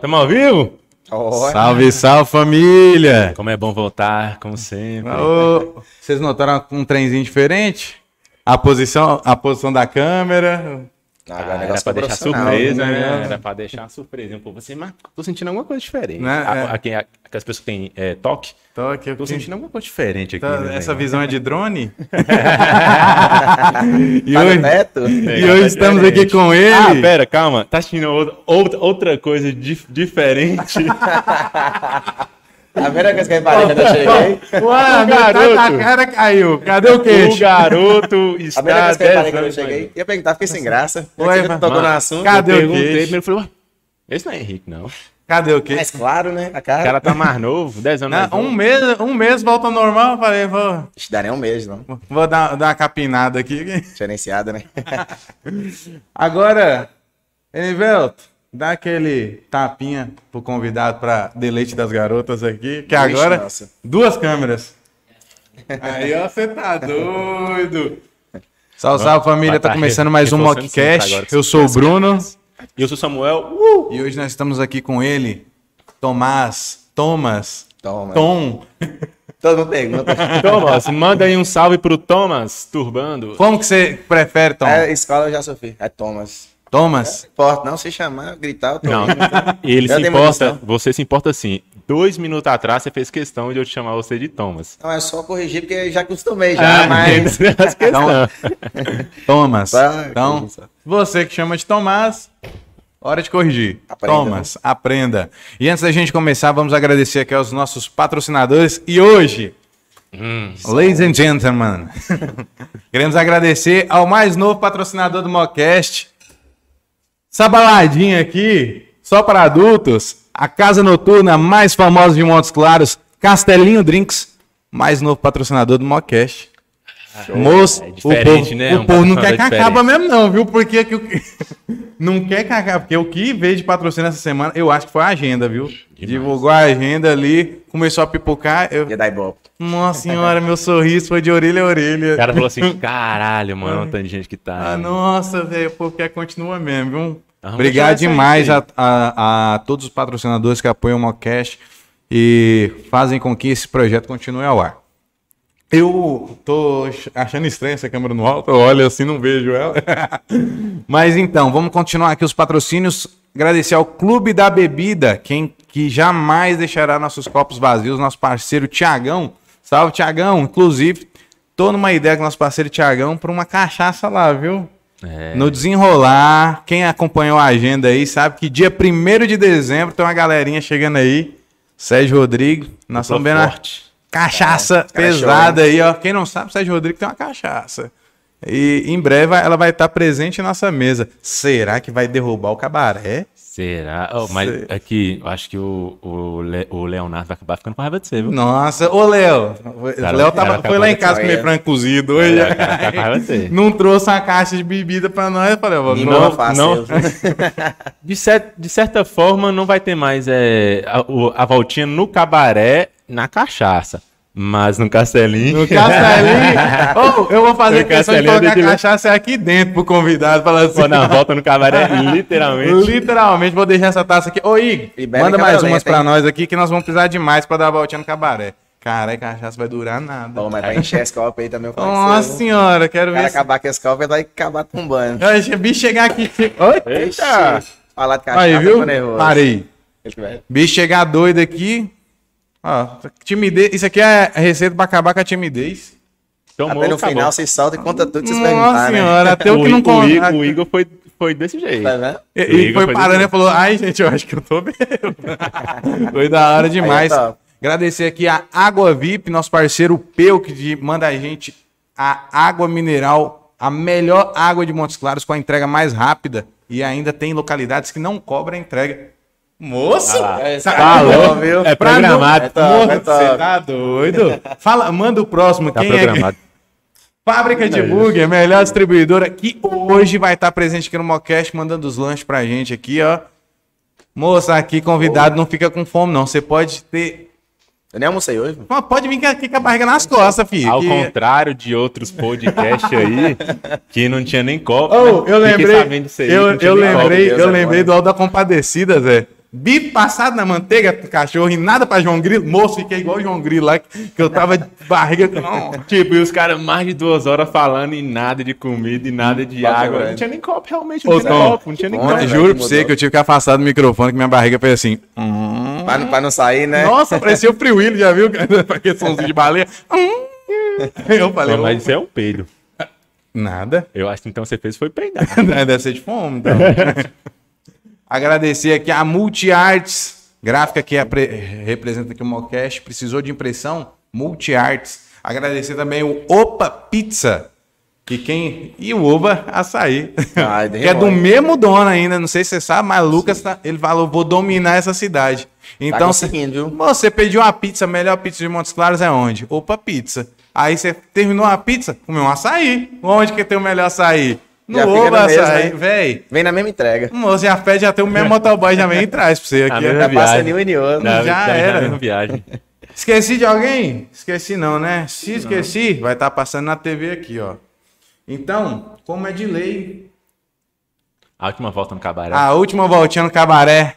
Tamo ao vivo? Olha. Salve, salve família! Como é bom voltar, como sempre. Ô, vocês notaram um trenzinho diferente? A posição, a posição da câmera. O Ah, era negócio pra ficou deixar surpresa, né? né? Era pra deixar surpresa. Pô, você, mas tô sentindo alguma coisa diferente. Né? A- É. pessoas que têm é, toque, Tô aqui, tô aqui. sentindo alguma coisa diferente aqui. Tá, né, essa visão é de drone? e, Tá hoje, teto? e hoje estamos aqui com ele. Ah, pera, calma. Tá assistindo outra, outra, outra coisa dif- diferente? A primeira coisa que eu reparei quando eu cheguei. Ué, O garoto. cara caiu. Cadê o o queixo? garoto A primeira está coisa que eu reparei 10 quando eu cheguei. Ia perguntar, fiquei sem graça. Ué, mas- tocou no assunto. cadê Eu o perguntei, queixo? primeiro eu falei, ué, esse não é Henrique, não. O Cadê o queixo? Mais claro, né? A cara. cara tá mais novo, 10 anos Não, mais um novo. mês, um mês volta ao normal. eu Falei, vou, Ixi, daria um mês, não. vou dar, dar uma capinada aqui. Diferenciada, né? Agora, Enivelto, dá aquele tapinha pro convidado para deleite das garotas aqui, que Ixi, agora nossa. duas câmeras. Aí, ó, você tá doido. Salve, salve família, tá Tá começando mais um Mockcast. Eu sou o Bruno E eu sou o Samuel. Uh! e hoje nós estamos aqui com ele, Tomás, Thomas, Toma. Tom. Todo mundo pergunta. Thomas, manda aí um salve pro Thomas Turbando. Como que você prefere, Tom? É, escola eu já sofri. É Thomas. Thomas? Forte, não se chamar, gritar, eu tô Não, ele Já se importa, você se importa assim. Dois minutos atrás você fez questão de eu te chamar você de Thomas. Não, é só corrigir porque já acostumei já, mas... As questão. Thomas. Tá, Então, você que chama de Tomás, hora de corrigir. Aprenda, Thomas, aprenda. E antes da gente começar, vamos agradecer aqui aos nossos patrocinadores. E hoje, Hum, ladies and gentlemen, queremos agradecer ao mais novo patrocinador do Mocast. Essa baladinha aqui, só para adultos, a casa noturna mais famosa de Montes Claros, Castelinho Drinks, mais novo patrocinador do Mocast. Moço, É o povo, né? o Um povo não patrocinador quer que acabe mesmo não, viu? Porque que não quer que acabe, porque o que veio de patrocínio essa semana, eu acho que foi a agenda, viu? Divulgou a agenda ali, começou a pipocar, eu... Ia dar ibope. Nossa senhora, meu sorriso foi de orelha a orelha. O cara falou assim: caralho, mano, tanta gente que tá. Ah, nossa, velho, o povo quer continua mesmo, viu? Vamos Obrigado demais a, a- a todos os patrocinadores que apoiam o Mocast e fazem com que esse projeto continue ao ar. Eu tô achando estranha essa câmera no alto, eu olho assim, não vejo ela. Mas então, vamos continuar aqui os patrocínios. Agradecer ao Clube da Bebida, quem que jamais deixará nossos copos vazios, nosso parceiro Tiagão. Salve, Tiagão. Inclusive, tô numa ideia com nosso parceiro Tiagão para uma cachaça lá, viu? É, No desenrolar, quem acompanhou a agenda aí sabe que dia 1 de dezembro tem uma galerinha chegando aí. Sérgio Rodrigues, nós estamos vendo a forte. cachaça cara pesada aí, ó. Quem não sabe, Sérgio Rodrigues tem uma cachaça. E em breve ela vai estar presente em nossa mesa. Será que vai derrubar o cabaré? Será? Oh, mas Sei. aqui, eu acho que o, o, Le- o Leonardo vai acabar ficando com raiva de você, viu? Nossa, ô Léo. O Cara, Léo tava- foi lá em casa comer frango cozido hoje. É. Não trouxe uma caixa de bebida pra nós. Eu falei, Mimo não, faço. não. De, cer- de certa forma, não vai ter mais é, a, a voltinha no cabaré, na cachaça. Mas no castelinho. No castelinho. Ô, eu vou fazer questão de colocar que- cachaça aqui dentro pro convidado. Falar assim. Pô, na volta no cabaré, literalmente. Literalmente, vou deixar essa taça aqui. Ô, manda mais umas pra hein? nós aqui que nós vamos precisar de mais pra dar a voltinha no cabaré. Caralho, cachaça vai durar nada. Bom, mas pra encher esse copo aí também. Nossa senhora, quero cara ver. Se... acabar com copo, ele vai acabar tombando. O bicho chegar aqui. Oi? Eita! Falar de cachaça, Aí, eu viu? tô nervoso. Parei. Vai- Bicho chegar doido aqui. Ó, timidez. Isso aqui é receita pra acabar com a timidez. Tomou, Até no acabou. final você solta e conta tudo que vocês Nossa né? senhora, até o que o, não o, conta. Igor, o Igor foi, foi desse jeito. Tá vendo? E, O e Igor foi foi parando e falou: Ai, gente, eu acho que eu tô bêbado. foi da hora demais. Aí, tá. Agradecer aqui a Água VIP, nosso parceiro Peu, que de- manda a gente a água mineral, a melhor água de Montes Claros, com a entrega mais rápida. E ainda tem localidades que não cobram a entrega. Moço! É, Tá- Falou, viu? É Pra programado. É top, Moço, é top. Você tá doido? Fala, manda o próximo. Tá Quem é programado. Fábrica de Burger, melhor distribuidora, que hoje vai estar presente aqui no Mocast, mandando os lanches pra gente aqui, ó. Moça, aqui convidado não fica com fome, não. Você pode ter. Eu nem almocei hoje. mano. Mas Pode vir aqui com a barriga nas costas, filho. Ao que- contrário de outros podcasts aí, que não tinha nem copo. Oh, né? eu lembrei, aí, eu, eu copo. lembrei, Deus eu é lembrei do Alto da Compadecida, Zé. Bife passado na manteiga do cachorro e nada pra João Grilo. Moço, fiquei igual João Grilo lá, que eu tava de barriga. Tipo, e os caras mais de duas horas falando e nada de comida e nada de água. grande. Não tinha nem copo, realmente. Não Ô, tinha nem Tom, copo, não tinha nem Ontem, copo. velho, Juro pra você que eu tive que afastar do microfone, que minha barriga fez assim. Hum. Pra, não- pra não sair, né? Nossa, parecia o Free Willy, já viu? Aquele somzinho de baleia. Hum. Eu falei, Não, mas isso é um peido. nada. Eu acho que então você fez foi peidar. Deve ser de fome, então. Agradecer aqui a Multiarts, gráfica que apre- representa aqui o Mocast. Precisou de impressão? Multiarts. Agradecer também o Opa Pizza. E quem. E o Oba Açaí. Ai, que é do mesmo dono ainda. Não sei se você sabe, mas Lucas tá- ele falou: vou dominar essa cidade. Então, cê- conseguindo, viu? você pediu uma pizza, a melhor pizza de Montes Claros é onde? Opa Pizza. Aí você terminou a pizza, comeu um açaí. Onde que tem o melhor açaí? No Já mesmo, Açaí, né? véi. Vem na mesma entrega. Moço, já pede já tem o mesmo motoboy já vem e traz pra você aqui. Já passa viagem. nenhum e outro. Na- Já na- era. Na viagem. Esqueci de alguém? Esqueci não, né? Se esqueci, vai estar passando na TV aqui, ó. Então, como é de lei, A última volta no cabaré. a última voltinha no cabaré.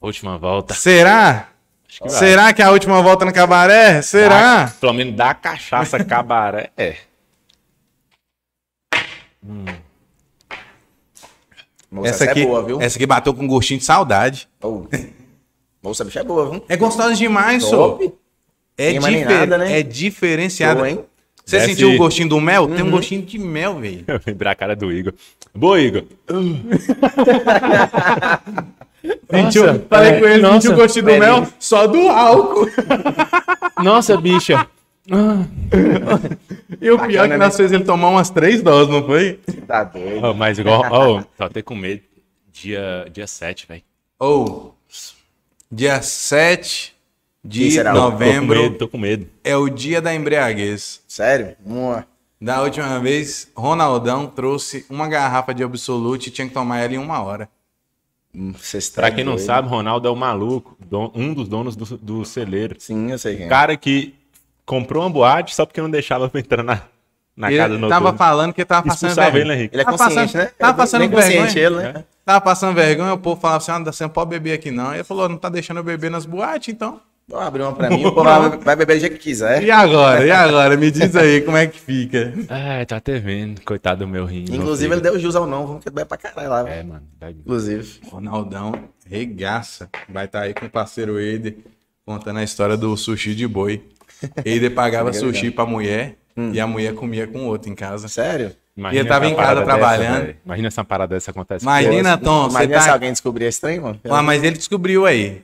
Última volta. Será? Acho que vai. Será que é a última volta no cabaré? Será? Dá- pelo menos da cachaça cabaré. É. Moça, Essa essa aqui, é boa, viu? essa aqui bateu com gostinho de saudade. Oh. Moça, bicha é boa, viu? É gostosa demais, só. É, difer- nada, né? é diferenciada. Show, hein? Você Desce- sentiu o gostinho do mel? Tem um Uhum. gostinho de mel, velho. Eu lembrar a cara do Igor. Boa, Igor. Sentiu, falei é, com ele, nossa, sentiu o gostinho do mel só do álcool. Nossa, bicha. E o pior é que nós fez ele tomar umas três doses, não foi? Tá doido. Oh, mas igual. Oh, tô até com medo. Dia, dia 7, velho. Ou, dia 7 de novembro Tô com medo, tô com medo. é o dia da embriaguez. Sério? Uma. Da última vez, Ronaldão trouxe uma garrafa de Absolute e tinha que tomar ela em uma hora. Hum, Vocês Pra quem não doido. sabe, Ronaldo é o maluco, um dos donos do, do celeiro. Sim, eu sei quem é. Cara que comprou uma boate só porque não deixava pra entrar na, na casa do ele noturno. tava falando que ele tava passando Expulsava vergonha. ele, Henrique? Ele é Tava consciente, passando- né? Tava passando Bem consciente vergonha. ele, né? Tava passando vergonha, o povo falava assim, ah, você não pode beber aqui não. Ele falou, não tá deixando eu beber nas boates, então. Vou abrir uma pra mim, o povo vai, beber do jeito que quiser. E agora? E agora? Me diz aí, como é que fica? Ai, tá até vendo. Coitado do meu rim. Inclusive, ele deu jus ao não, vamos que bebe pra caralho lá. É, mano. vai- Inclusive. Ronaldão regaça. Vai estar aí com o parceiro Eider contando a história do sushi de boi. Eider pagava sushi pra mulher e a mulher comia com outro em casa. Sério? Imagina ele tava essa em casa trabalhando. Dessa. Imagina essa parada dessa acontece. Imagina, Tom, Imagina se tá... alguém descobrir esse trem, mano. Ah, mas ele descobriu aí.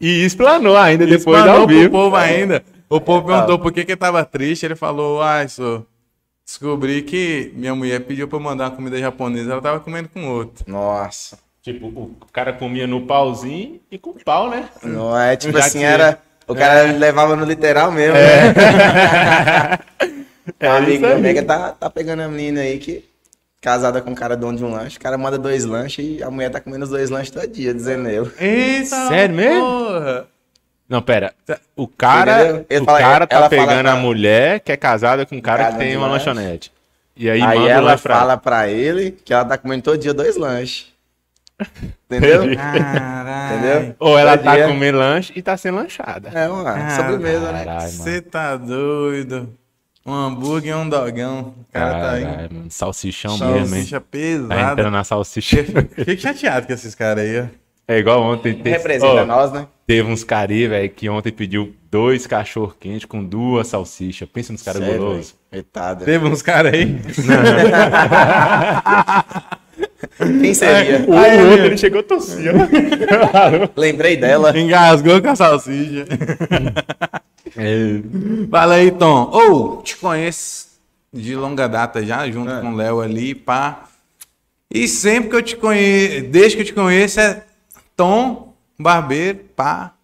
E explanou ainda depois Explanou ao pro vivo. povo ainda. O povo perguntou por que que ele tava triste. Ele falou, ai, só descobri que minha mulher pediu pra eu mandar uma comida japonesa. Ela tava comendo com outro. Nossa. Tipo, o cara comia no pauzinho e com pau, né? Não é tipo Já assim, que- era. O cara levava no literal mesmo. É. Né? É A amiga isso minha aí. amiga tá, tá pegando a menina aí que. Casada com um cara dono de um lanche. O cara manda dois lanches e a mulher tá comendo os dois lanches todo dia, dizendo eu. Eita, Sério mesmo? porra. Não, pera. O cara, o fala- cara tá pegando pra- a mulher que é casada com um cara que Cara tem de uma lanche. lanchonete. E aí, Aí, ela pra fala pra ele que ela tá comendo todo dia dois lanches. Entendeu? Entendeu? Ou ela Todo tá dia. comendo lanche e tá sem lanchada. É uma sobremesa, né? Você tá doido? Um hambúrguer e um dogão. O cara tá aí. Caralho, mano. Salsichão mesmo, hein? Salsicha Tá pesada. entrando na salsicha. Fiquei chateado com esses caras aí, ó. É igual ontem. Teve, Representa ó, nós, né? teve uns cari, velho, que ontem pediu dois cachorro quente com duas salsichas. Pensa nos caras Sério, gulosos. Coitado. Teve uns caras aí. Quem seria? O outro, ele chegou tossindo. Lembrei dela. Engasgou com a salsicha. Fala aí, Tom. Ou, te conheço de longa data já, junto É. com o Léo ali, pá. E sempre que eu te conheço, desde que eu te conheço, é Tom, barbeiro, pá.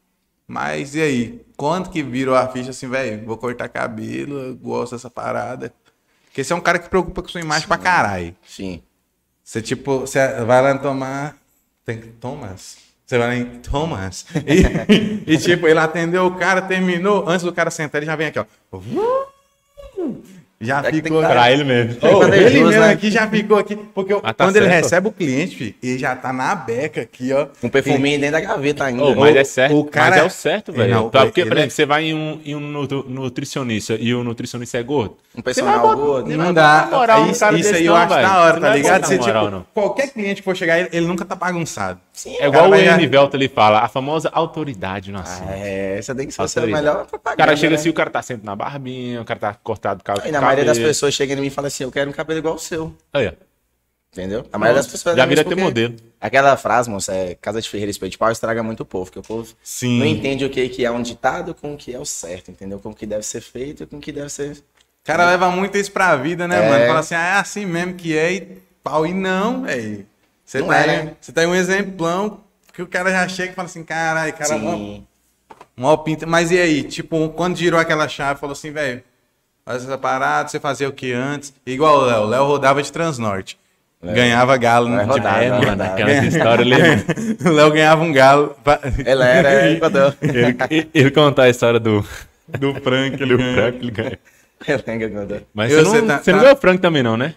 Mas e aí? Quando que virou a ficha assim, velho? Vou cortar cabelo, gosto dessa parada. Porque você é um cara que preocupa com sua imagem pra caralho. Sim. Você, tipo, você vai lá tomar. Tem Thomas. Você vai lá em Thomas. E, e, tipo, ele atendeu o cara, terminou. Antes do cara sentar, ele já vem aqui, ó. Já É ficou. Pra ele mesmo. Quando ele ele usa, mesmo né? aqui já ficou aqui. Porque Mas tá quando ele certo. recebe o cliente, filho, ele já tá na beca aqui, ó. Um perfuminho dentro da gaveta ainda. Ô, mas O- é certo. o cara- Mas é o certo, É, velho. não, Tá, porque, ele por é- exemplo, você vai em um, em um nu- nutricionista e o nutricionista é gordo. Um Você personal vai gordo. você Não dá. moral isso cara isso aí eu acho da hora, tá ligado? Você, moral, tipo, não. qualquer cliente que for chegar, ele, ele nunca tá bagunçado. Sim, É O igual cara o Enivelto ele fala, a famosa autoridade no assunto. É, essa tem que ser a melhor O propaganda. cara chega né? assim, o cara tá sempre na barbinha, o cara tá cortado E na maioria das pessoas chega em mim e fala assim: Eu quero um cabelo igual o seu. Aí, ó. Entendeu? A maioria das pessoas. Já fala vira porque modelo. Aquela frase, moça, é casa de ferreiro espeto de pau estraga muito o povo, porque o povo Sim. não entende o que, que é um ditado com o que é o certo, entendeu? Com o que deve ser feito e com o que deve ser. O cara leva muito isso pra vida, né, É. mano? Fala assim, ah, é assim mesmo que é e pau. E não, velho. Você Não tá, é, né? você tá um exemplão que o cara já chega e fala assim, caralho, cara, Sim. uma pinta. Mas e aí, tipo, quando girou aquela chave, falou assim, velho, essa parada, você fazia o que antes? Igual o Léo. O Léo rodava de Transnorte. Ganhava galo. No rodar, É, não, mano, não. aquela história ali. O Léo ganhava um galo. Ele era. é, eu- ele, ele contar a história do, Do Frank, ele do ganhava. Frank, ele ganha. Mas Eu você, não, tá- você não tá- ganhou o Frank também, não, né?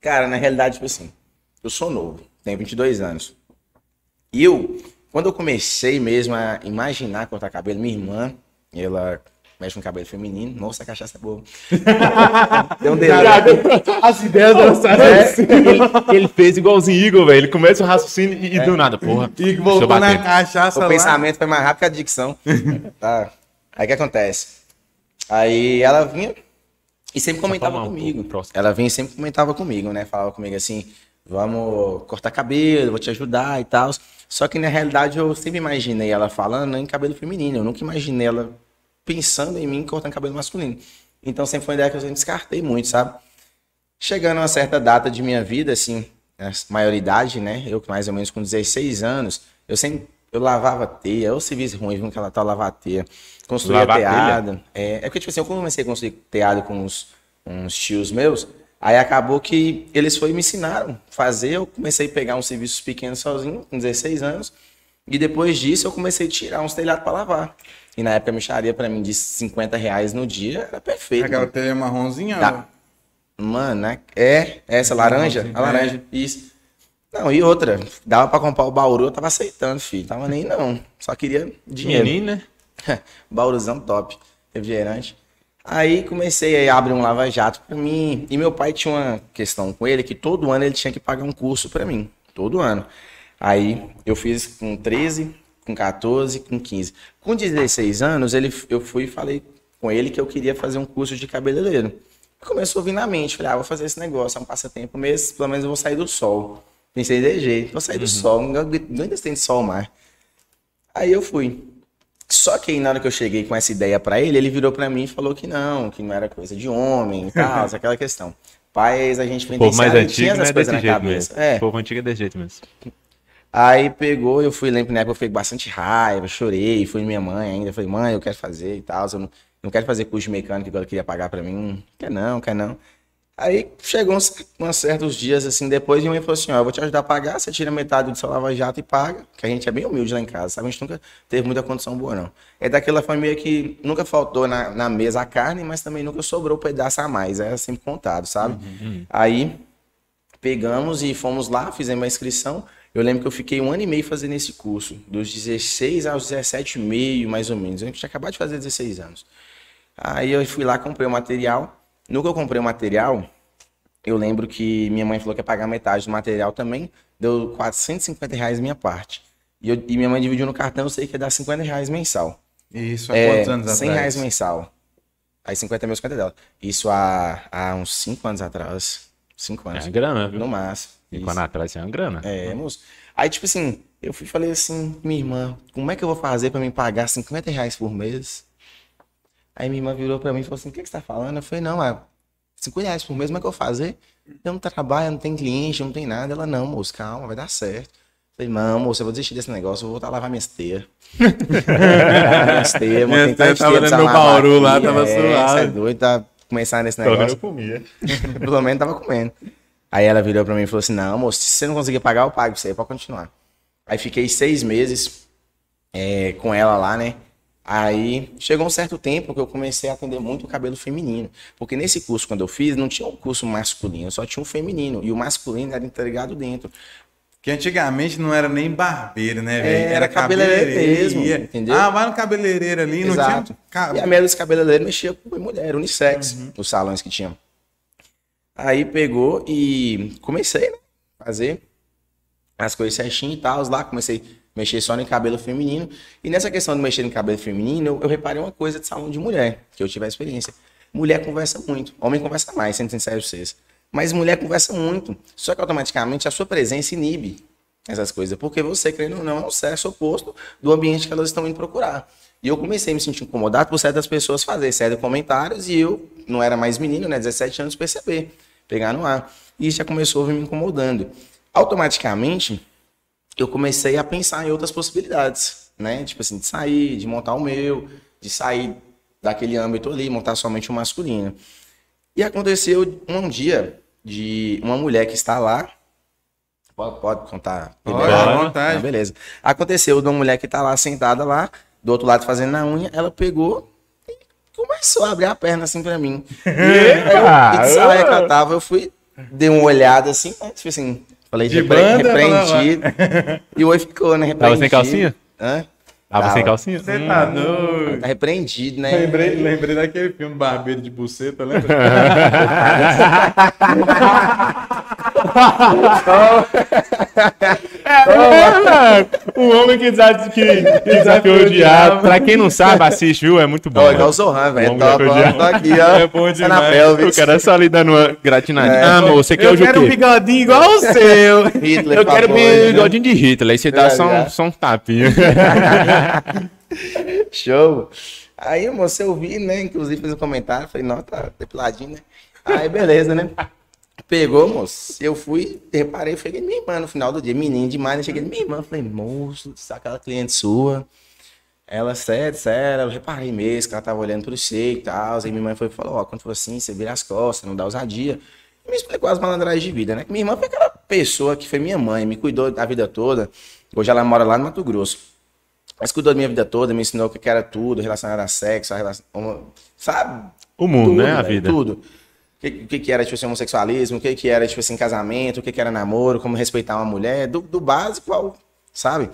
Cara, na realidade, tipo assim, eu sou novo, tenho 22 anos. E eu, quando eu comecei mesmo a imaginar cortar cabelo, minha irmã, ela mexe com cabelo feminino, nossa, a cachaça é boa. Deu um delay. As ideias dançaram assim. ele, ele fez igualzinho Igor, velho. Ele começa o raciocínio e, e do nada, porra. E voltou na cachaça O lá. pensamento foi mais rápido que a dicção. tá. Aí o que acontece? Aí ela vinha e sempre comentava um comigo. pouco. Ela vinha e sempre comentava comigo, né? Falava comigo assim, vamos cortar cabelo, vou te ajudar e tal. Só que na realidade eu sempre imaginei ela falando em cabelo feminino. Eu nunca imaginei ela pensando em mim cortando cabelo masculino. Então sempre foi uma ideia que eu sempre descartei muito, sabe? Chegando a uma certa data de minha vida, assim, a maioridade, né? Eu mais ou menos com 16 anos, eu sempre eu lavava teia, ou serviço ruim, viu que ela tá lavar teia, construía teado. É, é porque, tipo assim, eu comecei a construir teado com uns, uns tios meus, aí acabou que eles foram e me ensinaram a fazer, eu comecei a pegar uns serviços pequenos sozinho, com 16 anos, e depois disso eu comecei a tirar uns telhados para lavar. E na época a micharia para mim de 50 reais no dia era perfeito. Aquela mano. telha marronzinha, Dá. Mano, né? é essa laranja? A laranja, isso. Não, e outra, dava pra comprar o Bauru, eu tava aceitando, filho. Tava nem não. Só queria dinheiro. Menino, né? Bauruzão top, refrigerante. Aí comecei a abrir um lava-jato pra mim. E meu pai tinha uma questão com ele que todo ano ele tinha que pagar um curso pra mim. Todo ano. Aí eu fiz com 13, com 14, com 15. Com 16 anos, ele, eu fui e falei com ele que eu queria fazer um curso de cabeleireiro. Começou a vir na mente. Falei, ah, vou fazer esse negócio, é um passatempo mesmo, pelo menos eu vou sair do sol. Pensei de jeito, vou sair do sol, não ainda tem sol mais. Aí eu fui. Só que aí, na hora que eu cheguei com essa ideia pra ele, ele virou pra mim e falou que não, que não era coisa de homem e tal, aquela questão. Pais, a gente antigo tinha não essas é coisas desse na jeito cabeça. mesmo. É. O povo antigo é desse jeito mesmo. Aí pegou, eu fui, lembro na época eu fiquei com bastante raiva, chorei, fui minha mãe ainda, falei, mãe, eu quero fazer e tal, eu não, não quero fazer curso de mecânica que ela queria pagar pra mim, quer não, quer não. Aí chegou uns, uns certos dias assim depois, minha mãe falou assim, ó, eu vou te ajudar a pagar, você tira metade do seu lava-jato e paga, que a gente é bem humilde lá em casa, sabe? A gente nunca teve muita condição boa, não. É daquela família que nunca faltou na, na mesa a carne, mas também nunca sobrou um pedaço a mais, é sempre contado, sabe? Aí pegamos e fomos lá, fizemos a inscrição. Eu lembro que eu fiquei um ano e meio fazendo esse curso, dos 16 aos 17 e meio, mais ou menos. Eu tinha acabado de fazer 16 anos. Aí eu fui lá, comprei o material. No que eu comprei o material, eu lembro que minha mãe falou que ia pagar metade do material também. Deu 450 reais minha parte. E, eu- e minha mãe dividiu no cartão, eu sei que ia dar 50 reais mensal. Isso há É, quantos anos 100 atrás? reais mensal. Aí 50 mil, 50 dela. Isso há, há uns 5 anos atrás. 5 É anos. uma grana, viu? No máximo. Isso. quando atrás é uma grana. É, moço. Aí, tipo assim, eu fui falei assim, minha irmã, como é que eu vou fazer pra me pagar 50 reais por mês? Aí minha irmã virou pra mim e falou assim, o que, que você tá falando? Eu falei, não, é 50 reais por mês, como é que eu vou fazer? Eu não trabalho, não tem cliente, não tem nada. Ela, não, moço, calma, vai dar certo. Eu falei, não, moço, eu vou desistir desse negócio, eu vou voltar a lavar minhas teias. lavar minhas teias, teias tantas tava teias pra dentro do lavar bauru lá, aqui. tava é, suave. cê é doido, tá começando nesse Pelo menos negócio. eu comia. Pelo menos tava comendo. Aí ela virou pra mim e falou assim: Não, moço, se você não conseguir pagar, eu pago pra você, pode continuar. Aí fiquei seis meses é, com ela lá, né? Aí chegou um certo tempo que eu comecei a atender muito o cabelo feminino. Porque nesse curso, quando eu fiz, não tinha um curso masculino, só tinha um feminino. E o masculino era entregado dentro. Que antigamente não era nem barbeiro, né, velho? É, era cabeleireiro mesmo, entendeu? Ah, vai no cabeleireiro ali, não Exato. tinha... Ca- E a maioria dos cabeleireiros mexia com mulher, unissex, Uhum. os salões que tinham. Aí pegou e comecei, né? Fazer as coisas certinho e tal. Lá comecei a mexer só no cabelo feminino. E nessa questão de mexer no cabelo feminino, eu, eu reparei uma coisa de salão de mulher, que eu tive a experiência. Mulher conversa muito, homem conversa mais, sendo sincero vocês. Mas mulher conversa muito. Só que automaticamente a sua presença inibe essas coisas. Porque você, querendo ou não, é o sexo oposto do ambiente que elas estão indo procurar. E eu comecei a me sentir incomodado por certas pessoas fazerem certos comentários e eu não era mais menino, né? 17 anos, perceber, pegar no ar. E isso já começou a vir me incomodando. Automaticamente, eu comecei a pensar em outras possibilidades, né? Tipo assim, de sair, de montar o meu, de sair daquele âmbito ali, montar somente o masculino. E aconteceu um dia de uma mulher que está lá. Pode, pode contar? Pode, Beleza? à vontade. Ah, beleza. Aconteceu de uma mulher que está lá sentada lá, do outro lado fazendo na unha, ela pegou e começou a abrir a perna assim pra mim. E, aí, eu, e de saia que eu tava, eu fui, dei uma olhada assim, né? Tipo assim, falei, De repre- banda, repreendido. E o oi ficou, né? Tava sem Repreendido. calcinha? Hã? Tava sem Tava. calcinha? Você tá doido. Tá repreendido, né? Lembrei, lembrei daquele filme Barbeiro de Buceta, lembra? O homem que, desa- que- que desafiou o diabo. Pra quem não sabe, assiste, viu? É muito bom. Ó, né? igual o Zohan, velho. Top, ó, o dia. tô aqui, ó. É bom Tá demais. na pelvis. O cara só ali dando uma gratinadinha. É. Ah, amor, você quer eu hoje o quero um bigodinho igual o seu. Hitler, Eu quero favor, né? bigodinho de Hitler. Aí você dá só um, já. só um tapinha. Show. Aí, moço, eu vi, né? Inclusive, fiz um comentário. Falei, não, tá depiladinho, né? Aí, beleza, né? Pegou, moço. Eu fui, reparei, cheguei minha irmã no final do dia. Menino demais, né? Cheguei minha irmã. Falei, moço, aquela cliente sua. Ela, sério, sério. Eu reparei mesmo que ela tava olhando pro você e tal. Aí minha mãe foi falou, ó, quando for assim, você vira as costas, não dá ousadia. E me explicou as malandragens de vida, né? Que minha irmã foi aquela pessoa que foi minha mãe, me cuidou da vida toda. Hoje ela mora lá no Mato Grosso. Mas cuidou da minha vida toda, me ensinou o que era tudo relacionado a sexo, a relação, sabe? O mundo, Tudo, né? A vida. Tudo. O que, que, era, tipo assim, homossexualismo, o que, que era, tipo assim, casamento, o que, que era namoro, como respeitar uma mulher, do, do básico ao, sabe?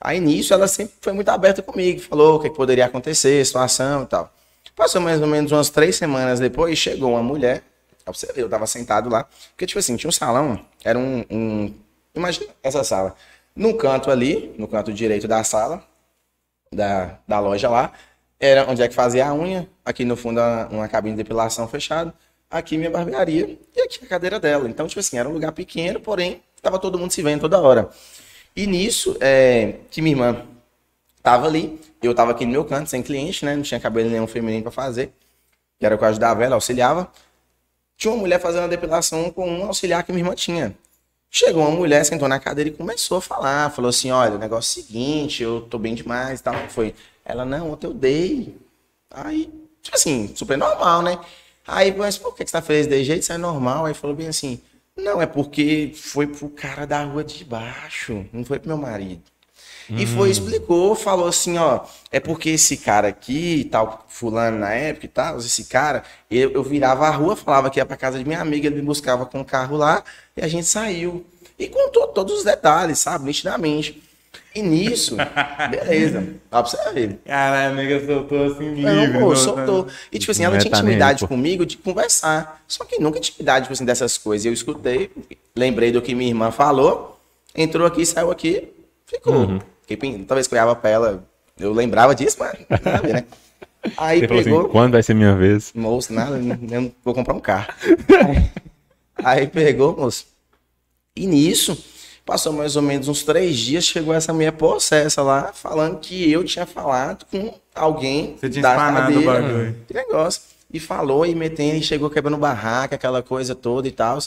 Aí nisso ela sempre foi muito aberta comigo, falou o que, que poderia acontecer, situação e tal. Passou mais ou menos umas três semanas depois, chegou uma mulher, ver, eu tava sentado lá, porque, tipo assim, tinha um salão, era um, um imagina essa sala, no canto ali, no canto direito da sala, da, da loja lá, era onde é que fazia a unha, aqui no fundo uma, uma cabine de depilação fechada, aqui minha barbearia e aqui a cadeira dela. Então, tipo assim, era um lugar pequeno, porém, tava todo mundo se vendo toda hora. E nisso, é, que minha irmã tava ali, eu tava aqui no meu canto, sem cliente, né? Não tinha cabelo nenhum feminino pra fazer, que era o que eu ajudava ela, auxiliava. Tinha uma mulher fazendo a depilação com um auxiliar que minha irmã tinha. Chegou uma mulher, sentou na cadeira e começou a falar. Falou assim: olha, o negócio é o seguinte, eu tô bem demais e tal. Foi. Ela, não, ontem eu dei. Aí, tipo assim, super normal, né? Aí, mas por que que você tá feliz desse jeito? Isso é normal. Aí falou bem assim: não, é porque foi pro cara da rua de baixo, não foi pro meu marido. E foi, explicou, falou assim, ó, é porque esse cara aqui, tal, fulano na época e tal, esse cara, eu, eu virava a rua, falava que ia pra casa de minha amiga, ele me buscava com o carro lá, e a gente saiu. E contou todos os detalhes, sabe, nitidamente. E nisso, beleza, dá pra você ver. Caralho, a nega soltou assim livre. Não, pô, não, soltou. E, tipo assim, ela Não é tinha aí, intimidade comigo de conversar. Só que nunca intimidade, tipo assim, dessas coisas. Eu escutei, lembrei do que minha irmã falou, entrou aqui, saiu aqui, ficou. Uhum. Fiquei Talvez olhava pra ela, eu lembrava disso, mas nada a ver, né? Aí Ele falou pegou, assim, quando vai ser minha vez? moço, nada, eu não vou comprar um carro. Aí pegou, moço. E nisso, passou mais ou menos uns três dias, chegou essa minha possessa lá, falando que eu tinha falado com alguém Você tinha da espanado o bagulho. Que negócio. E falou, e metendo, e chegou quebrando barraca, aquela coisa toda e tal.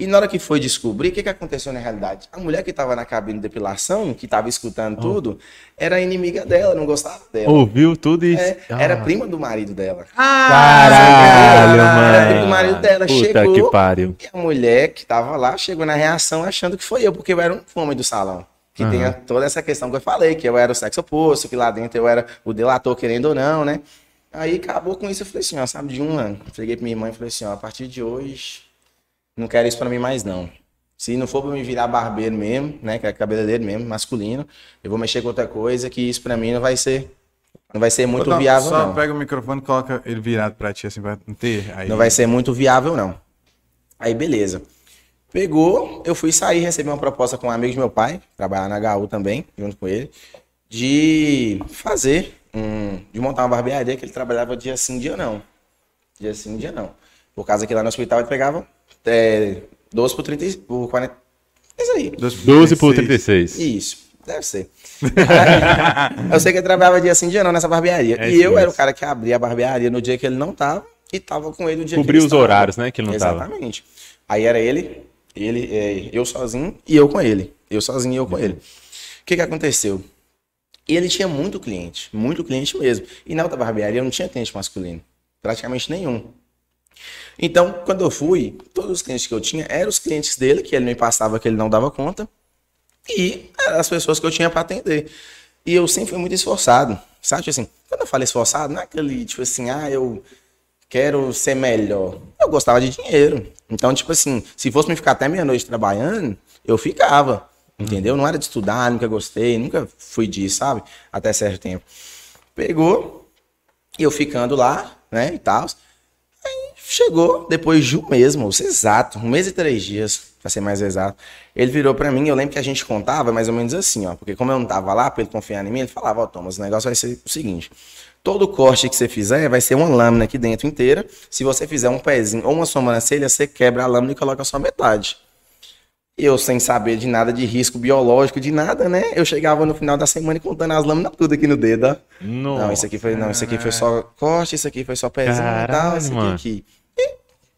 E na hora que foi descobrir, o que, que aconteceu na realidade? A mulher que estava na cabine de depilação, que estava escutando tudo, era inimiga dela, não gostava dela. Ouviu tudo e... É, era Ah, prima do marido dela. Caralho, Era mano. primo do marido dela, Puta chegou. que pariu. E a mulher que tava lá chegou na reação achando que foi eu, porque eu era um fome do salão. Que tenha toda essa questão que eu falei, que eu era o sexo oposto, que lá dentro eu era o delator, querendo ou não, né? Aí acabou com isso, eu falei assim, ó, sabe, de um ano. Cheguei pra minha irmã e falei assim, ó, a partir de hoje, não quero isso pra mim mais, não. Se não for pra me virar barbeiro mesmo, né, que é cabeleireiro mesmo, masculino, eu vou mexer com outra coisa, que isso pra mim não vai ser, não vai ser muito Não, viável, Só não. pega o microfone e coloca ele virado pra ti, assim, pra não ter. Aí... Não vai ser muito viável, não. Aí, beleza. Pegou, eu fui sair, recebi uma proposta com um amigo de meu pai, trabalhar na HU também, junto com ele, de fazer, um, de montar uma barbearia que ele trabalhava dia sim, dia não. Dia sim, dia não. Por causa que lá no hospital ele pegava é, 12 por 30, por 40. Isso aí. 12 por 36. Isso, deve ser. eu sei que ele trabalhava dia sim, dia não nessa barbearia. É e eu era mesmo. o cara que abria a barbearia no dia que ele não tava e tava com ele no dia que Cobrir ele os estava. horários, né? Que ele não tava. Exatamente. Aí era ele, ele, é, eu sozinho e eu com ele. Eu sozinho e eu com ele. O que que aconteceu? Ele tinha muito cliente, muito cliente mesmo. E na outra barbearia eu não tinha cliente masculino. Praticamente nenhum. Então, quando eu fui, todos os clientes que eu tinha eram os clientes dele, que ele me passava que ele não dava conta. E eram as pessoas que eu tinha para atender. E eu sempre fui muito esforçado. Sabe, tipo assim, quando eu falo esforçado, não é aquele, tipo assim, ah, eu quero ser melhor. Eu gostava de dinheiro. Então, tipo assim, se fosse me ficar até meia-noite trabalhando, eu ficava. Entendeu? Não era de estudar, nunca gostei, nunca fui disso, sabe? Até certo tempo. Pegou, eu ficando lá, né, e tal. Chegou, depois de um mês, moço, exato, um mês e três dias, pra ser mais exato. Ele virou pra mim, eu lembro que a gente contava mais ou menos assim, ó, porque como eu não tava lá, pra ele confiar em mim, ele falava, ó, Thomas, o negócio vai ser o seguinte, todo corte que você fizer vai ser uma lâmina aqui dentro inteira, se você fizer um pezinho ou uma sobrancelha, você quebra a lâmina e coloca só metade. Eu, sem saber de nada de risco biológico, de nada, né? Eu chegava no final da semana contando as lâminas tudo aqui no dedo, ó. Não, isso aqui foi, não, isso aqui foi só corte, isso aqui foi só pezinho e tal, isso aqui aqui.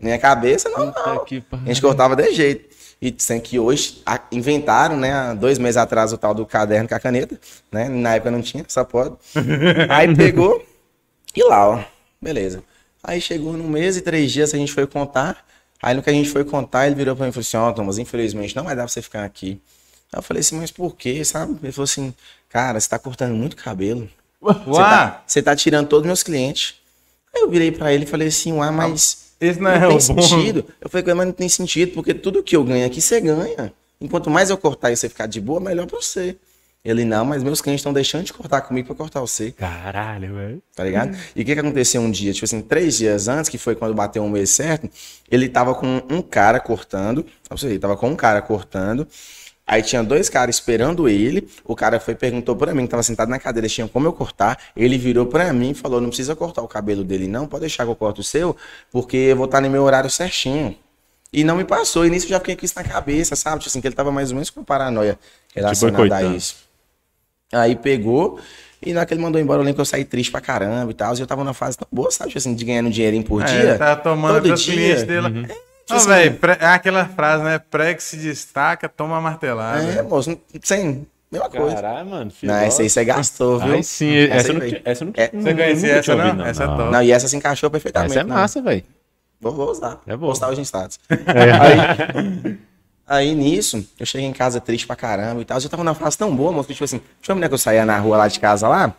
Minha cabeça, não, não. A gente cortava de jeito. E sem que hoje inventaram, né, há dois meses atrás, o tal do caderno com a caneta, né? Na época não tinha, só pode. Aí pegou e lá, ó. Beleza. Aí chegou num mês e três dias, a gente foi contar. Aí no que a gente foi contar, ele virou pra mim e falou assim, ó, Thomas, infelizmente não vai dar pra você ficar aqui. Aí eu falei assim, mas por quê, sabe? Ele falou assim, cara, você tá cortando muito cabelo. Você Uá, tá, você tá tirando todos os meus clientes. Aí eu virei pra ele e falei assim, ué, mas esse não não, é o tem bom. sentido. Eu falei com ele, mas não tem sentido, porque tudo que eu ganho aqui, você ganha. Enquanto mais eu cortar e você ficar de boa, melhor pra você. Ele, não, mas meus clientes estão deixando de cortar comigo pra cortar você, Caralho, velho. tá ligado? E o que que aconteceu um dia? Tipo assim, três dias antes, que foi quando bateu um mês certo, ele tava com um cara cortando, pra você ver, tava com um cara cortando, Aí tinha dois caras esperando ele. O cara foi e perguntou pra mim, que tava sentado na cadeira, eles tinham como eu cortar. Ele virou pra mim e falou: não precisa cortar o cabelo dele, não, pode deixar que eu corto o seu, porque eu vou estar no meu horário certinho. E não me passou. E nisso eu já fiquei com isso na cabeça, sabe? Tipo assim, que ele tava mais ou menos com paranoia relacionada a boicotando. isso. Aí pegou. E na hora que ele mandou embora, eu lembro que eu saí triste pra caramba e tal. E eu tava numa fase tão boa, sabe? Tipo assim, de ganhando um dinheirinho por É, dia. tá tomando todo dia. dele. Uhum. Assim, velho, é aquela frase, né? Pré que se destaca, toma a martelada. É, moço, sem. Mesma coisa. Caralho, mano. Não, filósofo. essa aí você gastou, viu? Aí sim, Essa essa, não, essa não, É. não- Você conhecia essa, tinha não? ouvido, Essa é top. Não, e essa se encaixou perfeitamente. Essa é massa, velho. Vou, vou usar. É boa. Postar hoje em status. É. Aí, aí nisso, eu cheguei em casa triste pra caramba e tal. Eu tava numa fase tão boa, moço, que tipo assim, tinha uma mulher que eu saía na rua lá de casa lá,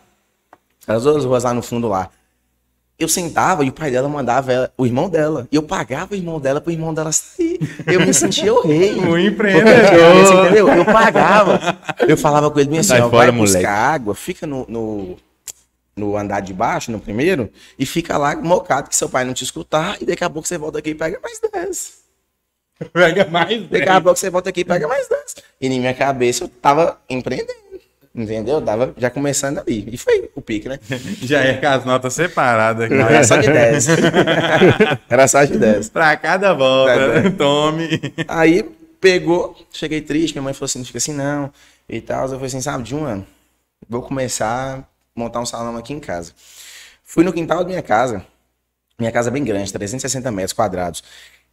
as duas ruas lá no fundo lá. Eu sentava e o pai dela mandava ela- o irmão dela. E eu pagava o irmão dela pro irmão dela sair. Eu me sentia o rei. O Você empreendedor. entendeu? Eu pagava. Eu falava com ele bem assim, Sai ó, fora, vai buscar moleque. água, fica no, no, no andar de baixo, no primeiro, e fica lá mocado que seu pai não te escutar, e daqui a pouco você volta aqui e pega mais 10. Pega mais, Daqui a pouco você volta aqui e pega mais 10. E na minha cabeça eu tava empreendendo. Entendeu? Eu tava já começando ali. E foi o pique, né? Já é com as notas separadas. Não, cara. era só de 10. era só de 10. Pra cada volta. Tá Tome. Aí pegou, cheguei triste, minha mãe falou assim, não fica assim não, e tal. Eu falei assim, sabe, de um ano, vou começar a montar um salão aqui em casa. Fui no quintal da minha casa, minha casa é bem grande, 360 metros quadrados.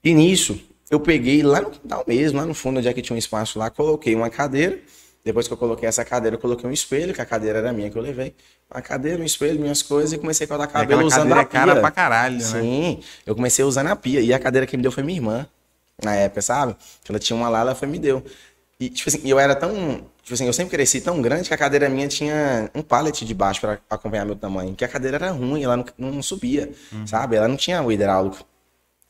E nisso, eu peguei lá no quintal mesmo, lá no fundo, onde é que tinha um espaço lá, coloquei uma cadeira. Depois que eu coloquei essa cadeira, eu coloquei um espelho, que a cadeira era minha que eu levei. Uma cadeira, um espelho, minhas coisas, e comecei a cortar cabelo Aquela usando a é cara pia. pra caralho, né? Sim, eu comecei usando a pia. E a cadeira que me deu foi minha irmã, na época, sabe? Ela tinha uma lá, ela foi e me deu. E, tipo assim, eu era tão. Tipo assim, eu sempre cresci tão grande que a cadeira minha tinha um pallet de baixo pra acompanhar meu tamanho. Que a cadeira era ruim, ela não, não subia, sabe? Ela não tinha o hidráulico.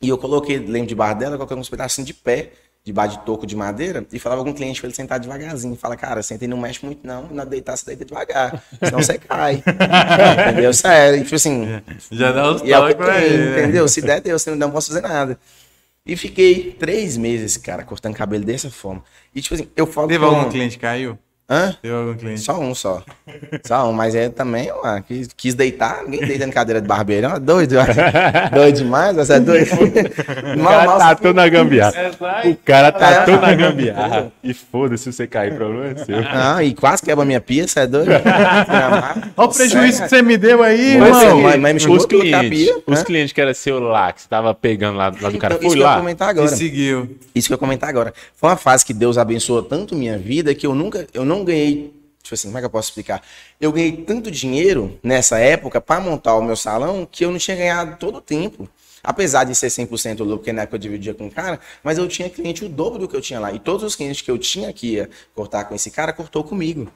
E eu coloquei, lembro debaixo dela, coloquei uns pedacinhos de pé, debaixo de toco de madeira, e falava com o cliente pra ele sentar devagarzinho. Fala, cara, senta e não mexe muito não, na deitar, você deita devagar, senão você cai. entendeu? Sério, e, tipo assim, Já dá os e é o que tem, ele, né? entendeu? Se der, Deus, se não der, não posso fazer nada. E fiquei três meses, cara, cortando cabelo dessa forma. E, tipo assim, eu falo Teve algum cliente que caiu? Hã? Teve algum cliente? Só um só. Só um, mas é também, ó, quis, quis deitar, ninguém deita na cadeira de barbeiro, ó, doido, doido demais, você é doido. O cara mal, tá todo na gambiarra. O cara tá É. todo na gambiarra. E foda-se se você cair, problema é seu. Ah, e quase quebra minha pia, você é doido? Olha o prejuízo que você me deu aí, Mas, irmão. mas- mas me chamou os clientes, capia, os né? clientes que era seu lá, que você tava pegando lá, lá do cara, Então, isso foi que eu ia lá. comentar E agora. seguiu. Isso que eu ia comentar agora. Foi uma fase que Deus abençoou tanto minha vida que eu nunca, eu não ganhei, tipo assim, como é que eu posso explicar? Eu ganhei tanto dinheiro nessa época para montar o meu salão que eu não tinha ganhado todo o tempo. Apesar de ser 100% lucro, porque na época eu dividia com o cara, mas eu tinha cliente o dobro do que eu tinha lá. E todos os clientes que eu tinha que ia cortar com esse cara, cortou comigo.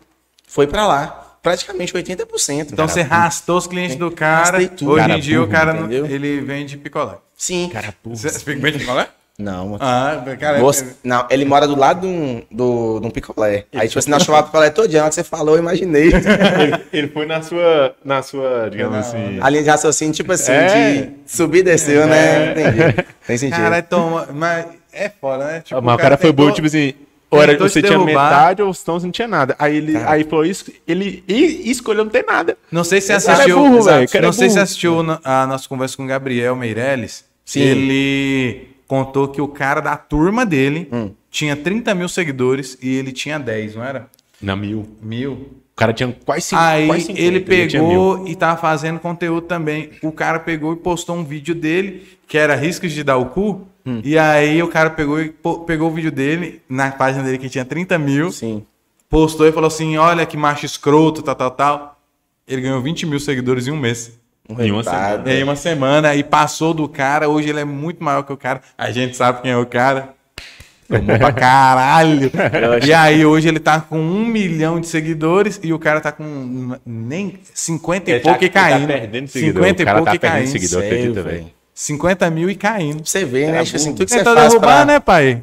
Foi para lá. Praticamente 80%. Então cara. você rastou os clientes do cara. Hoje Cara em dia o cara não- entendeu? ele vende picolé. Sim. Cara, você vende picolé? Não, mano. Ah, cara, Você- não, ele mora do lado de um, do, de um picolé. Aí, tipo assim, nós chamávamos picolé todo dia. Na que você falou, eu imaginei. Ele, ele foi na sua, na sua, digamos assim. A linha de raciocínio, tipo assim, É. de subir e desceu, né? Entendi. Tem sentido. Caralho, toma. Mas é foda, né? Tipo, mas o cara foi bom, tentou- tipo assim. Ou era, você tinha derrubar. metade ou então você não tinha nada. Aí ele aí falou isso, ele e, escolheu não ter nada. Não sei se você cara é assistiu. burro, cara é não sei se assistiu na- a nossa conversa com o Gabriel Meirelles. Sim. Ele contou que o cara da turma dele Hum. tinha 30 mil seguidores e ele tinha 10, não era? Na mil. Mil. O cara tinha quase cinco, Aí quase 50, ele pegou e tava fazendo conteúdo também. O cara pegou e postou um vídeo dele, que era riscos de dar o cu. Hum. E aí o cara pegou e pegou o vídeo dele, na página dele que tinha 30 mil, Sim. postou e falou assim: olha que macho escroto, tal, tal, tal. Ele ganhou 20 mil seguidores em um mês. Um Em uma resultado. E aí uma semana, e passou do cara, hoje ele é muito maior que o cara. A gente sabe quem é o cara. Tomou pra caralho. e aí hoje ele tá com um milhão de seguidores e o cara tá com nem 50 e Ele pouco tá- e caindo. Ele tá perdendo seguidor. 50 o e cara pouco tá e perdendo caindo. seguidor, Sério, acredita, velho. velho. 50 mil e caindo. Você ver, né? Tipo assim, tudo que você Tentou faz derrubar, pra, né, pai?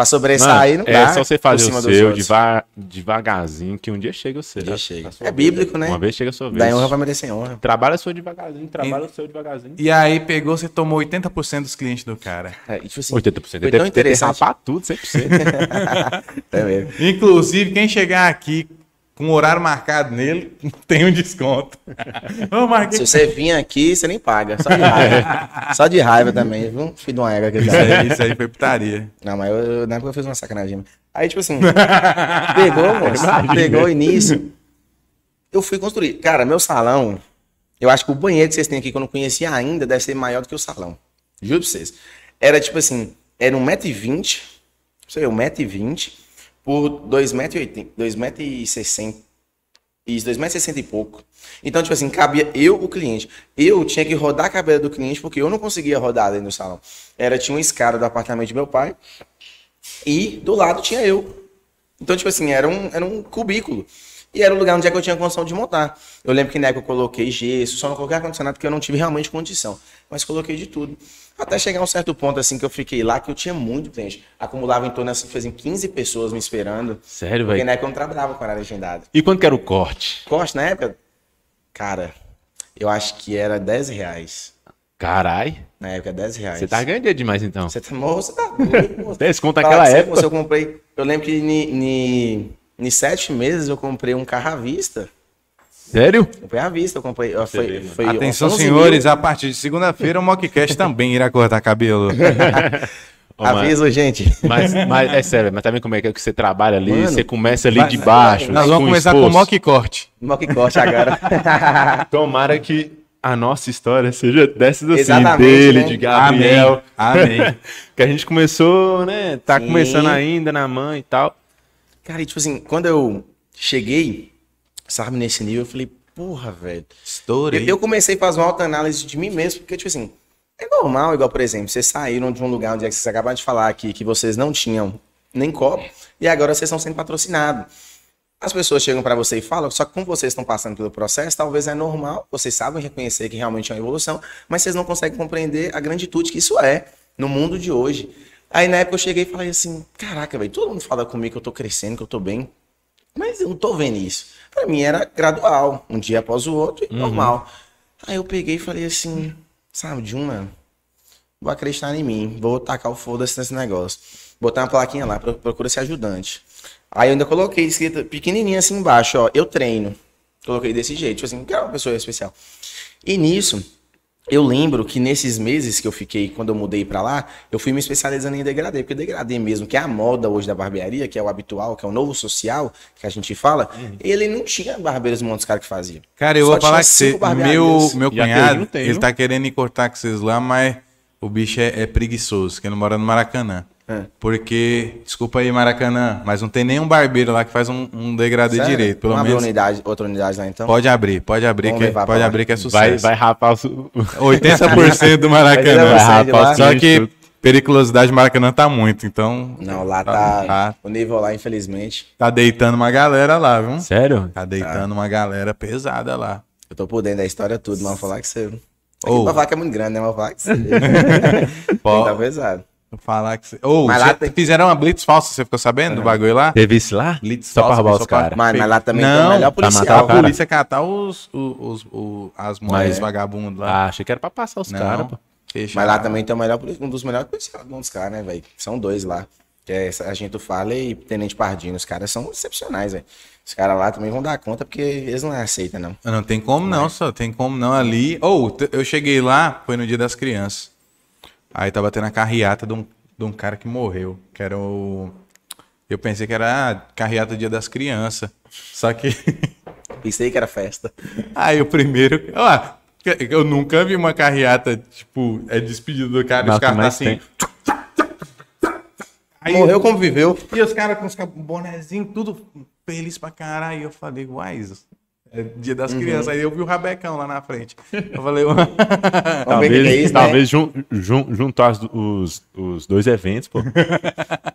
Pra sobressair Mano, não dá. é só você fazer cima o seu deva- devagarzinho, que um dia chega o seu. Um dia chega. É vez. bíblico, né? Uma vez chega a sua vez. Daí honra vai merecer honra. Trabalha o seu devagarzinho, trabalha o seu devagarzinho. E aí pegou, você tomou 80% dos clientes do cara. É, e, tipo assim, 80%. Foi Deve tão que interessante. rapar tudo, 100%. É mesmo. Inclusive, quem chegar aqui com o horário marcado nele, tem um desconto. Ô, Marquinhos, Se você vir aqui, você nem paga. Só de raiva. Só de raiva também, viu? Filho de uma égua que Isso aí, isso aí foi putaria. Não, mas eu, eu- na época eu fiz uma sacanagem. Aí, tipo assim, pegou, moço, pegou o início. Eu fui construir. Cara, meu salão, eu acho que o banheiro que vocês têm aqui, que eu não conhecia ainda, deve ser maior do que o salão. Juro pra vocês. Era tipo assim, era 1,20m, não sei, 1,20m por 2,80m, 2,60m. Isso, 2,60m e pouco. Então, tipo assim, cabia eu, o cliente. Eu tinha que rodar a cabeça do cliente, porque eu não conseguia rodar dentro do salão. Era, tinha uma escada do apartamento de meu pai, e do lado tinha eu. Então, tipo assim, era um, era um cubículo. E era o lugar onde é que eu tinha condição de montar. Eu lembro que na época eu coloquei gesso, só não coloquei ar-condicionado porque eu não tive realmente condição. Mas coloquei de tudo. Até chegar a um certo ponto, assim, que eu fiquei lá, que eu tinha muito cliente. Acumulava em torno, assim, fazem 15 pessoas me esperando. Sério, Porque velho. na época eu não trabalhava com horário agendado. E quanto que era o corte? Corte na época, cara, eu acho que era 10 reais. Carai. Na época, 10 reais. Você tá ganhando demais, então. Você tá, moço, tá doido, moço. 10 conto naquela você, época. moço, eu comprei. Eu lembro que ni, ni, ni sete meses eu comprei um carro à vista. Sério? Comprei à vista, eu comprei. ó, Foi, mano. foi Atenção, 11 senhores, mil. a partir de segunda-feira o Mockcast também irá cortar cabelo. Ô, mano, Aviso, gente. Mas, mas é sério, mas tá vendo como é que você trabalha ali? Mano, você começa ali de baixo. Nós vamos começar com o esforço. Mock Corte. Mock corte agora. Tomara que a nossa história seja dessas assim, Exatamente, dele, né? de Gabriel. Amém. Amém. que a gente começou, né? Tá Sim. começando ainda na mãe e tal. Cara, e tipo assim, quando eu cheguei, sabe, nesse nível, eu falei, porra, velho. Eu, Estourei. eu comecei a fazer uma autoanálise de mim mesmo, porque, tipo assim, é normal, igual, por exemplo, vocês saíram de um lugar onde é que vocês acabaram de falar aqui, que vocês não tinham nem copo, e agora vocês estão sendo patrocinados. As pessoas chegam para você e falam, só que como vocês estão passando pelo processo, talvez é normal, vocês sabem reconhecer que realmente é uma evolução, mas vocês não conseguem compreender a granditude que isso é no mundo de hoje. Aí na época eu cheguei e falei assim, caraca, velho, todo mundo fala comigo que eu tô crescendo, que eu tô bem, mas eu não tô vendo isso. Pra mim era gradual, um dia após o outro, e normal. Aí eu peguei e falei assim, sabe, de uma, vou acreditar em mim, vou tacar o foda-se nesse negócio. Botar uma plaquinha lá, pro- procura ser ajudante. Aí eu ainda coloquei escrito pequenininho assim embaixo, ó, eu treino. Coloquei desse jeito, tipo assim, que é uma pessoa especial. E nisso, eu lembro que nesses meses que eu fiquei, quando eu mudei pra lá, eu fui me especializando em degradê, porque degradê mesmo, que é a moda hoje da barbearia, que é o habitual, que é o novo social, que a gente fala, ele não tinha barbeiros montes cara que fazia. Cara, eu Só vou falar que você, meu, meu E cunhado, ele tá querendo ir cortar com vocês lá, mas o bicho é, é preguiçoso, que ele mora no Maracanã. É. Porque, desculpa aí, Maracanã, mas não tem nenhum barbeiro lá que faz um, um degradê Sério? direito. Pelo Vamos menos. unidade, outra unidade lá então? Pode abrir, pode abrir, Vamos que, pode lá. abrir que é Vai, sucesso. vai rapar os. o- 80% do Vai Maracanã. levar rapar Só que periculosidade do Maracanã tá muito, então Não, lá Tá- tá, tá. o nível lá, infelizmente. tá deitando uma galera lá, viu? Sério? Tá deitando uma galera pesada lá. Eu tô por dentro da história tudo, mas vou falar que você. Aqui Ô. pra falar que é muito grande, né? Mas vou falar que você. Pô, tá pesado. Falar que você. Você- lá tem- fizeram uma blitz falsa, você ficou sabendo do bagulho lá? Teve isso lá? Blitz Só pra falsa, roubar só os pra- caras. Mas, mas lá também tem Não, o melhor pra matar policial. o cara. A polícia catar os, os, os- o- as moedas Mas- vagabundas lá. Ah, achei que era pra passar os Não, caras, Mas lá também tem o melhor, um dos melhores policiais do mundo, os caras, né, velho? São dois lá. Que é Sargento Fala e Tenente Pardino. Os caras são excepcionais, velho. Os caras lá também vão dar conta porque eles não aceitam, não. Não tem como não, só tem como não ali. Ou t- eu cheguei lá, foi no dia das crianças. Aí tava tendo a carreata de um, de um cara que morreu, que era o. Eu pensei que era a carreata do dia das crianças. Só que. Pensei que era festa. Aí o primeiro. Ó, eu nunca vi uma carreata, tipo, é despedido do cara e Mas os caras tá assim. tem? Aí, Morreu como viveu. E os caras com os cap- bonezinho, tudo feliz pra caralho. E eu falei, uai, isso é dia das crianças. Aí eu vi o Rabecão lá na frente. Eu falei, que é Talvez, isso, né? talvez jun, jun, juntou as- os, os dois eventos, pô.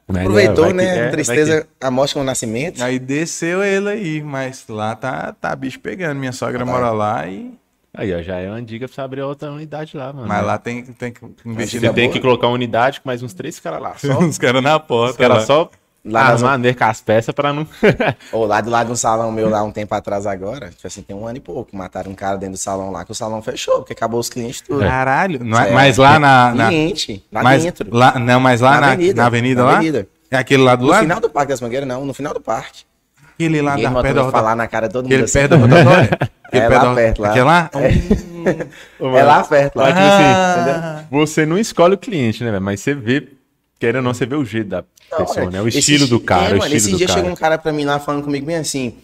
Mas, Aproveitou, que- né? é, Tristeza, a morte com o nascimento. Aí desceu ele aí, mas lá tá, tá bicho pegando. Minha sogra Tá. mora lá e. que- Aí, ó, já é uma dica pra você abrir outra unidade lá, mano. Mas lá tem, tem que investir Você tem boa. que colocar uma unidade com mais uns três caras lá. Só, Os caras na porta. os caras só Lá na armar com as peças pra não. Ou lá do lado de um salão meu lá um tempo atrás agora. Tipo assim, tem um ano e pouco. Mataram um cara dentro do salão lá, que o salão fechou, porque acabou os clientes tudo. Caralho. Não é- É. mas lá na. na Cliente, lá mas, dentro. lá, não, mas lá na, na avenida, na lá? avenida. É aquele lá do No lado? final do Parque das Mangueiras, não, no final do parque. Aquele lá ele da perto da falar na cara de todo mundo Aquele assim. perto da rotatória? É perto lá perto, lá. Aquele lá? É lá perto, lá. Tipo assim, Ah. Você não escolhe o cliente, né, velho? Mas você vê, querendo ou não, você vê o jeito da pessoa, Não, né? O esse estilo do cara, é, o mano, estilo esse do dia cara. chegou um cara pra mim lá falando comigo bem assim,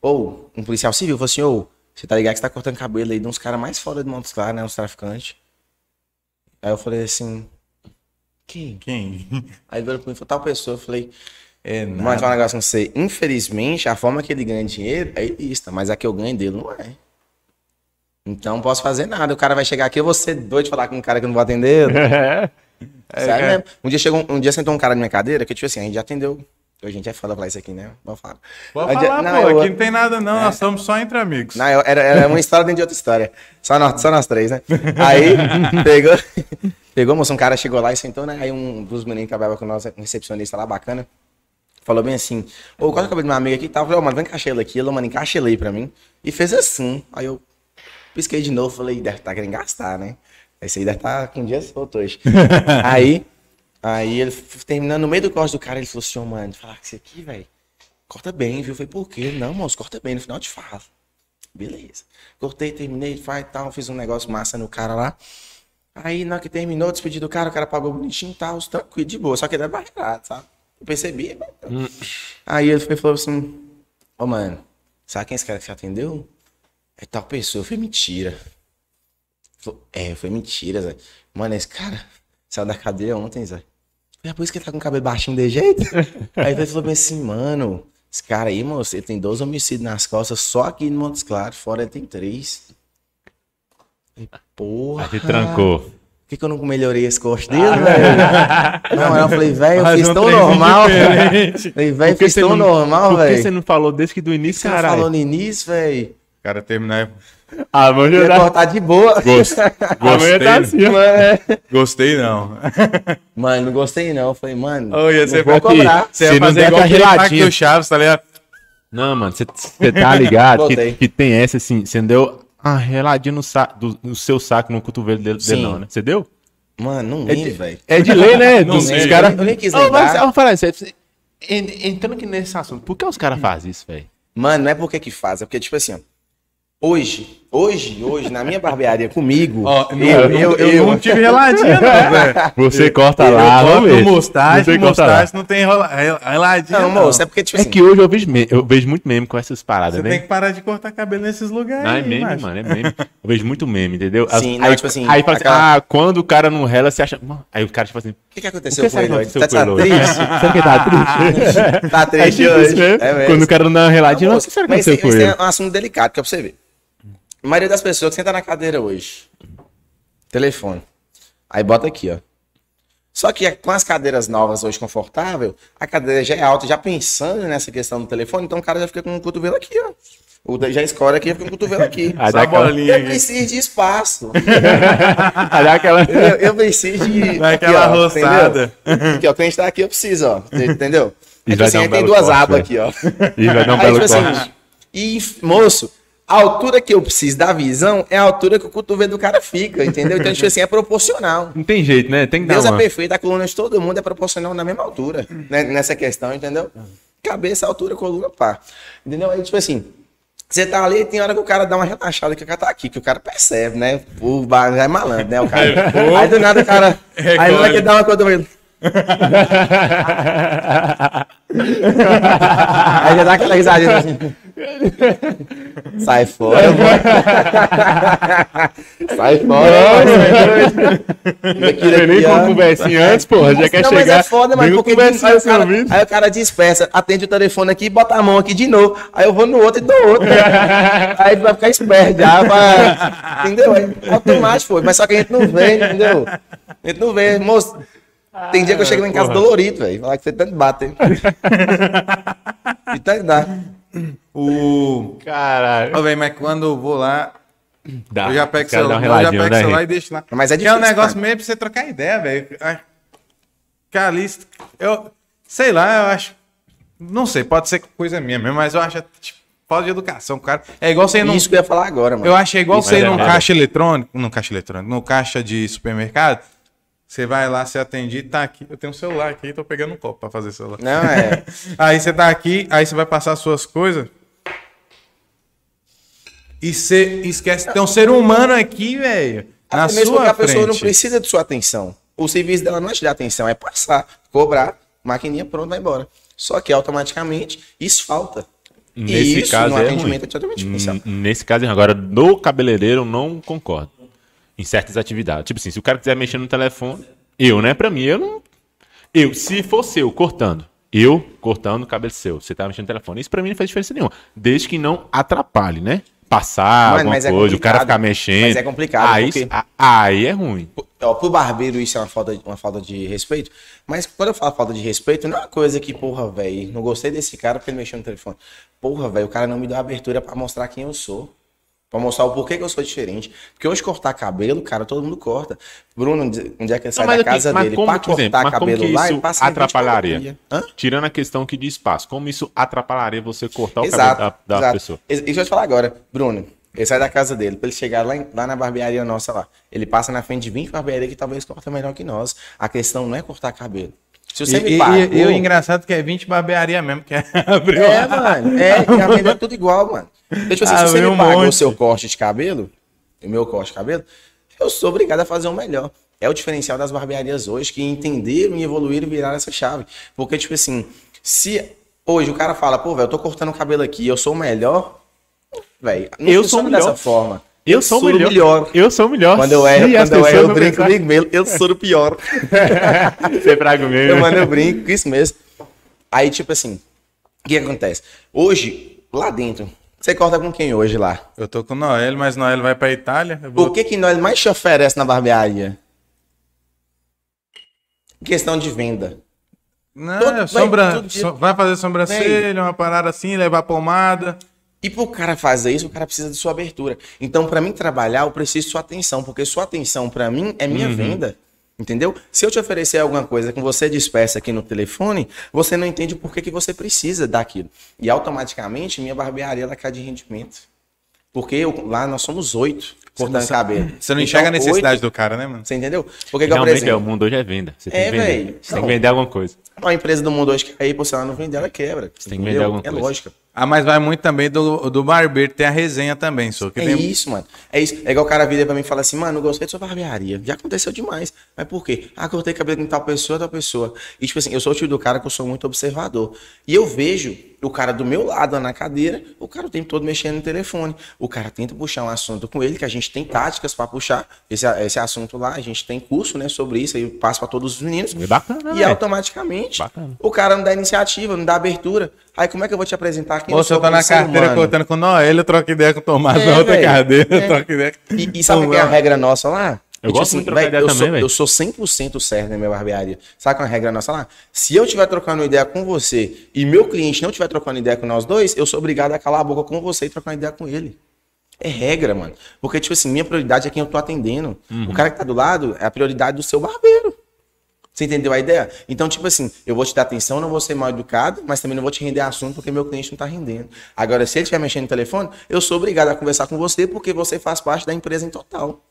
ou um policial civil, falou assim, ô, você tá ligado que você tá cortando cabelo aí de uns caras mais fora do Montes Claros, né? Uns traficantes. Aí eu falei assim, quem? Quem? Aí ele virou pra mim e falou, tal pessoa. Eu falei, É mas nada. um negócio com você, infelizmente, a forma que ele ganha dinheiro é ilícita, mas a que eu ganho dele não é. Então não posso fazer nada. O cara vai chegar aqui, eu vou ser doido de falar com um cara que eu não vou atender. É, Sério cara. mesmo. Um dia chegou, um, um dia sentou um cara na minha cadeira que, tipo assim, a gente já atendeu. A gente é foda falar isso aqui, né? Vamos falar. Pode Um dia- falar, não, pô. eu- Aqui não tem nada, não. Nós estamos só entre amigos. Não, eu- era, era uma história dentro de outra história. Só nós, só nós três, né? Aí, pegou, pegou, moço, um cara chegou lá e sentou, né? Aí um dos meninos que trabalhava com nós, um recepcionista lá, bacana, falou bem assim, ô, qual é o cabelo de uma amiga aqui e tal? Eu falei, ô, mano, vem encaixar ele aqui. Ele, mano, encaixa ele aí pra mim. E fez assim. Aí eu pisquei de novo, falei, deve estar querendo gastar, né? Esse aí deve estar com um dia solto hoje. aí, aí ele terminando no meio do corte do cara, ele falou assim, ô, mano, falar que isso aqui, velho, corta bem, viu? Eu falei, por quê? Não, moço, corta bem, no final eu te falo. Beleza. Cortei, terminei, faz e tal, fiz um negócio massa no cara lá. Aí, na hora que terminou, despedi do cara, o cara pagou bonitinho e tal, tranquilo, de boa, só que ele era barreirado, sabe? Eu percebi. mas- Aí ele falou assim: Ô, mano, sabe quem é esse cara que você atendeu? É tal pessoa. Eu falei: mentira. Falou, é, foi mentira, Zé. Mano, esse cara saiu da cadeia ontem, Zé. É por isso que ele tá com o cabelo baixinho de jeito? aí ele falou bem assim, mano, esse cara aí, moço, ele tem dois homicídios nas costas, só aqui no Montes Claros, fora ele tem três. Falei, Porra. Aí trancou. que, que eu não melhorei esse corte dele, velho? Não, eu falei, velho, eu fiz tão normal. diferente. Falei, velho, fiz você tão normal, Por que velho. você não falou desde que do início, Você não caralho? falou no início, velho. Cara, terminar. Ah, vamos Ia jogar. cortar de boa. Gost- Amanhã tá Gostei. assim, ó. Mano, Gostei, não. Mano, não gostei não. Falei, mano, Ô, ia ser não vou cobrar. Você Se ia não fazer der igual aquela aquele pacto do Chaves, tá ligado? Não, mano, você tá ligado que, que tem essa assim, você deu uma reladinha no, sa do, no seu saco, no cotovelo dele, dele não, né? Você deu? Mano, não É lembro, velho. é de lei, né? Não Dos sei. caras. Eu nem quis lembrar. mas, Vamos falar isso. Entrando aqui nesse assunto, por que os caras fazem isso, velho? Mano, não é porque que faz, é porque, tipo assim, ó. Hoje, hoje, hoje, na minha barbearia comigo, Ó, eu, eu, eu, eu, eu, não tive reladinha, não, velho. Você corta Eu lá, corto Você corta lá. mustache não tem reladinha, Não, não. moço, é porque, tipo É assim, que hoje eu vejo, eu vejo muito meme com essas paradas, Você né? tem que parar de cortar cabelo nesses lugares. Não, é aí, meme, macho. mano, é meme. Eu vejo muito meme, entendeu? As- Sim, não, aí, tipo assim, aí fala assim, ah, quando o cara não rela, você acha. Aí o cara, tipo assim, o que, que aconteceu que com ele Tá, tá triste? Será que tá triste? Tá triste tipo hoje. isso? É mesmo. Quando o cara não dá uma reladinha, Não, o que será que mas aconteceu com ele? é um assunto delicado, que é pra você ver. A maioria das pessoas que senta na cadeira hoje, telefone, aí bota aqui, ó. Só que com as cadeiras novas hoje confortável, a cadeira já é alta, já pensando nessa questão do telefone, então o cara já fica com o cotovelo aqui, ó. O já escolhe aqui, fica com o cotovelo aqui. Aí dá a aquela- bolinha Eu aqui. preciso de espaço. Aí dá aquela. Eu, eu preciso de. Dá aqui, aquela ó, roçada. entendeu? Aqui, ó, o cliente tá aqui, eu preciso, ó. Entendeu? E É vai assim, dar um aí tem duas corte, abas velho. aqui, ó. E vai dar um Aí, belo tipo corte. assim, e, moço, a altura que eu preciso da visão é a altura que o cotovelo do cara fica, entendeu? Então, tipo assim, é proporcional. Não tem jeito, né? Tem que dar Deus uma... é perfeito, a coluna de todo mundo é proporcional na mesma altura, né, nessa questão, entendeu? Cabeça, altura, coluna, pá. Entendeu? Aí, tipo assim, você tá ali e tem hora que o cara dá uma relaxada que o cara tá aqui, que o cara percebe, né? O bar é malandro, né? O cara. Aí do nada o cara. Aí na hora que dá uma coisa. Aí já dá aquela risadinha assim. Sai fora, mano. Sai fora, mano. Não nem com conversinha antes, porra. Já quer Não, mas chegar. é foda, mano, com porque conversinha aí o, assim cara, aí o cara dispersa, atende o telefone aqui, bota a mão aqui de novo. Aí eu vou no outro e dou outro. aí vai ficar esperto já, vai, entendeu? Aí, automático foi, mas só que a gente não vê, entendeu? A gente não vê, moço. Tem dia que eu chego lá em casa porra. dolorido, velho. Falar que você tanto bate. hein? E tanto dá. O. Caralho. Ô, velho, mas quando eu vou lá, Dá. eu já pego caras celular, dão eu já pego né, celular e deixo lá. Mas é Que é um difícil, negócio cara. meio pra você trocar ideia, velho. Ai, Calista, eu sei lá, eu acho. Não sei, pode ser coisa minha mesmo, mas eu acho tipo, falta de educação, cara. É igual você ir num. Isso que eu ia falar agora, mano. Eu acho que é igual Isso você ir é num caixa eletrônico, num caixa eletrônico, no caixa de supermercado. Você vai lá, você atende, tá aqui. Eu tenho um celular aqui, tô pegando um copo pra fazer celular. Não, é. Aí você tá aqui, aí você vai passar as suas coisas. E você esquece que tem um ser humano aqui, velho. Na sua porque a pessoa não frente. precisa de sua atenção. O serviço dela não é te dar atenção, é passar, cobrar, maquininha pronto, vai embora. Só que automaticamente isso falta. Nesse e isso caso no é atendimento ruim. é totalmente diferencial. N- Nesse caso, é agora, no cabeleireiro, eu não concordo. Em certas atividades. Tipo assim, se o cara quiser mexer no telefone, eu, né? Pra mim, eu não. Eu, se fosse eu cortando, eu cortando o cabelo seu, você tá mexendo no telefone, isso pra mim não faz diferença nenhuma. Desde que não atrapalhe, né? Passar Mano, alguma é coisa, o cara ficar mexendo. Mas é complicado, Aí, porque- aí é ruim. Ó, pro barbeiro isso é uma falta, uma falta de respeito. Mas quando eu falo falta de respeito, não é uma coisa que, porra, velho, não gostei desse cara porque ele mexeu no telefone. Porra, velho, o cara não me deu abertura pra mostrar quem eu sou. Pra mostrar o porquê que eu sou diferente. Porque hoje cortar cabelo, cara, todo mundo corta. Bruno, onde é que ele sai Não, da casa dele como pra exemplo, cortar como cabelo lá, ele passa em 24 atrapalharia? Tirando a questão que de espaço, como isso atrapalharia você cortar o Exato, cabelo da, da exato. pessoa? Isso isso eu vou te falar agora, Bruno. Ele sai da casa dele, pra ele chegar lá, em- lá na barbearia nossa lá. Ele passa na frente de 20 barbearias que talvez corta melhor que nós. A questão não é cortar cabelo. Se você E, me e, pagou... e, e o engraçado é que é 20 barbearia mesmo, que é abriu É, mano. É, e a venda é tudo igual, mano. Então, tipo assim, Ah, se você me um pagou o seu corte de cabelo, o meu corte de cabelo, eu sou obrigado a fazer o melhor. É o diferencial das barbearias hoje, que entenderam e evoluíram e viraram essa chave. Porque, tipo assim, se hoje o cara fala, pô, velho, eu tô cortando o cabelo aqui, eu sou o melhor, velho, não Eu sou funciona melhor. dessa forma. Eu sou o melhor. Eu sou o melhor. Quando eu erro, quando eu, erro, eu brinco pensar- comigo mesmo, eu sou o pior. Você praga mesmo. Eu, mano, eu brinco isso mesmo. Aí, tipo assim, o que acontece? Hoje, lá dentro, você corta com quem hoje lá? Eu tô com o Noel, mas Noel vai pra Itália. vou- O que que nós mais te oferece na barbearia? Questão de venda. Não, Todo- é vai, sombra- dia- so- vai fazer sobrancelha, uma parada assim, levar pomada. E pro cara fazer isso, o cara precisa de sua abertura. Então, pra mim trabalhar, eu preciso de sua atenção, porque sua atenção pra mim é minha venda. Entendeu? Se eu te oferecer alguma coisa que você dispersa aqui no telefone, você não entende por que, que você precisa daquilo. E automaticamente minha barbearia ela cai de rendimento. Porque eu- lá nós somos oito cortando cabelo. Você não Então, enxerga a necessidade oito- do cara, né, mano? Você entendeu? Porque, por Realmente, é, o mundo hoje é venda. Você tem É, que vender. Você tem que vender alguma coisa. uma empresa do mundo hoje que cair, pô, se ela não vender, ela quebra. Você tem que entendeu? vender alguma É coisa. lógica. Ah, mas vai muito também do, do barbeiro ter a resenha também, só que É tem... isso, mano. É isso. É igual o cara vira pra mim e fala assim, mano, eu gostei de sua barbearia. Já aconteceu demais. Mas por quê? Ah, cortei cabelo com tal pessoa, tal pessoa. E tipo assim, eu sou o tipo do cara que eu sou muito observador. E eu vejo o cara do meu lado na cadeira, o cara o tempo todo mexendo no telefone. O cara tenta puxar um assunto com ele, que a gente tem táticas pra puxar esse, esse assunto lá. A gente tem curso, né, sobre isso. Aí eu passo pra todos os meninos. É bacana, E velho. automaticamente, Bacana. o cara não dá iniciativa, não dá abertura. Aí como é que eu vou te apresentar quem eu Ou você sou tá na carteira humano? cortando com Noel, eu troco ideia com o Tomás É, na outra velho. cadeira, É. troco ideia com E, e sabe o que é a regra nossa lá? Eu tipo gosto muito de trocar véi, ideia eu também, sou, véi. Eu sou 100% certo na minha barbearia. Sabe qual é a regra nossa lá? Se eu estiver trocando ideia com você e meu cliente não estiver trocando ideia com nós dois, eu sou obrigado a calar a boca com você e trocar ideia com ele. É regra, mano. Porque, tipo assim, minha prioridade é quem eu tô atendendo. Uhum. O cara que tá do lado é a prioridade do seu barbeiro. Você entendeu a ideia? Então, tipo assim, eu vou te dar atenção, não vou ser mal educado, mas também não vou te render assunto porque meu cliente não tá rendendo. Agora, se ele estiver mexendo no telefone, eu sou obrigado a conversar com você porque você faz parte da empresa em total.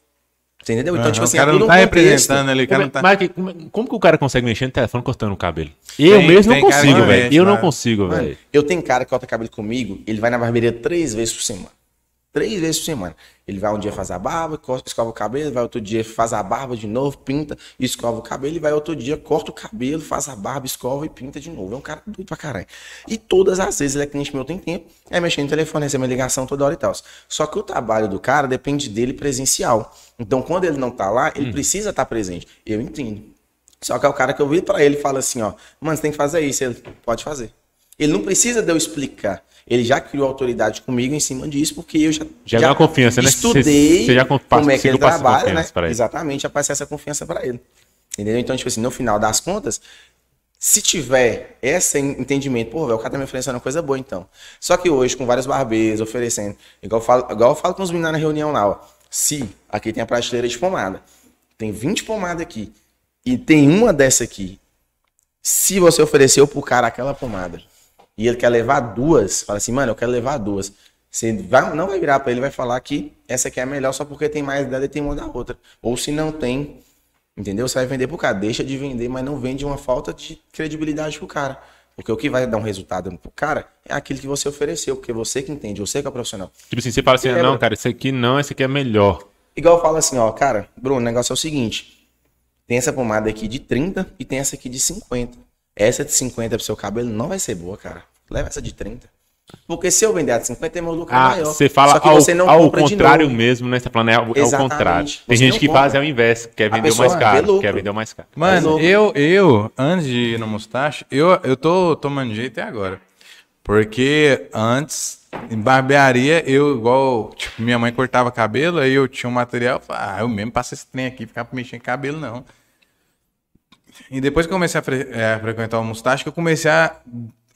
Você entendeu? Então, Aham, tipo assim, o cara é não tá um contexto. representando ali, o cara Como, não tá... mas que- como, como que o cara consegue mexer no telefone cortando o cabelo? Eu Tem- mesmo tem não consigo, velho. Eu não lá. consigo, Mano, velho. eu tenho cara que corta cabelo comigo, ele vai na barbearia três vezes por semana. Três vezes por semana. Ele vai um dia faz a barba, corta, escova o cabelo, vai outro dia faz a barba de novo, pinta, escova o cabelo, e vai outro dia, corta o cabelo, faz a barba, escova e pinta de novo. É um cara doido pra caralho. E todas as vezes ele é cliente meu, tem tempo, é mexer no telefone, receber ligação toda hora e tal. Só que o trabalho do cara depende dele presencial. Então, quando ele não tá lá, ele precisa estar presente. Eu entendo. Só que é o cara que eu vi pra ele e fala assim, ó, mano, você tem que fazer isso, ele pode fazer. Ele não precisa de eu explicar. Ele já criou autoridade comigo em cima disso, porque eu já, Já uma confiança, né? Estudei você já como é que ele trabalha, né? ele. Exatamente, já passei essa confiança para ele. Entendeu? Então, tipo assim, no final das contas, se tiver esse entendimento, pô, velho, o cara tá me oferecendo uma coisa boa, então. Só que hoje, com vários barbeiros oferecendo, igual eu falo, igual eu falo com os meninos na reunião lá, ó. Se aqui tem a prateleira de pomada, tem 20 pomadas aqui, e tem uma dessa aqui. Se você ofereceu pro cara aquela pomada e ele quer levar duas, fala assim, mano, eu quero levar duas. Você vai, não vai virar pra ele, vai falar que essa aqui é a melhor só porque tem mais dela e tem uma da outra. Ou se não tem, entendeu? Você vai vender pro cara. Deixa de vender, mas não vende uma falta de credibilidade pro cara. Porque o que vai dar um resultado pro cara é aquilo que você ofereceu, porque você que entende, você que é profissional. Tipo assim, você fala assim, não, cara, esse aqui não, esse aqui é melhor. Igual eu falo assim, ó, cara, Bruno, o negócio é o seguinte: tem essa pomada aqui de 30 e tem essa aqui de 50. Essa de 50 pro seu cabelo não vai ser boa, cara. Leva essa de 30. Porque se eu vender a de 50, é meu lucro Ah, maior. você fala Só que ao, você não ao contrário mesmo, né? Você tá falando é ao, é ao Exatamente. contrário. Tem Você gente que compra. faz é o inverso, quer vender o mais caro, lucro. quer vender o mais caro. Mano, eu, eu, antes de ir no Mustache, eu, eu tô tomando jeito até agora. Porque antes, em barbearia, eu, igual, tipo, minha mãe cortava cabelo, aí eu tinha um material, eu falava, ah, eu mesmo passo esse trem aqui, ficar mexendo em cabelo, não. E depois que eu comecei a, fre- é, a frequentar o Mustache, que eu comecei a,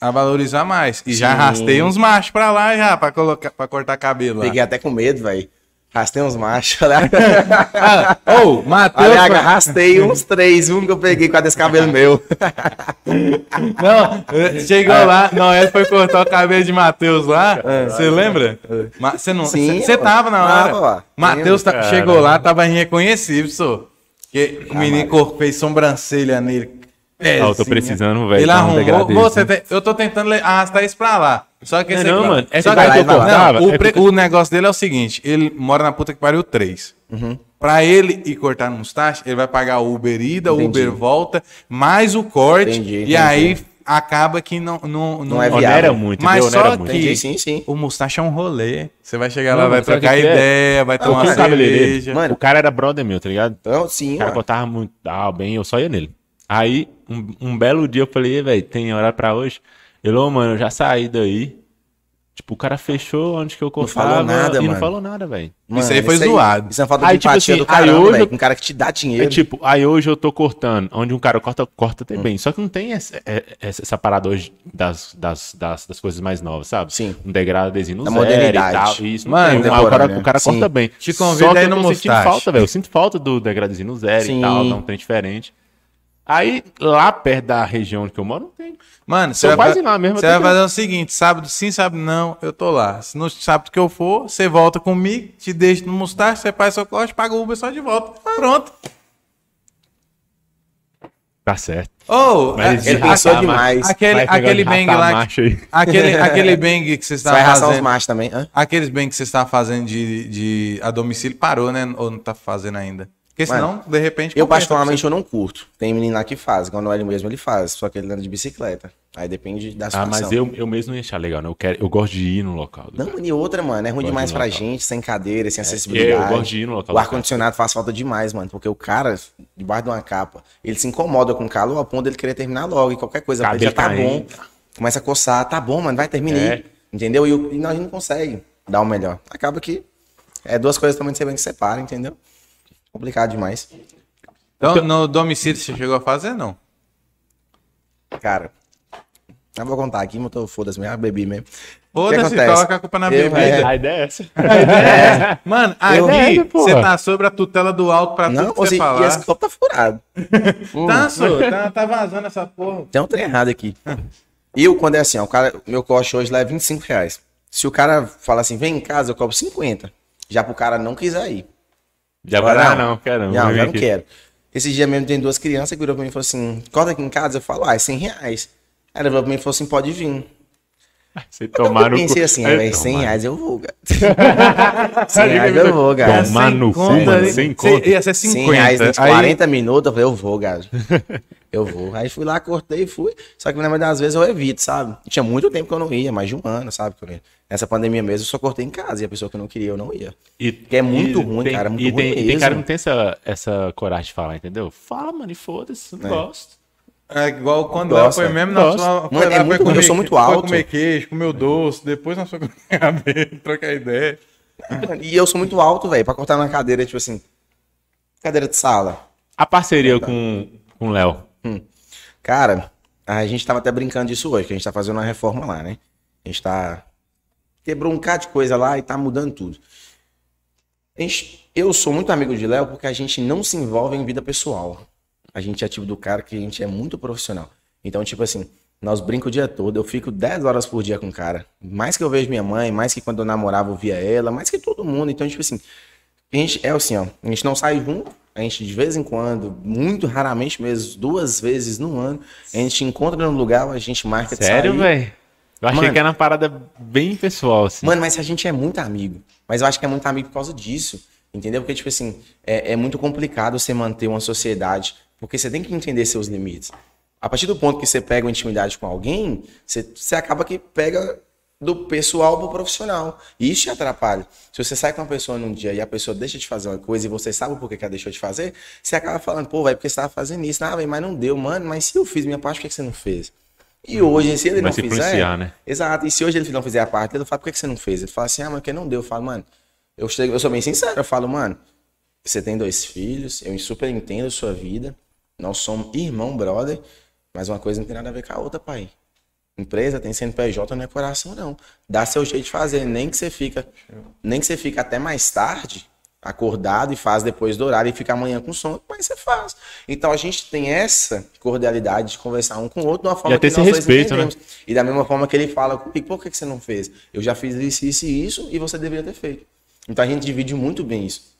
a valorizar mais. E já Sim. arrastei uns machos pra lá já, pra, colocar, pra cortar cabelo lá. Peguei até com medo, velho. Rastei uns machos. Ah, Ô, Matheus... Olha, arrastei uns três, um que eu peguei com a desse cabelo meu. Não, eh, chegou lá, Noel foi cortar o cabelo de Matheus lá. Você lembra? Você não. Sim, Você tava na hora. Matheus tá- chegou lá, tava irreconhecível, só. Que o menino fez sobrancelha nele. É, Ah, eu tô precisando, velho, Ele um arrumou. Você né? eu tô tentando arrastar isso pra lá. Só que Não, esse não, aqui- mano, essa só que- que eu não, cortava o, é porque- o negócio dele é o seguinte: ele mora na puta que pariu 3. Pra ele ir cortar no mustache, ele vai pagar o Uber ida, o. Uber volta, mais o corte. Entendi, e entendi. aí acaba que não. Não, Não é Não viável. era muito, Mas? Não só muito. que Entendi, sim, sim. o mustache é um rolê. Você vai chegar Não, lá, vai trocar é? ideia, vai tomar Porque uma cerveja. Mano, o cara era brother meu, tá ligado? Então, sim, O cara ó. cortava muito ah, bem, eu só ia nele. Aí, um, um belo dia eu falei, velho, tem hora pra hoje? Ele, ô, mano, eu já saí daí. Tipo, o cara fechou onde que eu cortava falou nada, e não mano. falou nada, velho. Isso aí foi zoado. Isso é uma falta de Aí, tipo empatia assim, do caramba, aí hoje velho. eu- com Um cara que te dá dinheiro. É tipo, aí hoje eu tô cortando, onde um cara corta, corta Hum. até bem. Só que não tem essa, é- essa, essa parada hoje das, das, das, das coisas mais novas, sabe? Sim. Um degradezinho no Da zero modernidade. e tal. Isso, Mano, tem. O cara, contemporâneo. o cara Sim. corta bem. Te Só convido que aí eu no sentindo Mustache. falta, velho. Eu sinto falta do degradezinho no zero Sim. e tal, um trem diferente. Aí, lá perto da região que eu moro, não tem. Mano, você vai, quase lá mesmo, você vai fazer o seguinte: sábado sim, sábado não, eu tô lá. Se no sábado que eu for, você volta comigo, te deixa no mustache, você faz seu corte, paga o Uber só de volta. Pronto. Tá certo. Ô, Mas a- ele pensou a- demais. Aquele, Vai aquele bang lá. Aquele, aquele bang que você Você vai estava raçar os fazendo. machos também. Hã? Aqueles bang que você estava fazendo de, de a domicílio parou, né? Ou não tá fazendo ainda? Porque senão, Mano, de repente. Eu, particularmente, eu não curto. Tem menino lá que faz. Quando ele mesmo, ele faz. Só que ele anda de bicicleta. Aí depende da Ah, situação. mas eu, eu mesmo não ia achar legal, né? Eu, quero, eu gosto de ir no local. do Não, cara. e outra, mano, é ruim demais de pra local. gente, sem cadeira, sem eu acessibilidade. gosto de ir no local O do ar-condicionado faz falta demais, mano, porque o cara, debaixo de uma capa, ele se incomoda com o calor ao ponto dele querer terminar logo e qualquer coisa, pra ele já tá Cabelo bom. Começa a coçar, tá bom, mano, vai, termina É. Entendeu? E, e nós não consegue dar o melhor. Acaba que é duas coisas também que você bem que separa, entendeu? Complicado demais. Então, no domicílio você chegou a fazer, não? Cara, eu vou contar aqui, mas eu tô foda-se mesmo, bebi mesmo. O que Foda-se, acontece? coloca a culpa na Eu- bebida. é. A ideia é essa. É. Mano, Eu- aqui É, porra. você tá sobre a tutela do alto pra Não, tudo que você seja, falar. e esse copo tá furado. Tá, só, tá, tá vazando essa porra. Tem um trem errado aqui. Eu, quando é assim, ó, o cara, meu coche hoje lá é 25 reais. Se o cara fala assim, vem em casa, eu cobro 50. Já pro cara não quiser ir. Já vai, ah, não, quero. Não, já não aqui. quero. Esse dia mesmo tem duas crianças que virou pra mim e falou assim, corta aqui em casa. Eu falo, ah, é 100 reais. Aí ela virou pra mim e falou assim, pode vir. Você tomar eu no pensei cu. assim, É, velho, 100 tomar- reais eu vou, cara. 100 reais eu vou, cara. Tomar no cu, mano, hein? sem conta. Ia ser 100 50. reais dentro de Aí- 40 minutos, eu falei, eu vou, cara. Eu vou. Aí fui lá, cortei e fui. Só que na maioria das vezes eu evito, sabe? Tinha muito tempo que eu não ia, mais de um ano, sabe? eu. Nessa pandemia mesmo, eu só cortei em casa. E a pessoa que não queria, eu não ia. E, Porque é muito ruim, tem- cara, muito e ruim tem, e tem mesmo. cara que não tem essa, essa coragem de falar, entendeu? Fala, mano, e foda-se, não É. gosto. É igual quando ela foi mesmo na Gosta. sua. Mano, foi é foi muito- comer- eu sou muito Foi alto. comer queijo, comeu doce, depois nós fomos comer cabelo, trocar ideia. Mano, E eu sou muito alto, velho, pra cortar na cadeira, tipo assim. Cadeira de sala. A parceria com, com o Léo. Cara, a gente tava até brincando disso hoje, que a gente tá fazendo uma reforma lá, né? A gente tá. Quebrou um bocado de coisa lá e tá mudando tudo. A gente- Eu sou muito amigo de Léo porque a gente não se envolve em vida pessoal. A gente é tipo do cara que a gente é muito profissional. Então, tipo assim, nós brincamos o dia todo, eu fico 10 horas por dia com o cara. Mais que eu vejo minha mãe, mais que quando eu namorava eu via ela, mais que todo mundo. Então, tipo assim, a gente é assim, ó, a gente não sai junto, a gente de vez em quando, muito raramente mesmo, duas vezes no ano, a gente encontra no lugar, a gente marca de Sério, velho? Eu achei Mano. que era uma parada bem pessoal, assim. Mano, mas a gente é muito amigo. Mas eu acho que é muito amigo por causa disso. Entendeu? Porque, tipo assim, é, é muito complicado você manter uma sociedade. Porque você tem que entender seus limites. A partir do ponto que você pega uma intimidade com alguém, você, você acaba que pega do pessoal pro profissional. E isso te atrapalha. Se você sai com uma pessoa num dia e a pessoa deixa de fazer uma coisa e você sabe o porquê que ela deixou de fazer, você acaba falando, pô, vai porque você tava fazendo isso. Ah, velho, mas não deu, mano. Mas se eu fiz minha parte, por que que você não fez? E hoje, se ele não Começa a fizer. né? Exato. E se hoje ele não fizer a parte dele, eu falo, por que que você não fez? Ele fala assim, ah, mas porque não deu. Eu falo, mano, eu, chego, eu sou bem sincero. Eu falo, mano, você tem dois filhos, eu super entendo a sua vida. Nós somos irmão, brother, mas uma coisa não tem nada a ver com a outra, pai. Empresa tem CNPJ, não é coração, não. Dá seu jeito de fazer, nem que você fica, nem que você fica até mais tarde acordado e faz depois do horário e fica amanhã com sono, mas você faz. Então a gente tem essa cordialidade de conversar um com o outro de uma forma até que nós dois respeito, né? entendemos. E da mesma forma que ele fala comigo, por que, você não fez? Eu já fiz isso, isso e isso, e você deveria ter feito. Então a gente divide muito bem isso.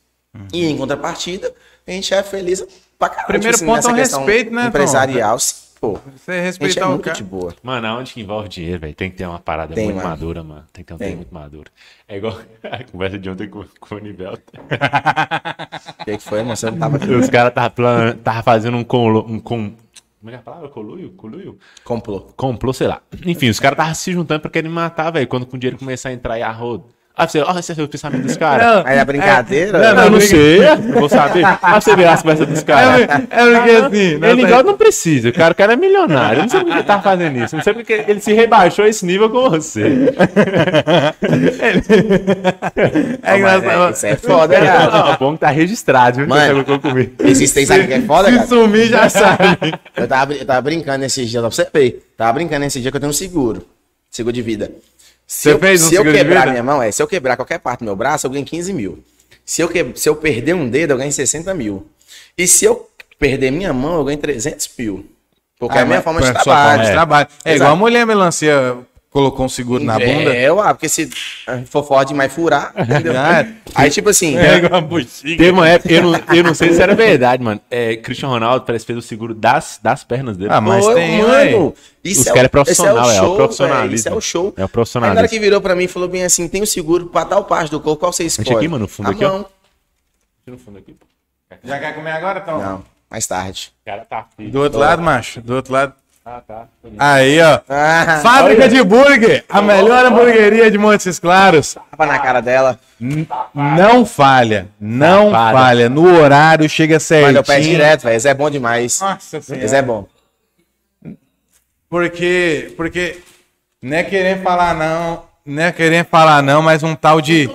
E em contrapartida, a gente é feliz pra caralho. Primeiro tipo ponto nessa é o respeito, né? Empresarial, sim, pô. Você gente é respeitar o cara. de boa. Mano, aonde que envolve dinheiro, velho? Tem que ter uma parada Tem, muito mano. madura, mano. Tem que ter um Tem. muito maduro. É igual a conversa de ontem com, com o Nivelta. O que, que foi, mas você não tava aqui. Os caras tava, plan- tava fazendo um colo, um com, como é que é a palavra? Coluio? Coluio? Complô. Complô, sei lá. Enfim, os caras estavam se juntando pra querer me matar, velho. Quando com o dinheiro começar a entrar e a roda. Aí você, olha, esse é o pensamento desse cara. Aí é brincadeira? Não, eu não sei, eu vou saber. Aí você vê as conversas dos caras. É, é porque assim. Ele igual não precisa, o cara, o cara é milionário. Eu não sei por que ele tá fazendo isso. Não sei porque ele se rebaixou a esse nível com você. É Mas engraçado. Isso é foda, Não, cara. bom que tá registrado, viu? que Mano. Existem, sabe o que é foda, Se cara? sumir, já sabe. Eu tava, eu tava brincando esses dias, ó, pra você ver. Tava brincando nesse dia que eu tenho um seguro. Seguro de vida. Se Você eu, fez um se eu quebrar minha mão, é, se eu quebrar qualquer parte do meu braço, eu ganho 15 mil. Se eu, que, se eu perder um dedo, eu ganho 60 mil. E se eu perder minha mão, eu ganho 300 mil. Porque é a minha forma de Sua trabalho. forma de É. trabalho. É Exato. igual a mulher melancia colocou um seguro na bunda. É, ué, porque se for forte demais furar, entendeu? Ah, Aí, tipo assim, É igual a bexiga. Teve uma época, eu não, eu não sei se era verdade, mano. É, Cristiano Ronaldo parece que fez o seguro das, das pernas dele. Ah, mas Pô, tem, mano, isso Os é, cara é o- profissional, esse é o show, profissionalismo. velho, Isso é o show. É o Aí na hora profissionalismo. que virou pra mim e falou bem assim, tem o seguro pra tal parte do corpo, qual você escolhe? aqui, mano, no fundo a aqui, ó. mão. Já quer comer agora, então? Não, mais tarde. O cara tá feio. Do outro lado, macho. Do outro lado. Ah, tá. Aí, ó. Ah, Fábrica de Burger. A melhor hamburgueria de Montes Claros. tapa na cara dela. Não falha. Não Safada. falha. No horário, chega certinho. Manda o pé direto, velho. Esse é bom demais. Nossa senhora. Esse é bom. Porque, porque não é querer falar não, não é querer falar não, mas um tal de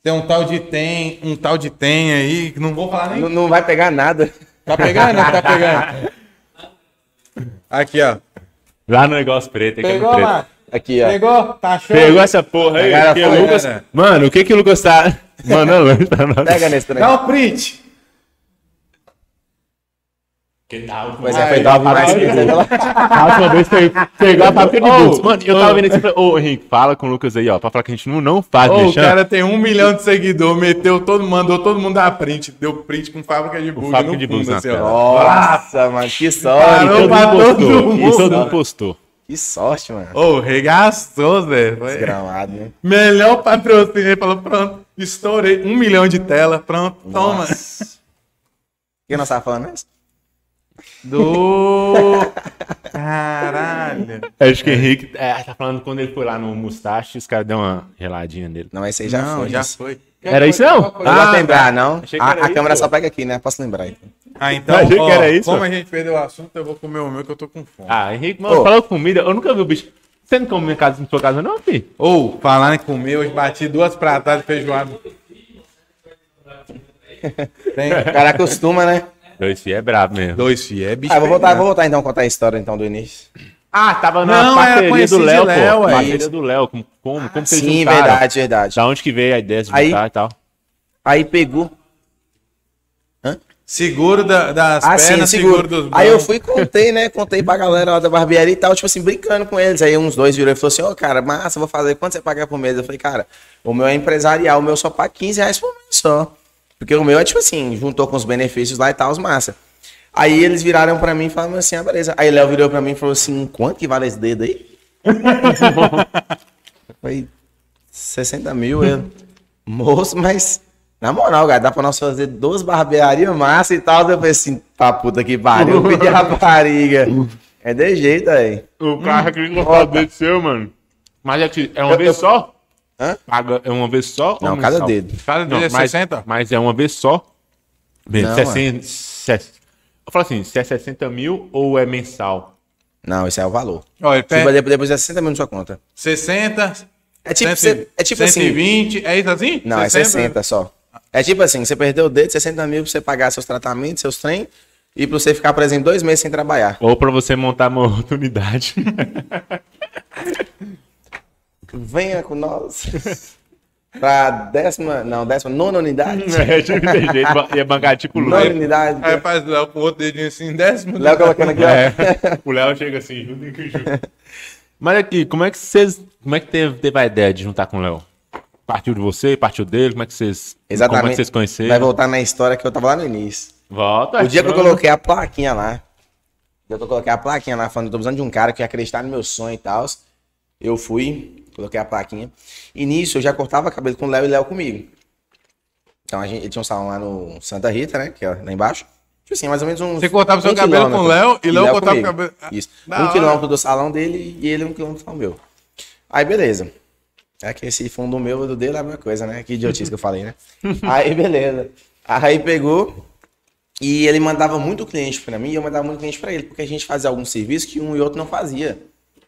tem um tal de tem, um tal de tem aí, que não vou falar nem. Não, não vai pegar nada. Tá pegando, não tá pegando. Aqui, ó. Lá no negócio preto. aqui é Pegou, preto. mano? Aqui, ó. Pegou? Tá show? Pegou essa porra aí. Pegaram que a o folha, Lucas... né? Mano, o que que o Lucas tá pra nós? Pega nesse trem. Dá um print. Pois é, Aí, foi top demais. aí. A última vez foi pegou a fábrica de boots. Mano, eu tava vendo isso e falei, ô Henrique, fala com o Lucas aí, ó, pra falar que a gente não, não faz, Ô, o cara tem um milhão de seguidores, meteu todo, mandou todo mundo dar print, deu print com fábrica de bug. fábrica de na assim. Nossa, mano, que sorte. Parou pra todo postou. mundo. E todo mundo postou. Que sorte, mano. Ô, regaçou, velho. Foi- Gramado, né? Melhor patrocínio. Ele falou, pronto, estourei um milhão de tela, pronto, toma. O que nós tava falando mesmo? Do... Caralho. Acho que o Henrique é, tá falando quando ele foi lá no Mustache, os caras deu uma geladinha nele. Não, esse aí já não, foi. já isso. foi. Era isso não? Não pra lembrar, não. Ah, A, a isso, câmera pô. só pega aqui, né? Posso lembrar. então. Ah, então, Achei que ó, era isso, como ó. a gente perdeu o assunto, eu vou comer o meu que eu tô com fome. Ah, Henrique, mano, falou comida, eu nunca vi o bicho. Você não come em casa, na sua casa não, filho? Ou, falar em comer, hoje bati duas pratadas de feijoada. Tem O cara acostuma, né? Dois filhos é brabo mesmo. dois filhos, é bicho. Ah, vou voltar, pegado. vou voltar então a contar a história então do início. Ah, tava na Não, era parceria do Léo, Léo, pô. é Parceria isso. do Léo, como, como, como vocês Sim, juntaram? verdade, verdade. Da onde que veio a ideia de Aí- juntar e tal? Aí pegou. Seguro da- das Ah, sim, pernas, seguro. seguro. dos Aí eu fui e contei, né? Contei pra galera lá da barbearia e tal, tipo assim, brincando com eles. Aí uns dois virou e falou assim: Ô, cara, massa, vou fazer. Quanto você paga por mês? Eu falei, cara, o meu é empresarial, o meu só paga 15 reais por mês só. Porque o meu é tipo assim, juntou com os benefícios lá e tal, os massa. Aí eles viraram pra mim e falaram assim: ah, beleza. Aí Léo virou pra mim e falou assim: quanto que vale esse dedo aí? Foi 60 mil, eu. Moço, mas. Na moral, cara, dá pra nós fazer duas barbearias massa e tal. Eu falei assim, pra puta que pariu, pedi rapariga. É de jeito aí. O carro aqui não Opa. pode seu, mano. Mas é que é uma Eu- vez eu- só? Hã? Paga, é uma vez só? Não, ou cada mensal? dedo. Cada Não, dia é mas, 60? mas é uma vez só? Não, 60, se- eu falo assim, se é 60 mil ou é mensal? Não, esse é o valor. Ó, ele Tipo, depois, depois é 60 mil na sua conta. 60, É tipo, 100, cê- é tipo assim. 120, é isso assim? Não, é 60 só. É tipo assim, você perdeu o dedo, 60 mil pra você pagar seus tratamentos, seus trem, e pra você ficar, por exemplo, dois meses sem trabalhar. Ou pra você montar uma oportunidade? Venha com nós. pra décima. Não, décima nona unidade. é, tipo, tem jeito, ia bancar tipo o Nona Léo. unidade. Aí faz o Léo com o outro dedinho assim, décimo. Léo colocando aqui, ó. É, o Léo chega assim, junto que junto. Mas aqui, como é que vocês. Como é que teve, teve a ideia de juntar com o Léo? Partiu de você, partiu dele? Como é que vocês. Exatamente. Como é que vocês conheceram? Vai voltar na história que eu tava lá no início. Volta. O dia que eu coloquei a plaquinha lá, eu coloquei a plaquinha lá, falando, tô precisando de um cara que ia acreditar no meu sonho e tal. Eu fui, coloquei a plaquinha. E nisso eu já cortava cabelo com o Léo e Léo comigo. Então a gente ele tinha um salão lá no Santa Rita, né? Que é lá embaixo. Tipo assim, mais ou menos uns. Você cortava seu um cabelo com o. Léo e Léo cortava o cabelo. Isso. Da um hora. quilômetro do salão dele e ele um quilômetro do salão meu. Aí beleza. É que esse fundo meu do dele é a mesma coisa, né? Que idiotice que eu falei, né? Aí, beleza. Aí pegou e ele mandava muito cliente pra mim e eu mandava muito cliente pra ele, porque a gente fazia algum serviço que um e outro não fazia.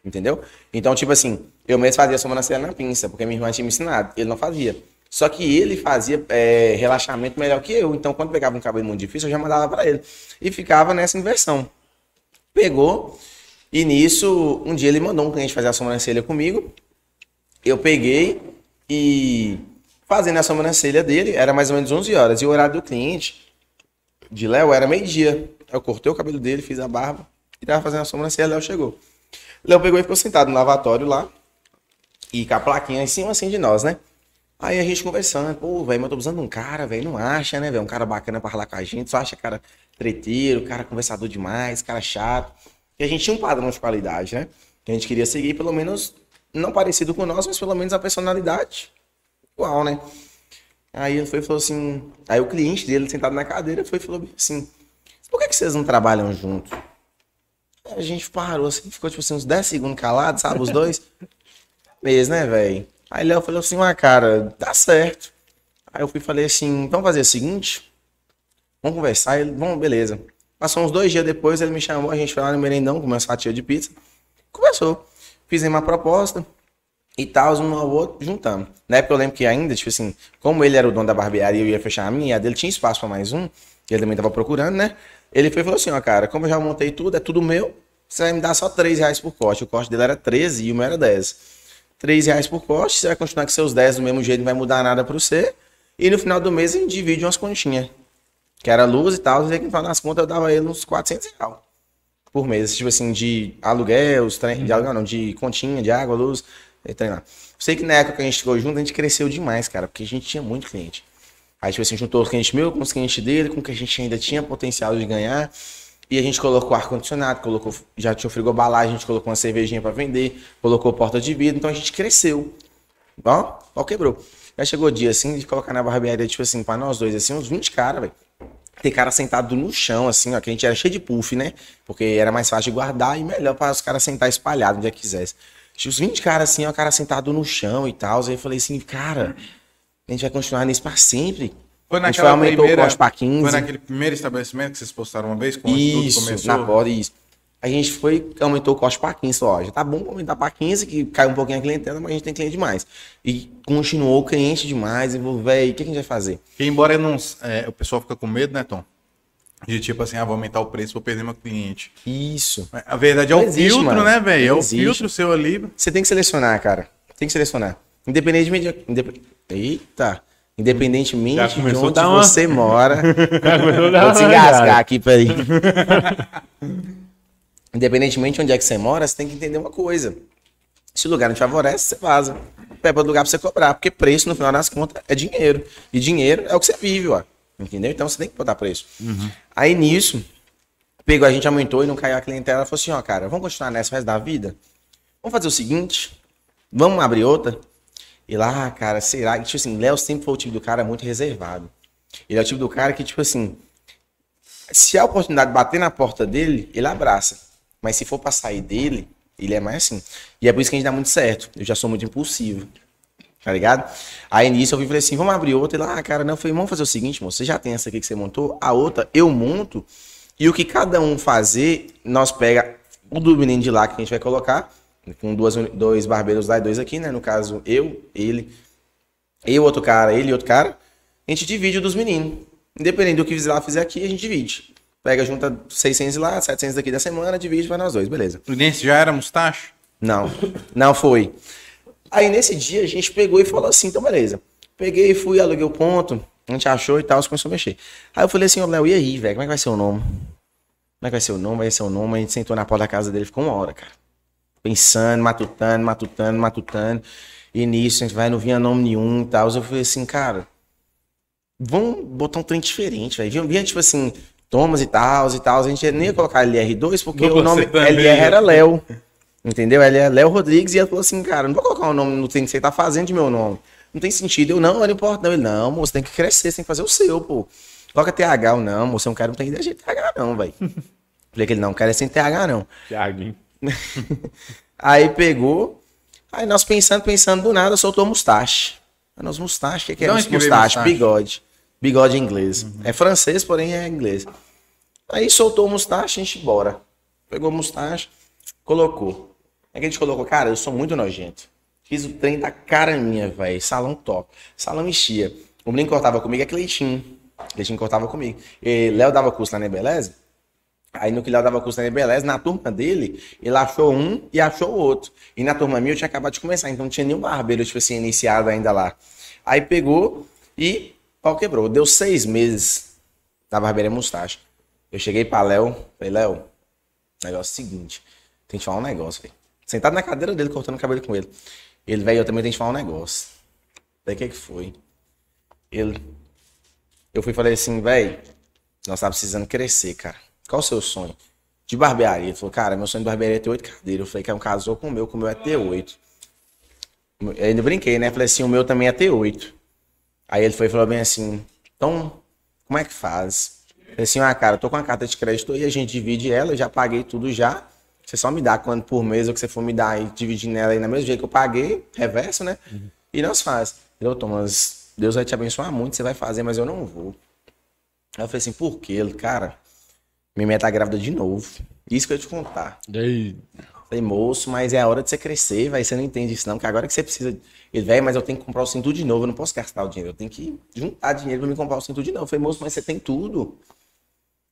Entendeu? Então, tipo assim, eu mesmo fazia sobrancelha na pinça, porque minha irmã tinha me ensinado. Ele não fazia. Só que ele fazia é, relaxamento melhor que eu. Então, quando pegava um cabelo muito difícil, eu já mandava pra ele. E ficava nessa inversão. Pegou. E nisso, um dia ele mandou um cliente fazer a sobrancelha comigo. Eu peguei e fazendo a sobrancelha dele, era mais ou menos 11 horas. E o horário do cliente, de Léo, era meio-dia. Eu cortei o cabelo dele, fiz a barba e tava fazendo a sobrancelha, Léo chegou. Léo pegou e ficou sentado no lavatório lá. E com a plaquinha em cima assim de nós, né? Aí a gente conversando, pô, velho, mas eu tô de um cara, velho, não acha, né, velho? Um cara bacana pra falar com a gente, só acha cara treteiro, cara conversador demais, cara chato. E a gente tinha um padrão de qualidade, né? Que a gente queria seguir, pelo menos, não parecido com nós, mas pelo menos a personalidade igual, né? Aí ele foi falou assim. Aí o cliente dele, sentado na cadeira, foi falou assim: por que, que vocês não trabalham juntos? A gente parou assim, ficou tipo assim, uns 10 segundos calados, sabe? Os dois. Mesmo, né, velho? Aí Léo falou assim: ah, cara, tá certo. Aí eu fui falei assim: vamos fazer o seguinte, vamos conversar. Ele, bom, beleza. Passou uns dois dias depois, ele me chamou, a gente foi lá no merendão, comeu uma fatia de pizza. Conversou. Fizemos uma proposta e tal, um ao outro, juntamos. Na época eu lembro que ainda, tipo assim, como ele era o dono da barbearia e eu ia fechar a minha, a dele tinha espaço para mais um, que ele também tava procurando, né? Ele foi falou assim, ó, cara, como eu já montei tudo, é tudo meu, você vai me dar só 3 reais por corte. O corte dele era 13 e o meu era 10. 3 reais por corte, você vai continuar com seus 10 do mesmo jeito, não vai mudar nada para você. E no final do mês a gente divide umas continhas. Que era luz e tal, e no final das contas eu dava ele uns 400 reais por mês. Tipo assim, de aluguel, trem, de aluguel não, de continha, de água, luz, e lá. Sei que na época que a gente ficou junto, a gente cresceu demais, cara, porque a gente tinha muito cliente. Aí, tipo assim, juntou os clientes meus com os clientes dele, com o que a gente ainda tinha potencial de ganhar. E a gente colocou ar-condicionado, colocou, já tinha o frigobar a gente colocou uma cervejinha para vender, colocou porta de vidro, então a gente cresceu. Ó, ó, quebrou. Aí chegou o dia, assim, de colocar na barbearia, tipo assim, pra nós dois, assim, uns 20 caras, velho. Tem cara sentado no chão, assim, ó, que a gente era cheio de puff, né? Porque era mais fácil de guardar e melhor para os caras sentar espalhado onde é quisesse. Tinha uns 20 caras, assim, ó, cara sentado no chão e tal. Aí eu falei assim, cara, a gente vai continuar nisso pra sempre. Foi a gente naquela aumentou primeira, o corte pra 15. Foi naquele primeiro estabelecimento que vocês postaram uma vez, quando tudo Isso, começou? na porta, isso. A gente foi, aumentou o corte para 15, ó, já tá bom pra aumentar para 15, que cai um pouquinho a clientela, mas a gente tem cliente demais. E continuou cliente demais, e velho, o que a gente vai fazer? Que embora não, é, o pessoal fica com medo, né, Tom? De tipo assim, ah, vou aumentar o preço, vou perder meu cliente. Isso. A verdade é o existe, filtro, mano. né, velho? É o existe. filtro seu ali. Você tem que selecionar, cara. Tem que selecionar. Independentemente de. indep- Eita! Independentemente de onde uma- você mora. Vou desengasgar olhada. aqui, peraí. Independentemente de onde é que você mora, você tem que entender uma coisa. Se o lugar não te favorece, você vaza. Pega outro lugar pra você cobrar, porque preço, no final das contas, é dinheiro. E dinheiro é o que você vive, ó. Entendeu? Então você tem que botar preço. Aí nisso, pegou, a gente aumentou e não caiu a clientela. Ela falou assim: ó, cara, vamos continuar nessa resto da vida? Vamos fazer o seguinte: vamos abrir outra? E lá, cara, será? que, Tipo assim, Léo sempre foi o tipo do cara muito reservado. Ele é o tipo do cara que, tipo assim, se a oportunidade bater na porta dele, ele abraça. Mas se for pra sair dele, ele é mais assim. E é por isso que a gente dá muito certo. Eu já sou muito impulsivo. Tá ligado? Aí nisso eu falei assim: vamos abrir outra. E lá, ah, cara, não. Eu falei, vamos fazer o seguinte, moço. Você já tem essa aqui que você montou, a outra eu monto. E o que cada um fazer, nós pega o do menino de lá que a gente vai colocar, com duas, dois barbeiros lá e dois aqui, né? No caso, eu, ele, eu, outro cara, ele e outro cara. A gente divide o dos meninos. Independente do que fizer lá, fizer aqui, a gente divide. Pega, junta 600 lá, 700 daqui da semana, divide para nós dois, beleza. O Nesse já era mustache? Não, não foi. Aí nesse dia a gente pegou e falou assim, então beleza. Peguei, fui, aluguei o ponto, a gente achou e tal, começou a mexer. Aí eu falei assim, ô Léo, e aí, velho, como é que vai ser o nome? Como é que vai ser o nome? Vai ser o nome. A gente sentou na porta da casa dele, ficou uma hora, cara. Pensando, matutando, matutando, matutando. E nisso, a gente vai, não vinha nome nenhum e tal. Eu falei assim, cara, vamos botar um trem diferente, velho. Vinha, tipo assim, Thomas e tal, e tal. A gente nem ia colocar LR2, porque o nome também, LR era? Léo. Entendeu? Ele é Léo Rodrigues e ela falou assim, cara, não vou colocar o nome no trem que você tá fazendo de meu nome. Não tem sentido. Eu, não, não importa, não. Ele, não, moço, tem que crescer, você tem que fazer o seu, pô. Coloca TH ou não, moço, eu não quero, não tem ideia de TH não, velho. Falei que ele, não, quero é sem TH não. Thiaguinho. Aí pegou Aí nós pensando, pensando, do nada, soltou mustache. Aí nós, mustache, o que, que é mustache? mustache? Bigode. Bigode em inglês. É francês, porém é inglês. Aí soltou o mustache, a gente bora. Pegou o mustache, colocou. Aí que a gente colocou, cara, eu sou muito nojento. Fiz o trem da cara minha, velho. Salão top. Salão enchia. O menino cortava comigo é Cleitinho. Cleitinho cortava comigo. E Léo dava curso lá na Beleza. Aí no que Léo dava curso na Beleza, na turma dele, ele achou um e achou outro. E na turma minha eu tinha acabado de começar, então não tinha nenhum barbeiro, tipo assim, iniciado ainda lá. Aí pegou e pau quebrou. Deu seis meses da barbearia Mustache. Eu cheguei pra Léo, falei, Léo, negócio é o seguinte, tem que falar um negócio, velho. Sentado na cadeira dele, cortando o cabelo com ele. Ele, velho, eu também tenho que falar um negócio. Daí o que que foi? Ele, eu fui falei assim, velho, nós tá precisando crescer, cara. Qual o seu sonho? De barbearia. Ele falou, cara, meu sonho de barbearia é ter oito cadeiras. Eu falei que é um casou com o meu, com o meu é ter oito. Eu ainda brinquei, né? Falei assim, o meu também é ter oito. Aí ele foi e falou bem assim, então, como é que faz? Eu falei assim, ah, cara, eu tô com a carta de crédito aí, a gente divide ela, eu já paguei tudo já. Você só me dá quando por mês, ou que você for me dar aí, dividindo ela aí na mesma jeito que eu paguei, reverso, né? E nós faz. Eu, Thomas, Deus vai te abençoar muito, você vai fazer, mas eu não vou. Aí eu falei assim, por quê? Ele, cara, minha mãe tá grávida de novo. Isso que eu ia te contar. Daí, Falei, moço, mas é a hora de você crescer, vai. Você não entende isso, não, que agora que você precisa. Ele, velho, mas eu tenho que comprar o cinto de novo, eu não posso gastar o dinheiro, eu tenho que juntar dinheiro pra me comprar o cinto de novo. Eu falei, moço, mas você tem tudo.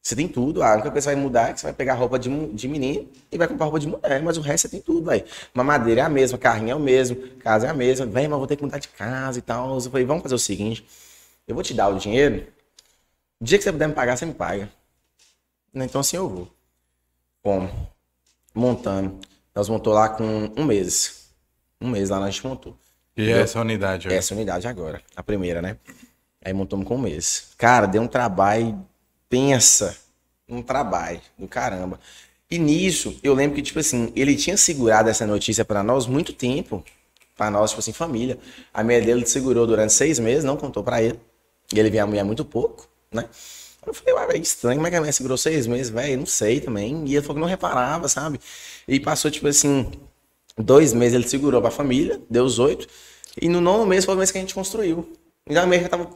Você tem tudo. A única coisa que vai mudar é que você vai pegar roupa de, de menino e vai comprar roupa de mulher, mas o resto você tem tudo, velho. Mamadeira é a mesma, carrinho é o mesmo, casa é a mesma. Velho, mas vou ter que mudar de casa e tal. Eu falei, vamos fazer o seguinte: eu vou te dar o dinheiro, o dia que você puder me pagar, você me paga. Então assim eu vou. Como? Montando. Nós montou lá com um mês. Um mês lá a gente montou. E essa unidade. Essa unidade agora, a primeira, né? Aí montamos com um mês. Cara, deu um trabalho, pensa, um trabalho do caramba. E nisso, eu lembro que, tipo assim, ele tinha segurado essa notícia pra nós muito tempo. Pra nós, tipo assim, família. A mulher dele segurou durante seis meses, não contou pra ele. E ele via a mulher muito pouco, né? Eu falei, ué, estranho, como é que a mulher segurou seis meses, velho? Não sei também. E ele falou que não reparava, sabe? E passou, tipo assim, dois meses ele segurou pra família, deu os oito. E no nono mês foi o mês que a gente construiu. E a mulher já tava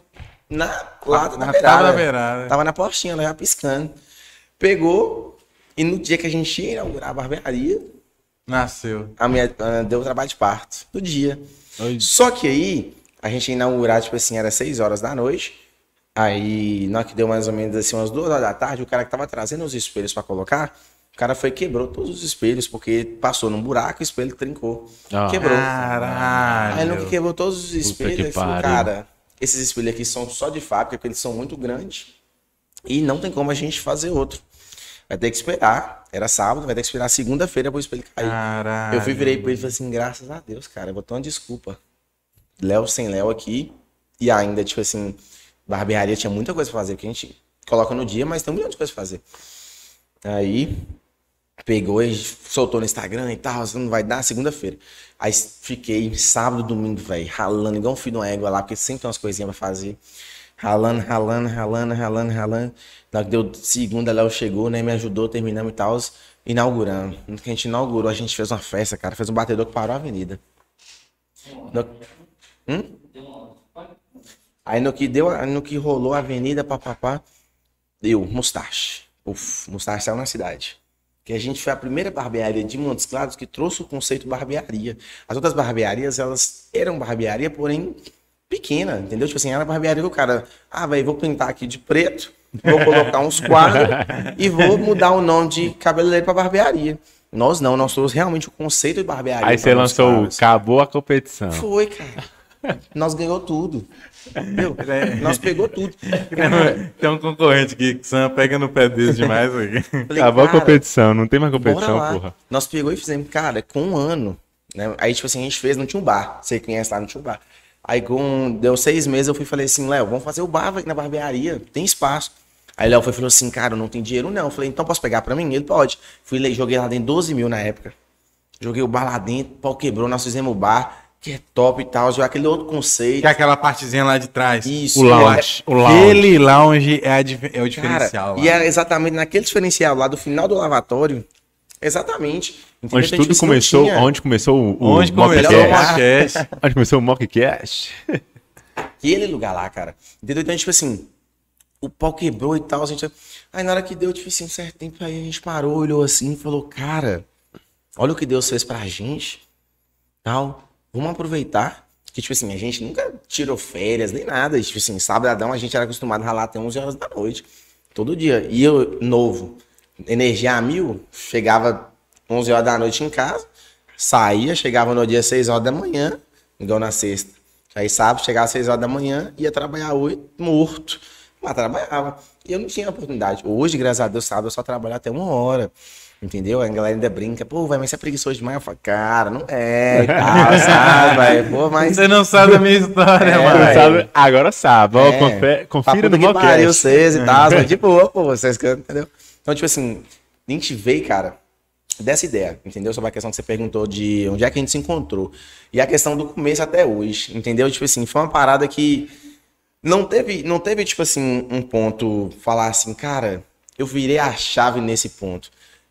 na, lá na, Na- beirada. tava na beirada. Tava na portinha, lá já piscando. Pegou, e no dia que a gente ia inaugurar a barbearia, Nasceu. a minha ah, deu trabalho de parto. No dia. Oi. Só que aí, a gente ia inaugurar, tipo assim, era 6 horas da noite. Aí, na hora que deu mais ou menos assim, umas 2 horas da tarde, o cara que tava trazendo os espelhos pra colocar, o cara foi e quebrou todos os espelhos, porque passou num buraco e o espelho trincou. Ah. Quebrou. Caralho. Aí no que quebrou todos os espelhos, que ele falou, cara, esses espelhos aqui são só de fábrica, porque eles são muito grandes. E não tem como a gente fazer outro. Vai ter que esperar. Era sábado, vai ter que esperar segunda-feira pro espelho cair. Caralho. Eu fui virei pra ele e falei assim, graças a Deus, cara, eu vou ter uma desculpa. Léo sem Léo aqui. E ainda, tipo assim, barbearia tinha muita coisa pra fazer, que a gente coloca no dia, mas tem um milhão de coisas pra fazer. Aí, pegou e soltou no Instagram e tal, não vai dar segunda-feira. Aí fiquei sábado, domingo, velho, ralando igual um filho de uma égua lá, porque sempre tem umas coisinhas pra fazer. Ralando, ralando, ralando, ralando, ralando. Na que deu segunda, Léo chegou, né? Me ajudou, terminamos e tal. Inaugurando. No que a gente inaugurou, a gente fez uma festa, cara. Fez um batedor que parou a avenida. No... Hum? Aí no que deu, no que rolou a avenida, papapá, deu Mustache. Uf, Mustache saiu na cidade. Que a gente foi a primeira barbearia de Montes Claros que trouxe o conceito barbearia. As outras barbearias, elas eram barbearia, porém pequena, entendeu? Tipo assim, era barbearia que o cara, ah, velho, vou pintar aqui de preto, vou colocar uns quadros e vou mudar o nome de cabeleireiro para barbearia. Nós não, nós trouxemos realmente o conceito de barbearia. Aí você lançou. Acabou a competição. Foi, cara. Nós ganhou tudo. Entendeu? Nós pegou tudo. Tem um concorrente aqui que Sam pega no pé deles demais aqui. Falei, Acabou a competição, não tem mais competição, porra. Nós pegou e fizemos, cara, com um ano. Né? Aí, tipo assim, a gente fez, não tinha um bar. Você conhece lá, não tinha um bar. Aí, com deu seis meses, eu fui e falei assim, Léo, vamos fazer o bar aqui na barbearia, tem espaço. Aí Léo foi falou assim, cara, não tem dinheiro não. Eu falei, então posso pegar pra mim? Ele pode. Fui joguei lá dentro 12 mil na época. Joguei o bar lá dentro, pau quebrou, nós fizemos o bar, que é top e tal. Joguei aquele outro conceito. Que é aquela partezinha lá de trás. Isso. O lounge. O lounge. Aquele lounge é, a é o Cara, diferencial lá. e era exatamente naquele diferencial lá do final do lavatório Exatamente. Entendeu? Onde tudo começou, onde começou o, o Onde começou o mockcast. Onde começou o mockcast. Aquele lugar lá, cara. Entendeu? Então, tipo assim, o pau quebrou e tal. A gente... Aí na hora que deu, tipo assim, um certo tempo, aí a gente parou, olhou assim e falou, cara, olha o que Deus fez pra gente. Tal. Vamos aproveitar. Que, tipo assim, a gente nunca tirou férias, nem nada. E, tipo assim, sabadão a gente era acostumado a ralar até 11 horas da noite. Todo dia. E eu, novo, energia a mil, chegava 11 horas da noite em casa, saía, chegava no dia 6 horas da manhã, igual na sexta. Aí sábado, chegava às 6 horas da manhã, ia trabalhar 8, morto. Mas trabalhava. E eu não tinha oportunidade. Hoje, graças a Deus, sábado eu só trabalho até uma hora. Entendeu? A galera ainda brinca, pô, vai, mas você é preguiçoso demais. Eu falo, cara, não é, e tal, sabe, vai, pô, mas. Você não sabe a minha história, É, mano. Sabe? Agora sabe. Ó, É, confe- pra confira no que pariu vocês e tal, mas de boa, pô, vocês cantam, entendeu? Então, tipo assim, a gente veio, cara, dessa ideia, entendeu? Sobre a questão que você perguntou de onde é que a gente se encontrou. E a questão do começo até hoje, entendeu? Tipo assim, foi uma parada que não teve, não teve tipo assim, um ponto, falar assim, cara, eu virei a chave nesse ponto.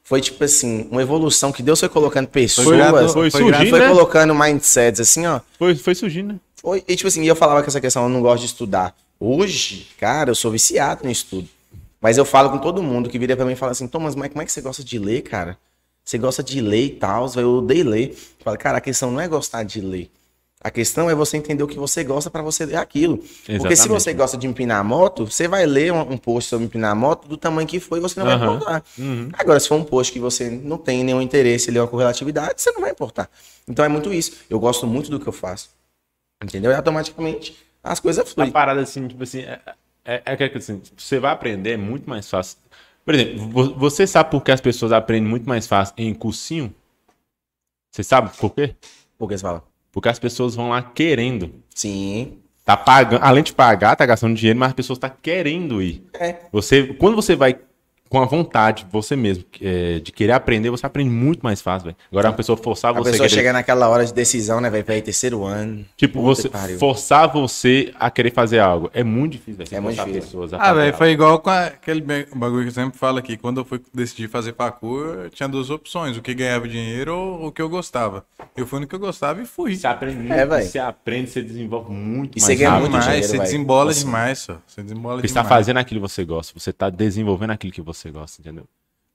Foi tipo assim, uma evolução que Deus foi colocando pessoas, gradu- foi foi surgindo, foi né? colocando mindsets assim, ó. Foi, foi surgindo, né? Foi, e tipo assim, eu falava com essa questão, eu não gosto de estudar. Hoje, cara, eu sou viciado no estudo. Mas eu falo com todo mundo que vira pra mim e fala assim, Thomas, mas como é que você gosta de ler, cara? Você gosta de ler e tal, eu odeio ler. Eu falo, cara, a questão não é gostar de ler. A questão é você entender o que você gosta pra você ler aquilo. Porque se Exatamente. você gosta de empinar moto, você vai ler um, um post sobre empinar moto do tamanho que foi e você não vai Aham. importar. Uhum. Agora, se for um post que você não tem nenhum interesse, ler uma correlatividade, você não vai importar. Então é muito isso. Eu gosto muito do que eu faço. Entendeu? E automaticamente as coisas A fluem. parada assim, tipo assim, é, é, é que assim, você vai aprender é muito mais fácil. Por exemplo, vo- você sabe por que as pessoas aprendem muito mais fácil em cursinho? Você sabe por quê? Porque você fala, Porque as pessoas vão lá querendo. sim, Tá pagando, além de pagar, tá gastando dinheiro, mas as pessoas tá querendo ir. é. Você, quando você vai com a vontade, você mesmo, é, de querer aprender, você aprende muito mais fácil, velho. Agora uma pessoa forçar A você pessoa querer- chega naquela hora de decisão, né, velho? Peraí, terceiro ano. Tipo, você pariu. forçar você a querer fazer algo. É muito difícil, velho. você É muito difícil. pessoas a Ah, velho, foi igual com a- aquele bagulho que eu sempre falo aqui. Quando eu fui decidir fazer facu, eu tinha duas opções: o que ganhava dinheiro ou o que eu gostava. Eu fui no que eu gostava e fui. Você aprende muito, É, você aprende, você desenvolve muito E mais você ganha rápido. muito Demais, dinheiro, você vai. desembola Assim. demais, só. Você desembola Porque você tá demais. fazendo aquilo que você gosta, você tá desenvolvendo aquilo que você gosta, entendeu?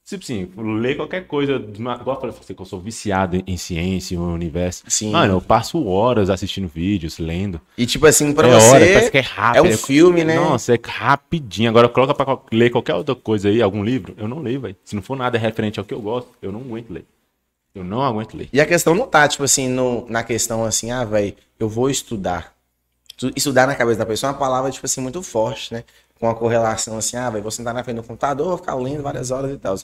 Tipo assim, ler qualquer coisa, igual eu falei você que eu sou viciado em ciência, em universo. Sim. Mano, eu passo horas assistindo vídeos, lendo. E tipo assim, pra é você. hora, parece que é rápido. é um filme, né? Nossa, é rapidinho. Agora coloca pra ler qualquer outra coisa aí, algum livro, eu não leio, velho. Se não for nada referente ao que eu gosto, eu não aguento ler. Eu não aguento ler. E a questão não tá, tipo assim, no, na questão assim, ah, velho, eu vou estudar. Tu- Estudar na cabeça da pessoa é uma palavra, tipo assim, muito forte, né? Com a correlação assim, ah, velho, vou sentar na frente do computador, vou ficar lendo várias horas e tal.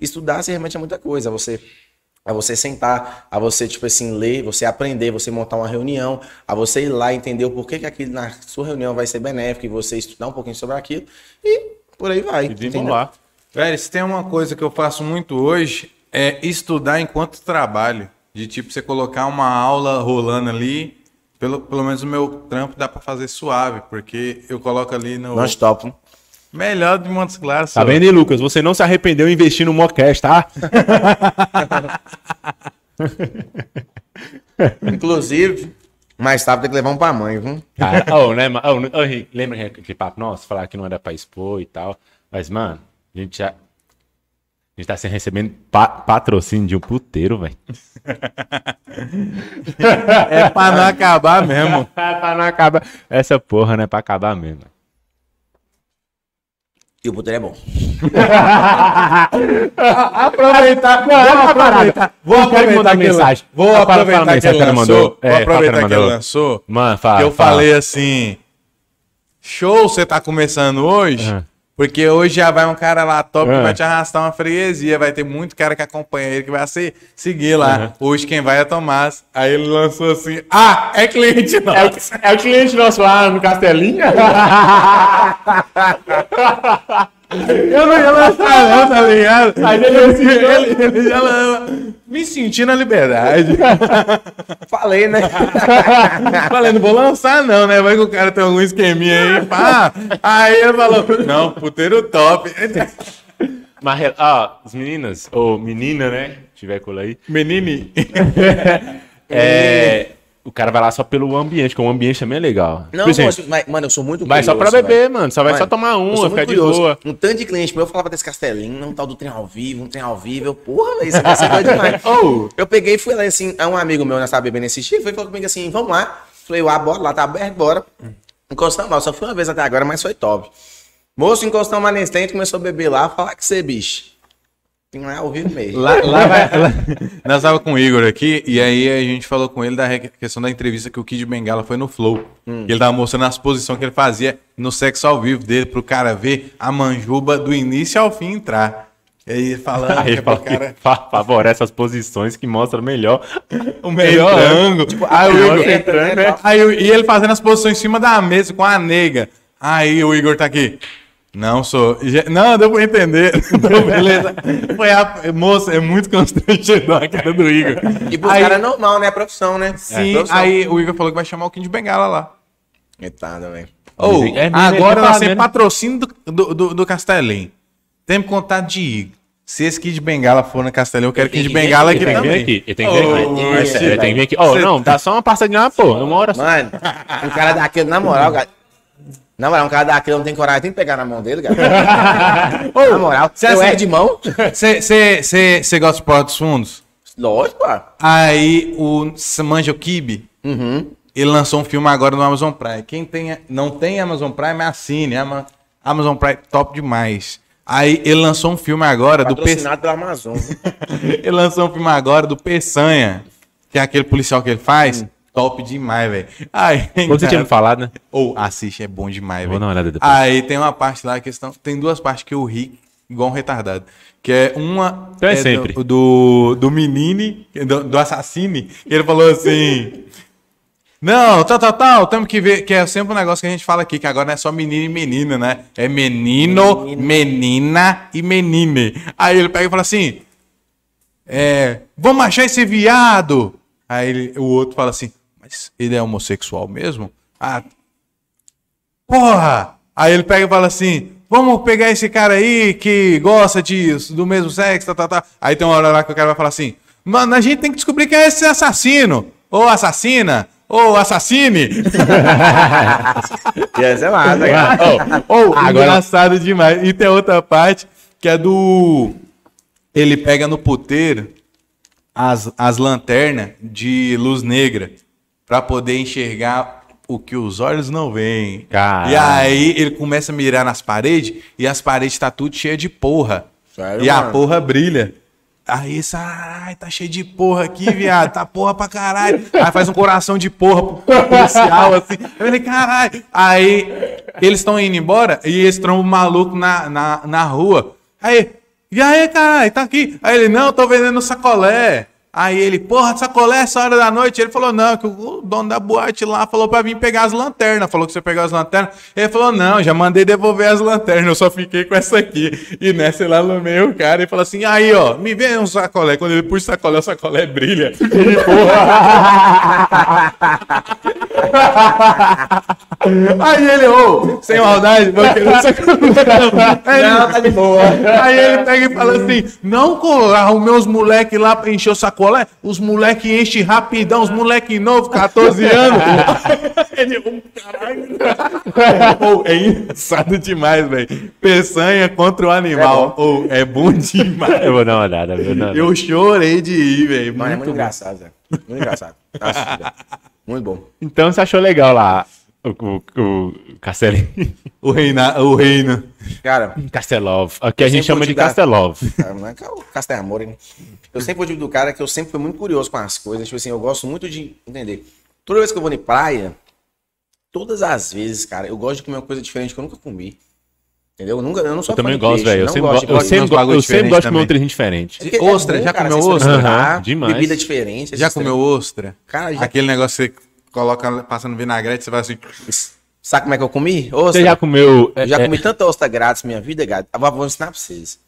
Estudar, assim, realmente é muita coisa. Você a você sentar, a você, tipo assim, ler, você aprender, você montar uma reunião, a você ir lá entender o porquê que aquilo na sua reunião vai ser benéfico e você estudar um pouquinho sobre aquilo e por aí vai. E entendeu? desenrolar. Velho, se tem uma coisa que eu faço muito hoje, é estudar enquanto trabalho. De tipo, você colocar uma aula rolando ali, pelo, pelo menos o meu trampo dá pra fazer suave, porque eu coloco ali no. Nós topam. Melhor de Montes Claros. Tá vendo aí, Lucas? Você não se arrependeu em investir no Mockcast, tá? Inclusive, mais tarde tem que levar um pra mãe, viu? Cara, ô, né, ô, Henrique, lembra que aquele papo nosso, falar que não era pra expor e tal. Mas, mano, a gente já. A gente tá sem recebendo pa- patrocínio de um puteiro, velho. É pra não acabar mesmo. pra não acabar. Essa porra não é pra acabar mesmo. E o puteiro é bom. Aproveitar, vou aproveitar. Vou aproveitar que ele- mensagem. Vou Ah, aproveitar que ela lançou. mandou. É, Vou fala que ela aproveitar que ele lançou. Mano, fala. que eu fala. falei assim: show, você tá começando hoje? Porque hoje já vai um cara lá top que Aham. vai te arrastar uma freguesia. Vai ter muito cara que acompanha ele que vai se, seguir lá. Aham. Hoje quem vai é Tomás. Aí ele lançou assim: Ah, é cliente É nosso. o, é o cliente nosso lá no Castelinha? Eu não ia lançar, não, tá ligado? Aí ele ele, ele já me senti na liberdade. Falei, né? Falei, não vou lançar, não, né? Vai que o cara tem algum esqueminha aí. Pá. Aí ele falou: Não, puteiro top. Mas, ó, as meninas, ou menina, né? Se tiver cola aí. Menine. É. O cara vai lá só pelo ambiente, porque o ambiente também é legal. Não, exemplo, moço, mas, mano, eu sou muito vai só pra curioso, beber, velho. mano. Só vai Mano, só tomar uma, ficar muito de curioso. boa. Um tanto de cliente meu falava desse castelinho, um tal do trem ao vivo, um trem ao vivo. Eu, porra, velho, isso vai ser doido demais. Oh. Eu peguei e fui lá assim, a um amigo meu, nós tava bebendo esse dia, foi falou comigo assim, vamos lá. Falei, ah, bora lá, tá aberto, bora. Encostamos lá, só fui uma vez até agora, mas foi top. Moço, encostamos lá nesse trem, começou a beber lá, falar que você, bicho. Tem lá ao vivo mesmo. Lá, lá vai- lá- nós tava com o Igor aqui, e aí a gente falou com ele da questão da entrevista que o Kid Bengala foi no Flow. Hum. Ele tava mostrando as posições que ele fazia no sexo ao vivo dele, pro cara ver a manjuba do início ao fim entrar. E aí falando Aí que é fala cara fa- favorece as posições que mostram melhor. o melhor ângulo. aí o Igor entrando, né? Aí, o- e ele fazendo as posições em cima da mesa com a nega. Aí o Igor tá aqui. Não sou. Não, deu pra entender. Então, beleza. Foi a... Moça, é muito constrangedor a cara do Igor. E pro Aí- cara é normal, né? É profissão, né? Sim, profissão. aí o Igor falou que vai chamar o Kim de Bengala lá. Etada, velho. Ou, é, agora é, nós é, temos né? patrocínio do, do, do, do Castelinho. Temos contato de Igor. Se esse Kid Bengala for no Castelinho, eu quero Kid Bengala aqui Ele tem que vir também. aqui. Ele tem que vir aqui. É ele tem que vir aqui. Cê- Oh, não, dá só uma passadinha, pô. Numa hora só. Mano, um cara daquele, na moral, cara. Na moral, um cara daquele não tem coragem, tem que pegar na mão dele, cara. na moral, cê eu assim- é de mão. Você gosta de Porta dos Fundos? Lógico. Aí o manja o Kibe. Uhum. Ele lançou um filme agora no Amazon Prime. Quem tem, não tem Amazon Prime, assine. Ama- Amazon Prime top demais. Aí ele lançou um filme agora do Pe... Patrocinado pela Amazon. Ele lançou um filme agora do Peçanha, que é aquele policial que ele faz. Top demais, velho. Aí, Quando você tinha me falado, né? Ou assiste, é bom demais, Vou velho. dar uma olhada depois. Aí tem uma parte lá, questão. Tem duas partes que eu ri igual um retardado. Que é uma. Então é do- sempre. Do, do, menino, do, do assassino. que Ele falou assim. Não, tal, tal, tal, temos que ver, que é sempre um negócio que a gente fala aqui, que agora não é só menino e menina, né? É menino, Menino. menina e menine. Aí ele pega e fala assim, é, vamos achar esse viado. Aí ele- o outro fala assim, mas ele é homossexual mesmo? Ah, porra! Aí ele pega e fala assim, vamos pegar esse cara aí que gosta disso, do mesmo sexo, tá, tá, tá. Aí tem uma hora lá que o cara vai falar assim, mano, a gente tem que descobrir quem é esse assassino, ou assassina, ou assassine. Ia ser massa, cara. Ou, engraçado demais. E tem outra parte que é do. Ele pega no puteiro as, as lanternas de luz negra pra poder enxergar o que os olhos não veem. Caralho. E aí ele começa a mirar nas paredes e as paredes tá tudo cheia de porra. Sério, e a mano? porra brilha. Aí, isso, ai, tá cheio de porra aqui, viado. Tá porra pra caralho. Aí faz um coração de porra pro policial, assim. Eu falei, caralho. Aí, eles estão indo embora e eles trombam maluco na, na, na rua. Aí, e aí, caralho, tá aqui. Aí ele, não, tô vendendo sacolé. Aí ele, porra, sacolé essa hora da noite. Ele falou, não, que o dono da boate lá falou pra vir pegar as lanternas. Falou que você pegou as lanternas. Ele falou, não, já mandei devolver as lanternas, eu só fiquei com essa aqui. E nessa lá no meio o cara e falou assim, aí, ó, me vê um sacolé. Quando ele puxa o sacolé, o sacolé brilha. E, porra. Aí ele, ô, sem maldade. Aí ele- Não, tá de boa. Aí ele pega e fala assim: Não, arrumei os moleque lá pra encher o sacolé. Os moleque enchem rapidão, os moleque novo, 14 anos. ele, um caralho. Ô, é engraçado demais, velho. Peçanha contra o animal. Ô, É bom, demais. Eu vou dar uma olhada, viu? Eu chorei de ir, velho. Mano, é muito Muito bom. engraçado, Zé. Muito engraçado. Tá assistindo. Muito bom. Então você achou legal lá o, o, o Castelinho. O, reina, o reino. Cara, Castelov. Aqui a gente chama de dar- Castelov. cara, não é que é o Castel Amor, né? Eu sempre fui o tipo do cara que eu sempre fui muito curioso com as coisas. Tipo assim, eu gosto muito de entender. Toda vez que eu vou em praia, todas as vezes, cara, eu gosto de comer uma coisa diferente que eu nunca comi. Entendeu? Eu, nunca, eu não sou Eu também gosto, velho. Eu sempre, gosto go- eu de sempre, go- eu sempre gosto de comer um trem diferente. É Ostra, bom, já cara, comeu ostra? Aham, demais. Bebida diferente. Já comeu ostra? Cara, já- Aquele negócio que coloca passando vinagrete, você vai assim. Sabe como é que eu comi? Ostra. Você já comeu. Eu já é, comi tanta ostra grátis na minha vida, gato. Eu vou ensinar pra vocês.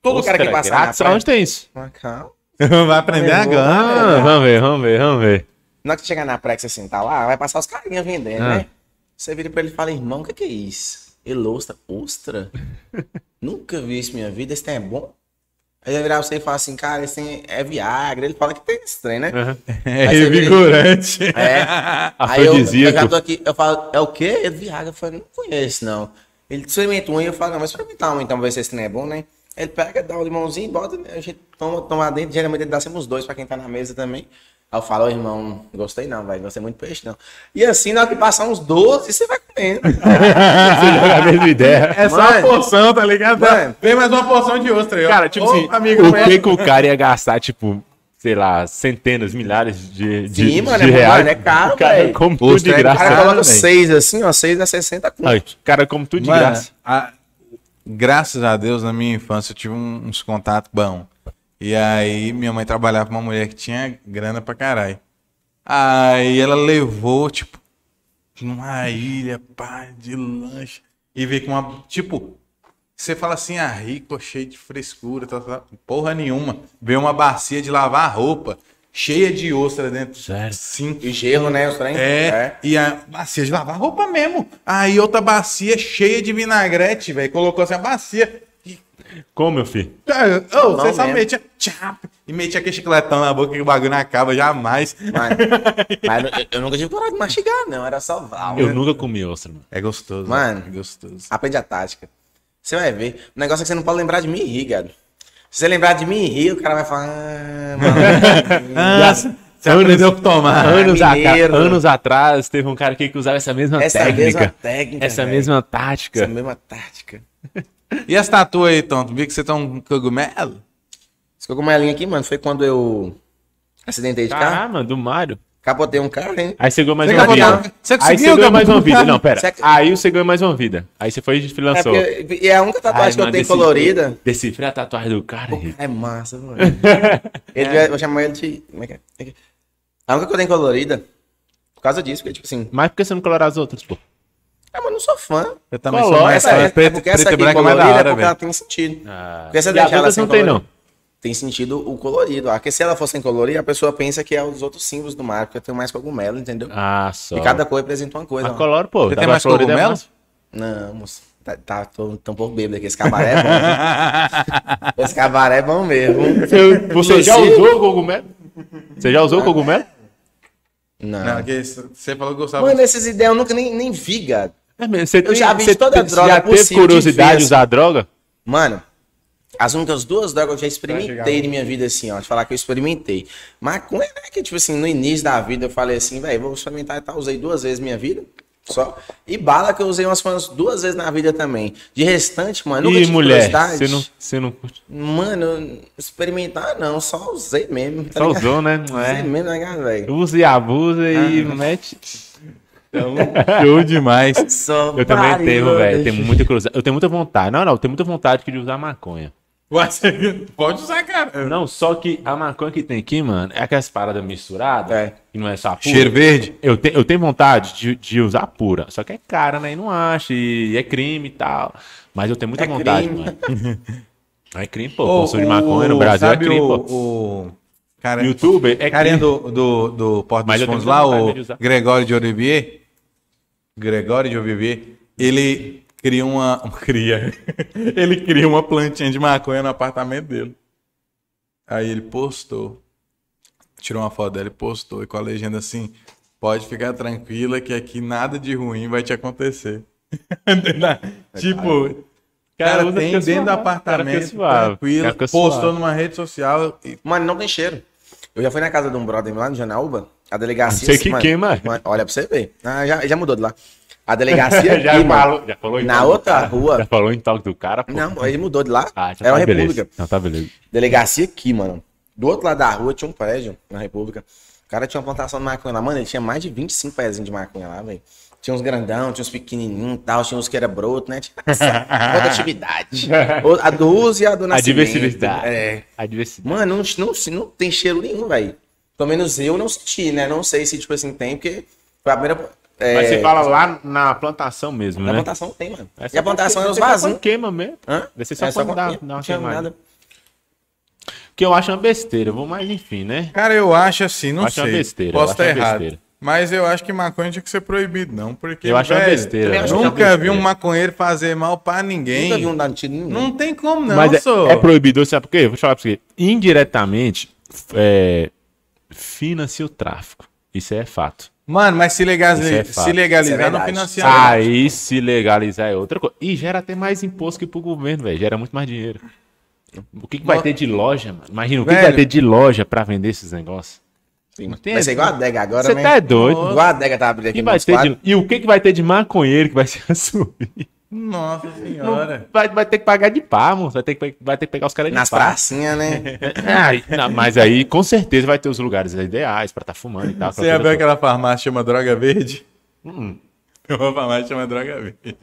Todo ostra cara que passar grátis? na praia... Onde tem isso? Ah, calma. vai aprender agora. Ah, vamos ver, vamos ver, vamos ver. Na hora que chegar na praia que você sentar lá, vai passar os carinhas vendendo, Ah. né? Você vira pra ele e fala, irmão, o que, que é isso? Ele ostra. Ostra? nunca vi isso na minha vida, esse trem é bom. Aí eu virava você e falava assim, cara, esse trem é Viagra. Ele fala que tem esse trem, né? Aham. É vira- revigorante. É. Aí eu, eu já tô aqui, eu falo, é o quê? É Viagra. Eu falo, não conheço, não. Ele experimenta um e eu falo, não, mas experimentar um então, pra ver se esse trem é bom, né? Ele pega, dá o limãozinho, bota, né? a gente toma, toma dentro, geralmente ele dá sempre uns dois pra quem tá na mesa também. Aí eu falo, ô irmão, não gostei não, vai, gostei muito de peixe não. E assim, na hora que passar uns 12, você vai comendo. Você joga a mesma ideia. É só Mano. uma porção, tá ligado? Mano. Vem mais uma porção de ostra aí, ó. Cara, tipo Ô, assim, amigo, o é- que que o cara ia gastar, tipo, sei lá, centenas, milhares de, de, Sim, mano, de é- reais? mano, é caro, O cara velho. come tudo de é O graça. cara Caralho, coloca velho. seis assim, ó, seis a 60 conto. O cara come tudo de Mano, graça. a- graças a Deus, na minha infância, eu tive uns contatos bons. E aí, minha mãe trabalhava com uma mulher que tinha grana pra caralho. Aí ela levou, tipo, numa ilha, pá, de lanche. E veio com uma. Tipo, você fala assim, ah, rico, cheio de frescura, tal, tal. porra nenhuma. Veio uma bacia de lavar roupa, cheia de ostra dentro. Sério? Sim. E gelo, né, os trem? É, e a bacia de lavar roupa mesmo. Aí outra bacia cheia de vinagrete, velho. Colocou assim a bacia. Como, meu filho? ô, Não você só metia. Tchap, e metia aquele chicletão na boca que o bagulho não acaba jamais. Mano, mas eu, eu nunca tive coragem de mastigar, não. Era só val. Eu nunca comi ostra, mano. É gostoso. Mano. É gostoso. Aprende a tática. Você vai ver. O negócio é que você não pode lembrar de mim e rir, cara. Se você lembrar de mim e rir, o cara vai falar. Ah, mano. Você aprendeu a tomar. Anos, mineiro. aca- anos atrás, teve um cara aqui que usava essa mesma Essa técnica. mesma técnica. essa velho. mesma tática. Essa mesma tática. E as tatuas aí, Tonto? Vi que você tá um cogumelo? Esse cogumelinho aqui, mano, foi quando eu acidentei de carro. Caramba, mano, do Mário. Capotei um carro, hein? Aí você ganhou mais Você uma vida. você Aí conseguiu, você ganhou mais uma vida. Não, pera. Você- Aí você ganhou mais uma vida. Aí você foi e É, freelançou. porque, e é a única tatuagem Ai, que eu mano, tenho decifrei- colorida. Decifrei a tatuagem do cara, Henrique. É massa, mano. Ele, vai- Vou chamar ele de. Como é que é? A única que eu tenho colorida. Por causa disso, porque, tipo assim. Mas por que você não colorar as outras, pô? Ah, mas eu não sou fã. Eu também Colora, sou mais fã. é, Preto, porque essa aqui branco é mais da colorida é hora, porque ela tem sentido. Ah, Porque você ela sem não tem, não. Tem sentido o colorido. Ah, Porque se ela for sem colorido, a pessoa pensa que é os outros símbolos do mar, porque eu tenho mais cogumelo, entendeu? Ah, só. E cada cor representa uma coisa. Mas ó. coloro, pô. Você tem mais florida é cogumelo? massa. Não, moço. Tá, tá tô, tô um pouco bêbado aqui. Esse cabaré é bom. Esse cabaré é bom mesmo. Você, você já usou o cogumelo? Você já usou o cogumelo? Não. Não, você falou que gostava. Mano, essas ideias eu nunca nem, nem vi, gado. É mesmo. Você tem, já vi você toda tem- droga já teve de curiosidade de usar droga? Mano, as únicas duas drogas que eu já experimentei na minha vida, assim, ó. De falar que eu experimentei. Maconha, né? Que, tipo assim, no início da vida eu falei assim, velho, vou experimentar e tal. Usei duas vezes na minha vida. Só. E bala que eu usei umas, duas vezes na vida também. De restante, mano, nunca E tive mulher? curiosidade. Você não, você não curte? Mano, eu- experimentar não, só usei mesmo. tá Só ligado? usou, né? Usei É. mesmo, né, velho? Usa e abusa e Ah. Mete. Show demais. Só Eu também tenho, velho. né? Tenho muita curiosidade. Eu tenho muita vontade. Não, não, eu tenho muita vontade de usar maconha. Você pode usar, cara. Não, só que a maconha que tem aqui, mano, é aquelas paradas misturadas. É. E não é só pura. Cheiro verde? Eu, te, eu tenho vontade de, de usar pura. Só que é cara, né? E não acha. E é crime e tal. Mas eu tenho muita É vontade, crime. mano. É crime, pô. Ô, Consumo de maconha no Brasil sabe é crime, o, pô. o cara, Youtuber é carinha crime. do, do, do Porto dos Fundos lá, o. Gregório de Olivier, Gregório de Olivier, ele cria uma, cria, ele cria uma plantinha de maconha no apartamento dele. Aí ele postou, tirou uma foto dela e postou, e com a legenda assim, pode ficar tranquila que aqui nada de ruim vai te acontecer. tipo, cara, usa tem dentro do cara apartamento, tranquilo, cara postou suave. numa rede social e Mano, não tem cheiro. Eu já fui na casa de um brother lá no Janaúba, a delegacia... Sei que mano, queima. mano, olha pra você ver. Ah, já, já mudou de lá. A delegacia já, aqui, falou, já falou em na outra cara? rua- Já falou em toque do cara, pô. Não, ele mudou de lá. Ah, Era uma tá beleza. república. Não, tá beleza. Delegacia aqui, mano. Do outro lado da rua tinha um prédio na República. O cara tinha uma plantação de maconha lá. Mano, ele tinha mais de 25 pezinhos de maconha lá, velho. Tinha uns grandão, tinha uns pequenininhos e tal, tinha uns que era broto, né? Tinha essa rotatividade. O- A do uso e a do A nascimento. diversidade. É. A diversidade. Mano, não, não, não tem cheiro nenhum, velho. Pelo menos eu não senti, né? Não sei se, tipo assim, tem, porque foi a primeira... é, Mas você fala lá na plantação mesmo, Na né? plantação não tem, mano. Vai E ser a plantação era os vasinhos. quando queima mesmo. Hã? Ser só É, dá uma queimada. nada. Que eu acho uma besteira, eu vou mais enfim, né? Cara, eu acho assim, não Eu acho uma sei. besteira, Posso eu estar uma errado. besteira. Mas eu acho que maconha tinha que ser proibido, não. Porque, Eu acho uma velho, besteira, Também acho Nunca é uma vi um maconheiro fazer mal pra ninguém. Nunca vi um em ninguém. Não tem como, não, Mas é, sou. é proibido, sabe por quê? Vou falar pra você. Indiretamente, é, financia o tráfico. Isso é fato. Mano, mas se, legaliza- é fato. se legalizar, é não verdade. financia nada. Aí se legalizar é outra coisa. E gera até mais imposto que pro governo, velho. Gera muito mais dinheiro. O que, que vai ter de loja, mano? Imagina, o que, que vai ter de loja pra vender esses negócios? Sim, Vai ser igual a adega agora, Você né? tá doido? Igual a adega tá abrindo aqui E, no vai ter de- e o que, que vai ter de maconheiro que vai se assumir? Nossa senhora. Vai, vai ter que pagar de pá, mano. Vai ter que, vai ter que pegar os caras de Nas pá. pracinhas, né? Ai, não, mas aí, com certeza, vai ter os lugares ideais pra estar fumando e tal. Você já aquela farmácia que chama Droga Verde? Hum. Tem uma farmácia que chama Droga Verde.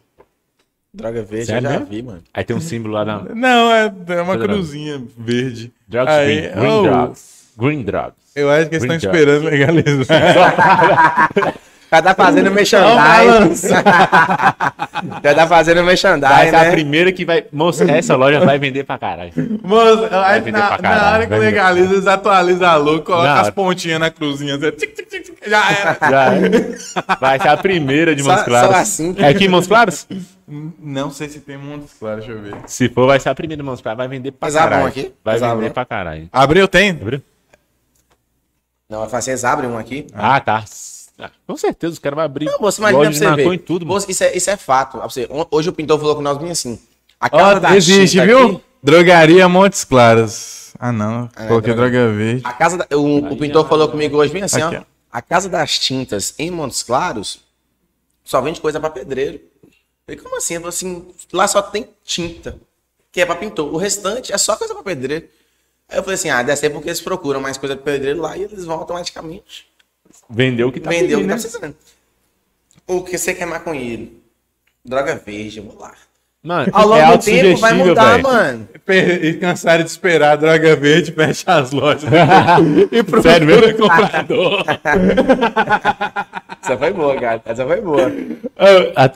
Droga verde, Sério eu já vi, mano. Aí tem um símbolo lá na Não, é, é uma Droga. cruzinha verde. Drugs Aí, Green, green oh, Drugs. Green Drugs. Eu acho que eles estão esperando legalizar. Já tá fazendo merchandising. Já tá fazendo merchandising, Vai ser a né? primeira que vai. Moça, essa loja vai vender pra caralho. Moço, aí vender na, pra na caralho, hora que vai legaliza, eles atualizam a logo, coloca Na as pontinhas na cruzinha. assim, tic, tic, tic, tic, já era. Já é. Vai ser a primeira de Montes Claros. só assim. É aqui em Montes Claros? Não sei se tem Montes Claros, deixa eu ver. Se for, vai ser a primeira de Montes Claros. Vai vender pra Exabon caralho. aqui? Vai Exabon. vender pra caralho. Abril tem? Abriu? Não, vai fazer, vocês abrem um aqui. Ah, tá. Ah, com certeza, os caras vão abrir Não, moço, imagina você ver. e tudo. Moço, isso, é, isso é fato. Hoje o pintor falou com nós bem assim. A casa da existe, tinta viu? aqui- Drogaria Montes Claros. Ah, não. Ah, é, Coloquei droga- droga verde. A casa da- o, o pintor falou comigo hoje bem assim, Aqui, ó. ó. A casa das tintas em Montes Claros só vende coisa pra pedreiro. Eu falei, como assim? Ele falou assim, lá só tem tinta, que é pra pintor. O restante é só coisa pra pedreiro. Aí eu falei assim, ah, deve ser porque eles procuram mais coisa pra pedreiro lá e eles vão automaticamente. Vendeu o que tá Vendeu o que tá né? precisando. O que você quer maconheiro? Droga verde, eu vou lá. Mano, Ao longo é do tempo vai mudar, velho. mano. E cansaram de esperar a droga verde, fecha as lojas. e procura Sério mesmo? comprador. Essa foi boa, cara. Essa foi boa.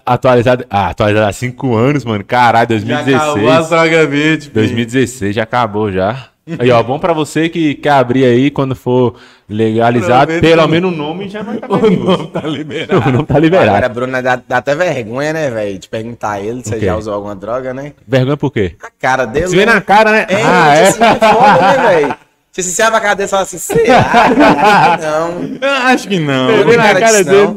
Atualizado, ah, atualizado há 5 anos, mano. Caralho, Já acabou as 2016. drogas verdes. filho. 2016 já acabou já. Aí, ó, bom pra você que quer abrir aí quando for legalizado, pelo o- menos o nome já vai estar O nome tá liberado. O nome tá liberado. Agora, Bruno, dá, dá até vergonha, né, velho? De perguntar a ele se O ele quê? já usou alguma droga, né? Vergonha por quê? A cara dele. Se vê né? na cara, né? É, ah, é? assim, foda, né, velho? Se você se abre a cara dele e fala assim, será? Não. Eu Acho que não. Eu vi na cara dele.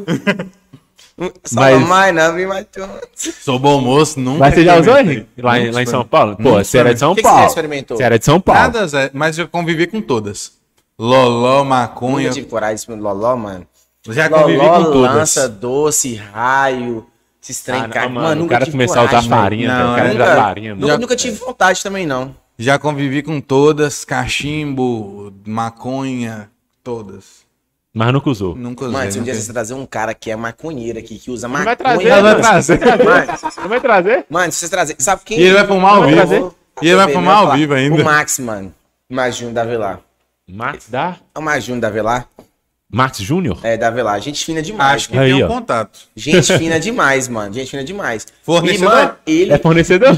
Só Mas- mais não, vi mais tu. Sou bom moço, nunca. Mas você já usou. Henrique? Lá, em- Nunca lá em São. Paulo? Pô, Nunca você era de São que que você Paulo. já experimentou? Você era de São Paulo. Nada, Zé, mas eu convivi com todas. Loló, maconha. Nunca tive coragem de Loló, mano. Já convivi Loló, com todas. lança, doce, raio, esses trem, Ah, mano, o nunca cara começar a usar coragem, farinha, Não, o cara é. usar Nunca- farinha. Nunca, mano. nunca tive vontade também, não. Já convivi com todas. Cachimbo, maconha, todas. Mas nunca usou. Nunca usei. Mano, se um dia você trazer um cara que é maconheiro aqui, que usa Não vai maconha... trazer, Ela vai mano. trazer. Mano, Não vai trazer? Mano, se você trazer. Sabe quem? E ele vai fumar ao vivo. E ele vai fumar ao vivo ainda. O Max, mano. Max Júnior da Velar. Max da... É o Max Júnior da Velar? Max Júnior? É, da Velar. Gente fina demais. Acho que Aí, tem um ó. contato. Gente fina demais, mano. Gente fina demais. Fornecedor? E, mano, ele, É fornecedor?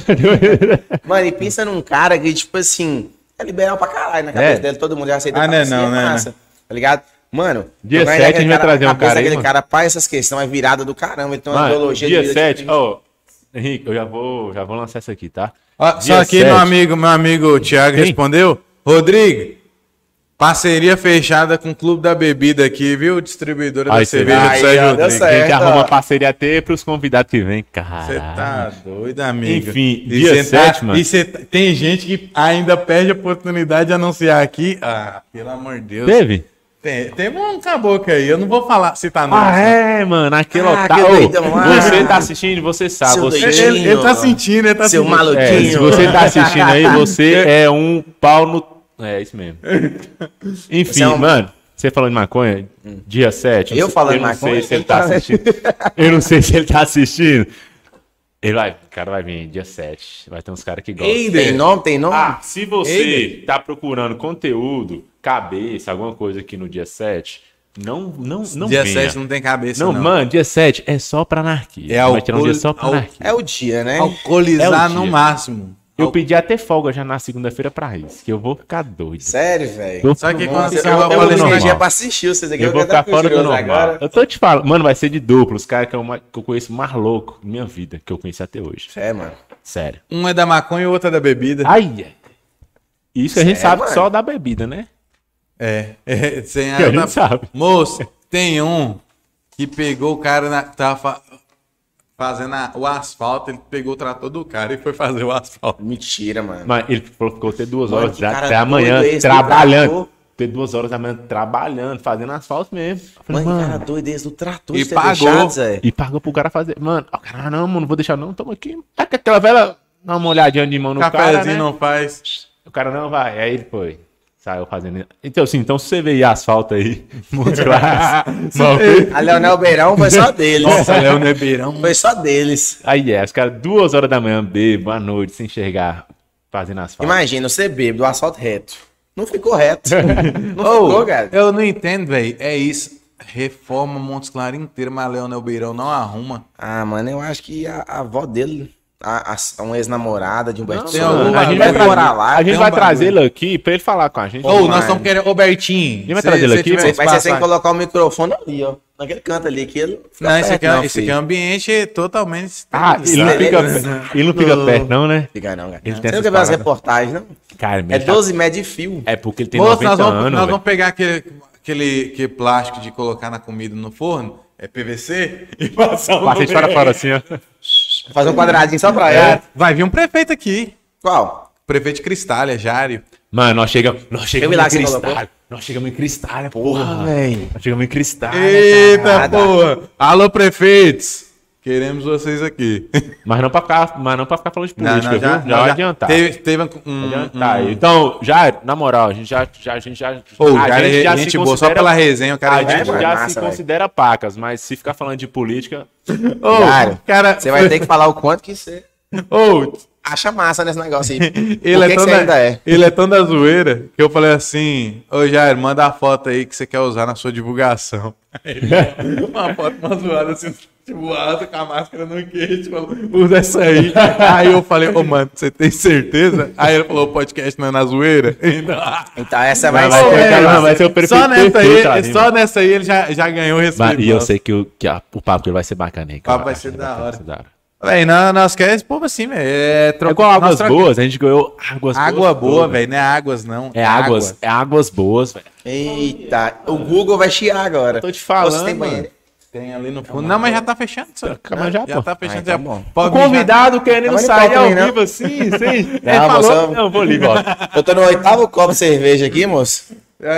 mano, e pensa num cara que, tipo assim, é liberal pra caralho na cabeça É. dele. Todo mundo já aceita Ah, não é não, né, massa, Tá ligado? Mano, Dia trocar 7 ideia a gente vai aquele trazer um cara aí, daquele mano. cara, pai, essas questões é virada do caramba. Tem uma Mano, ideologia dia de vida 7, diferente. ó. Henrique, eu já vou, já vou lançar isso aqui, tá? Dia só que 7. meu amigo, meu amigo Thiago Quem? respondeu. Rodrigo, parceria fechada com o Clube da Bebida aqui, viu? Distribuidora Aí da cerveja vê. do Aí, Sérgio deu Rodrigues. A gente certo, arruma parceria até pros convidados que vêm, cara. Você tá doido, amigo. Enfim, E dia cê tá- 7, mano. E tá- tem gente que ainda perde a oportunidade de anunciar aqui. Ah, pelo amor de Deus. Teve? Tem, teve um caboclo aí, eu não vou falar, citar nome. Ah, é, mano, aquele Ah, otário. doidão. Você tá assistindo, você sabe. Seu Você, doidinho. Ele, ele tá sentindo, ele tá Seu sentindo. maluquinho. é, se você tá assistindo aí, você é um pau no. É isso mesmo. Enfim, é um- mano, você falou de maconha, dia 7. Eu falando eu não maconha? sei se ele tá assistindo. Eu não sei se ele tá assistindo. Ele vai, o cara vai vir dia 7. Vai ter uns caras que gostam. Eider. Tem nome? Tem nome? Ah, se você Eider. tá procurando conteúdo, cabeça, alguma coisa aqui no dia 7, não, não, não Dia venha. 7 não tem cabeça, Não, não. mano, dia 7 é só pra anarquia. É vai tirar um dia alcool- só pra anarquia. É o dia, né? Alcoolizar É o no dia. máximo. Eu pedi até folga já na segunda-feira pra isso, que eu vou ficar doido. Sério, velho. Só que quando eu, eu normal. dia pra assistir vocês aqui. eu vou ficar fora do normal. agora. Eu tô te falando, mano, vai ser de duplo, os caras que, eu ma- que eu conheço mais louco da minha vida, que eu conheci até hoje. É, mano. Sério. Um é da maconha e o outro é da bebida. Ai, ai. Isso a gente Sério, sabe mano? só da bebida, né? É, é sem Que a gente sabe. Moço, tem um que pegou o cara na. Tava fazendo a- o asfalto, ele pegou o trator do cara e foi fazer o asfalto. Mentira, mano. Mas ele falou ficou até duas Mano, horas até amanhã trabalhando. Até duas horas da manhã trabalhando, fazendo asfalto mesmo. Falei, Mano, mano, cara doido esse do trator. E ter pagou. deixado, Zé. E pagou pro cara fazer. Mano, o cara, ah, não, mano, não vou deixar não, toma aqui. Tá com aquela velha, dá uma olhadinha de mão no Cafézinho cara, né? não faz. O cara não vai. Aí ele foi. Saiu fazendo. Então, assim, então se você vê asfalto aí, feito. A Leonel Beirão foi só deles. Nossa, Léo Nebeirão. Foi só deles. aí é, os caras duas horas da manhã, bebo, à noite, sem enxergar, fazendo asfalto. Imagina, você bebe do asfalto reto. Não ficou reto. Não Ô, ficou, cara. eu não entendo, velho. É isso. Reforma Montes Claros inteiro, mas Leonel Beirão não arruma. Ah, mano, eu acho que a, a avó dele, a, a, uma ex-namorada de tem Souza, algum a gente vai, morar lá. a gente um vai trazer ele aqui pra ele falar com a gente. Ô, mano. nós estamos querendo. Ô, Bertinho. Vai cê- trazer ele cê aqui, tiver? Mas você tem que colocar o microfone ali, ó. Naquele canto ali, que ele fica Não, esse perto, aqui, é, não, esse aqui é um ambiente totalmente. Ah, ele não, fica, ele não fica perto, não, né? Fica não, cara. Ele Você tem não essas quer ver as reportagens, não? Cara, É meu, tá- 12 metros de fio. É porque ele tem Moço, 90 nós vamos, anos. nós vamos pegar aquele, aquele, aquele plástico de colocar na comida no forno, é PVC, e passar um Passa de fora a fora assim, ó. Fazer um quadradinho só pra É, ela. vai vir um prefeito aqui. Qual? Prefeito de Cristália, Jário. Mano, nós chegamos, nós chegamos em colocou. Nós chegamos em cristal, porra. velho. Nós chegamos em cristal. Eita, caralho. porra! Alô, prefeitos! Queremos vocês aqui. Mas não pra ficar, mas não pra ficar falando de política, viu? Já, não, vai adiantar. Teve, teve um, um, Adiantar. Então, já, na moral, a gente já, já, a gente já, Ô, a cara, gente já gente se boa, só considera- pela resenha, o cara a é gente já Massa, se velho. considera pacas, mas se ficar falando de política, Ô, Cara, cara, Você vai ter que falar o quanto que você Ô, acha massa nesse negócio aí. ele, é que, que tão da, ainda é? ele é tão da zoeira que eu falei assim: Ô Jair, manda a foto aí que você quer usar na sua divulgação. Aí ele, uma foto, uma zoada assim, tipo, alta com a máscara no queixo, falou, usa essa aí. aí eu falei, ô mano, você tem certeza? Aí ele falou, o podcast não é na zoeira? Então essa vai, Vai ser. é, vai ser o perfeito só nessa perfeito aí, só nessa aí ele já, já ganhou o respeito. E eu sei que, o, que a- o papo dele vai ser bacana, hein? O papo cara? vai ser da Vai ser da hora. Véi, nós, nós queremos esse povo assim, velho. É, É troca- igual nós águas troca- boas, a gente ganhou águas boas. Água boa, todas. velho. Não é águas, não. É águas, é águas boas, velho. Eita, o Google vai chiar agora. Tô te falando, Você tem banheiro? Tem ali no fundo. Não, mas já tá fechando. Só. Mas já, já pô. tá fechando. Então já. bom. Pode O convidado querendo sair ao não. vivo assim, sim. Ele Não, falou, moção. não, vou ali. Eu tô no oitavo copo de cerveja aqui, moço.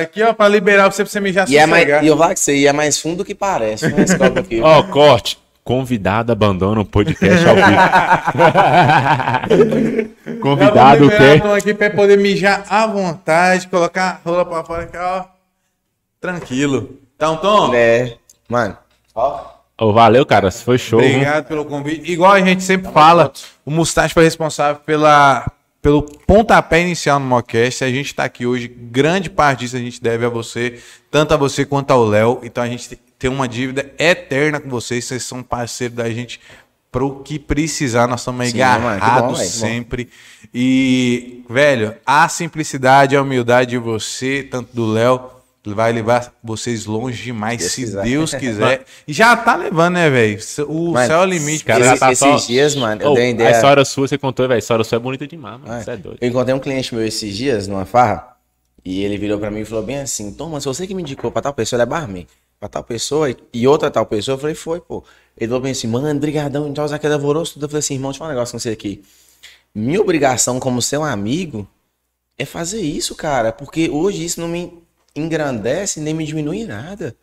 Aqui, ó, pra liberar você pra você mijar E, é mais, e eu falo que você e é mais fundo do que parece. né, esse copo aqui. Ó, corte. Convidado abandona o podcast ao vivo. Convidado quer. um aqui pra poder mijar à vontade, colocar a rola pra fora aqui, ó. Tranquilo. Então, Tom, É. Mano. Ó. Ô, valeu, cara. Foi show. viu? Obrigado pelo convite. Igual a gente sempre fala, o Mustache foi responsável pela, pelo pontapé inicial no Mocast. A gente está aqui hoje, grande parte disso a gente deve a você, tanto a você quanto ao Léo. Então a gente tem uma dívida eterna com vocês. Vocês são parceiros da gente pro que precisar. Nós estamos bom, agarrados que bom. sempre. E, velho, a simplicidade e a humildade de você, tanto do Léo, vai levar vocês longe demais, Deus se quiser. Deus quiser. E já tá levando, né, velho? O Mano, céu é o limite. cara Esse- já tá esses só- dias, mano, eu Ô, dei uma A ideia. história sua, você contou, velho. A história sua é bonita demais, mano. Você é doido. Eu encontrei um cliente meu esses dias numa farra e ele virou pra mim e falou bem assim: Tom, mas você que me indicou pra tal pessoa, ele é barman. Pra tal pessoa e- outra tal pessoa, eu falei: Foi, pô. Ele falou bem assim: Mano, brigadão, então usar aquele alvoroço. tudo." Eu falei assim: Irmão, deixa eu falar um negócio com você aqui. Minha obrigação como seu amigo é fazer isso, cara, porque hoje isso não me engrandece nem me diminui em nada.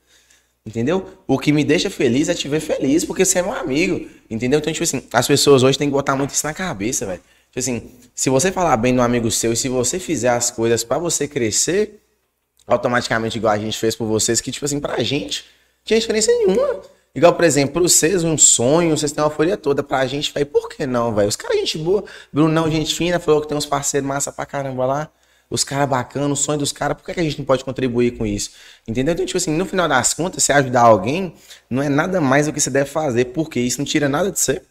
Entendeu? O que me deixa feliz é te ver feliz, porque você é meu amigo. Entendeu? Então, tipo assim, as pessoas hoje têm que botar muito isso na cabeça, velho. Tipo assim, se você falar bem do amigo seu e se você fizer as coisas pra você crescer, automaticamente, igual a gente fez por vocês, que, tipo assim, pra gente, não tinha diferença nenhuma. Igual, por exemplo, pra vocês, um sonho, vocês têm uma folha toda. Pra gente, velho, por que não, velho? Os caras, gente boa. Brunão, gente fina, falou que tem uns parceiros massa pra caramba lá. Os caras bacanas, o sonho dos caras, por que, que a gente não pode contribuir com isso? Entendeu? Então, tipo assim, no final das contas, você ajudar alguém não é nada mais do que você deve fazer, porque isso não tira nada de você.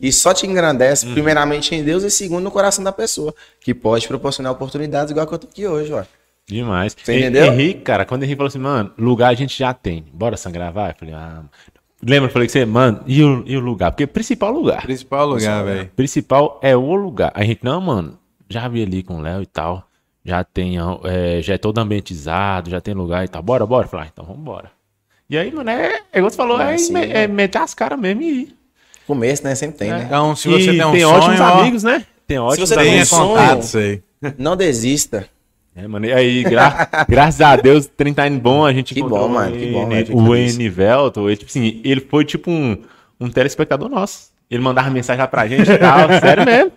E só te engrandece, Uhum. primeiramente em Deus e segundo no coração da pessoa, que pode proporcionar oportunidades igual que eu tô aqui hoje, ó. Demais. Você entendeu? Henrique, cara, quando o Henrique falou assim, mano, lugar a gente já tem. Bora sangrar, vai? Eu falei, ah. Lembra? Eu falei que você, mano, e o, e o lugar? Porque principal lugar. Principal lugar, velho. Principal é o lugar. A gente, não, mano, já vi ali com o Léo e tal. Já tem, é, já é todo ambientizado, já tem lugar e tal. Bora, bora. Eu falei, ah, então vambora. E aí, mano, é, é igual você falou, Vai é, sim, né? é meter as caras mesmo e ir. Começo, né? Sempre tem, né? Então, se E você tem um tem sonho, ótimos ó, amigos, né? Tem ótimos você tem tenha amigos. um sonho- contatos aí. Não desista. É, mano, e aí, gra- graças a Deus, o trem tá indo bom, a gente Que bom, mano, que bom, fico O. Enivelto, ele, tipo assim, ele foi tipo um, um telespectador nosso. Ele mandava mensagem lá pra gente e tal, sério mesmo.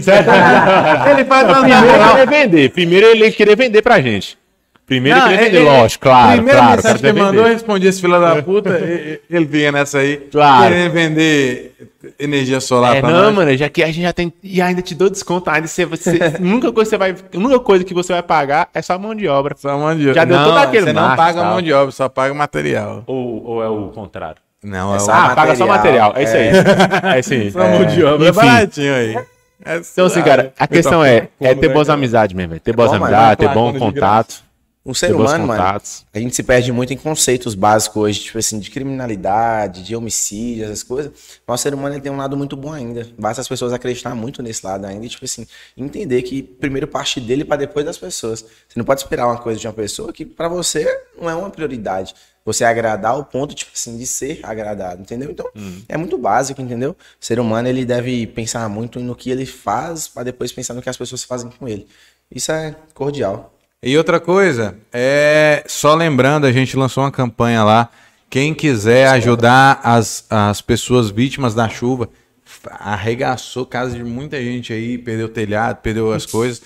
Sério? Ele faz uma Primeiro ele vender, primeiro ele queria vender pra gente. Primeiro Não, ele ele- lógico, claro, Primeira claro. mensagem que ele mandou, eu respondi esse filho da puta. ele vinha nessa aí. Claro. Querendo vender energia solar É, pra não, nós. mano, já que a gente já tem. E ainda te dou desconto, ainda você, você, a única coisa que você vai. A única coisa que você vai pagar é só a mão de obra. Só mão de obra. Já deu não, todo aquele Você não marketing, paga tal. mão de obra, só paga material. Ou, ou é o contrário? Não, é, É o... só Ah, paga só material. É isso aí. É isso aí. Só mão de obra. É baratinho aí. É Então, assim, cara, a questão é, é ter boas amizades mesmo. Ter boas amizades, ter bom contato. Um ser humano, mano, a gente se perde muito em conceitos básicos hoje, tipo assim, de criminalidade, de homicídio, essas coisas. Mas o ser humano tem um lado muito bom ainda. Basta as pessoas acreditar muito nesse lado ainda e, tipo assim, entender que primeiro parte dele para depois das pessoas. Você não pode esperar uma coisa de uma pessoa que para você não é uma prioridade. Você agradar ao ponto, tipo assim, de ser agradado, entendeu? Então, é muito básico, entendeu? O ser humano, ele deve pensar muito no que ele faz para depois pensar no que as pessoas fazem com ele. Isso é cordial. E outra coisa, é só lembrando, a gente lançou uma campanha lá. Quem quiser ajudar as, as pessoas vítimas da chuva, arregaçou casa de muita gente aí, perdeu telhado, perdeu as coisas.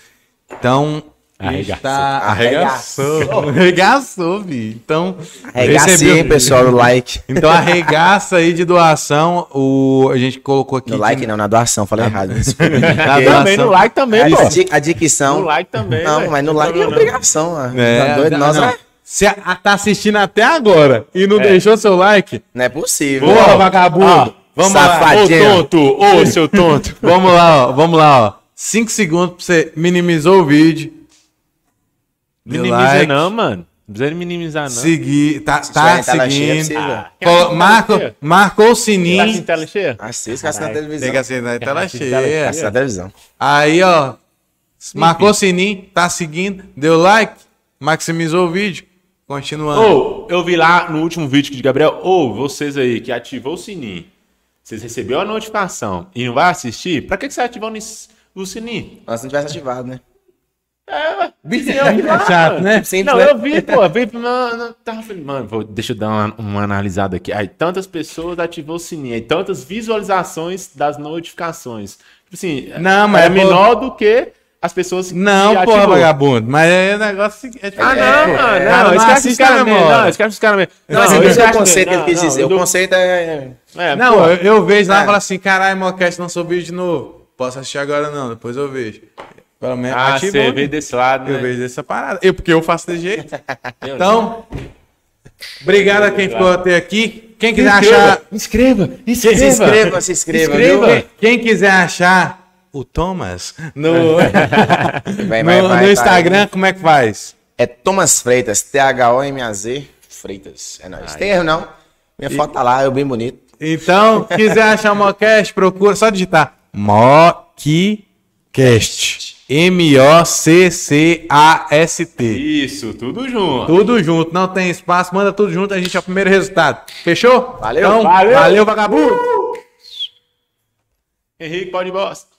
Então, a gente Arregaçou. arregaçou. Arregaçou, vi. Então, recebeu- hein, pessoal, no like. Então arregaça aí de doação. O, a gente colocou aqui. No like não, na doação, falei errado. Na Também doação. no like também, pô. A, di- a dicção. No like também, Não, velho. mas no like é obrigação, mano. É, tá doido? Nós não. a- tá assistindo até agora e não É. deixou seu like, não é possível. porra, vagabundo. Ó, vamos lá. safadinho. Ô, tonto, ô, seu tonto. Vamos lá, ó. Vamos lá, ó. 5 segundos pra você minimizou o vídeo. Minimiza like, não, mano. Não precisa minimizar, não. Seguir, tá, Se tá seguindo. precisa. Ah, marcou o Tá assim, sininho. tela cheia? Assista que assista na televisão. Tem que assinar a tela cheia. Assista na televisão. Aí, ó. Marcou o sininho, tá seguindo, deu like, maximizou o vídeo. Continuando. Ô, eu vi lá no último vídeo de Gabriel, ô, vocês aí que ativou o sininho, vocês receberam a notificação e não vai assistir, pra que, que você ativou o sininho? Se não tivesse ativado, né? É, ué. eu vi lá, chato, mano. né? Não, eu vi, pô, vi, não, não, tava falando, mano, vou, deixa eu dar uma, uma analisada aqui. Aí, tantas pessoas ativou o sininho, aí, tantas visualizações das notificações. Tipo assim, Não, mas é é menor do que as pessoas que Não, ativou. vagabundo. Mas é negócio. É, Ah, é, não, pô, mano, cara, não, esquece os caras mesmo, não, esquece os caras mesmo. Não, mas eu esse é o conceito que ele não, quis não, dizer. eu O conceito é. É, Não, pô, eu, eu vejo lá e É. falo assim: caralho, Mocast lançou vídeo de novo. Posso assistir agora não, depois eu vejo. Pelo menos Ah, ativou, você né? veio desse lado, Eu né? vejo essa parada. Eu, porque eu faço desse jeito. Eu Então, obrigado a quem ficou até aqui. Quem quiser Inscreva, achar. inscreva, Se inscreva. inscreva, se inscreva, Inscreva. viu? Quem, quiser achar o Thomas no, Vai, no, vai, no vai, Instagram, como é que faz? É Thomas Freitas, T-H-O-M-A-Z Freitas. É nóis. Tem erro não. Minha foto tá lá, eu bem bonito. Então, quiser achar o Mocast, procura só digitar Mockcast. M-O-C-C-A-S-T. Isso, tudo junto. Tudo junto, não tem espaço, manda tudo junto, a gente é o primeiro resultado. Fechou? Valeu. Então, Valeu. valeu vagabundo! Henrique, pode ir bosta.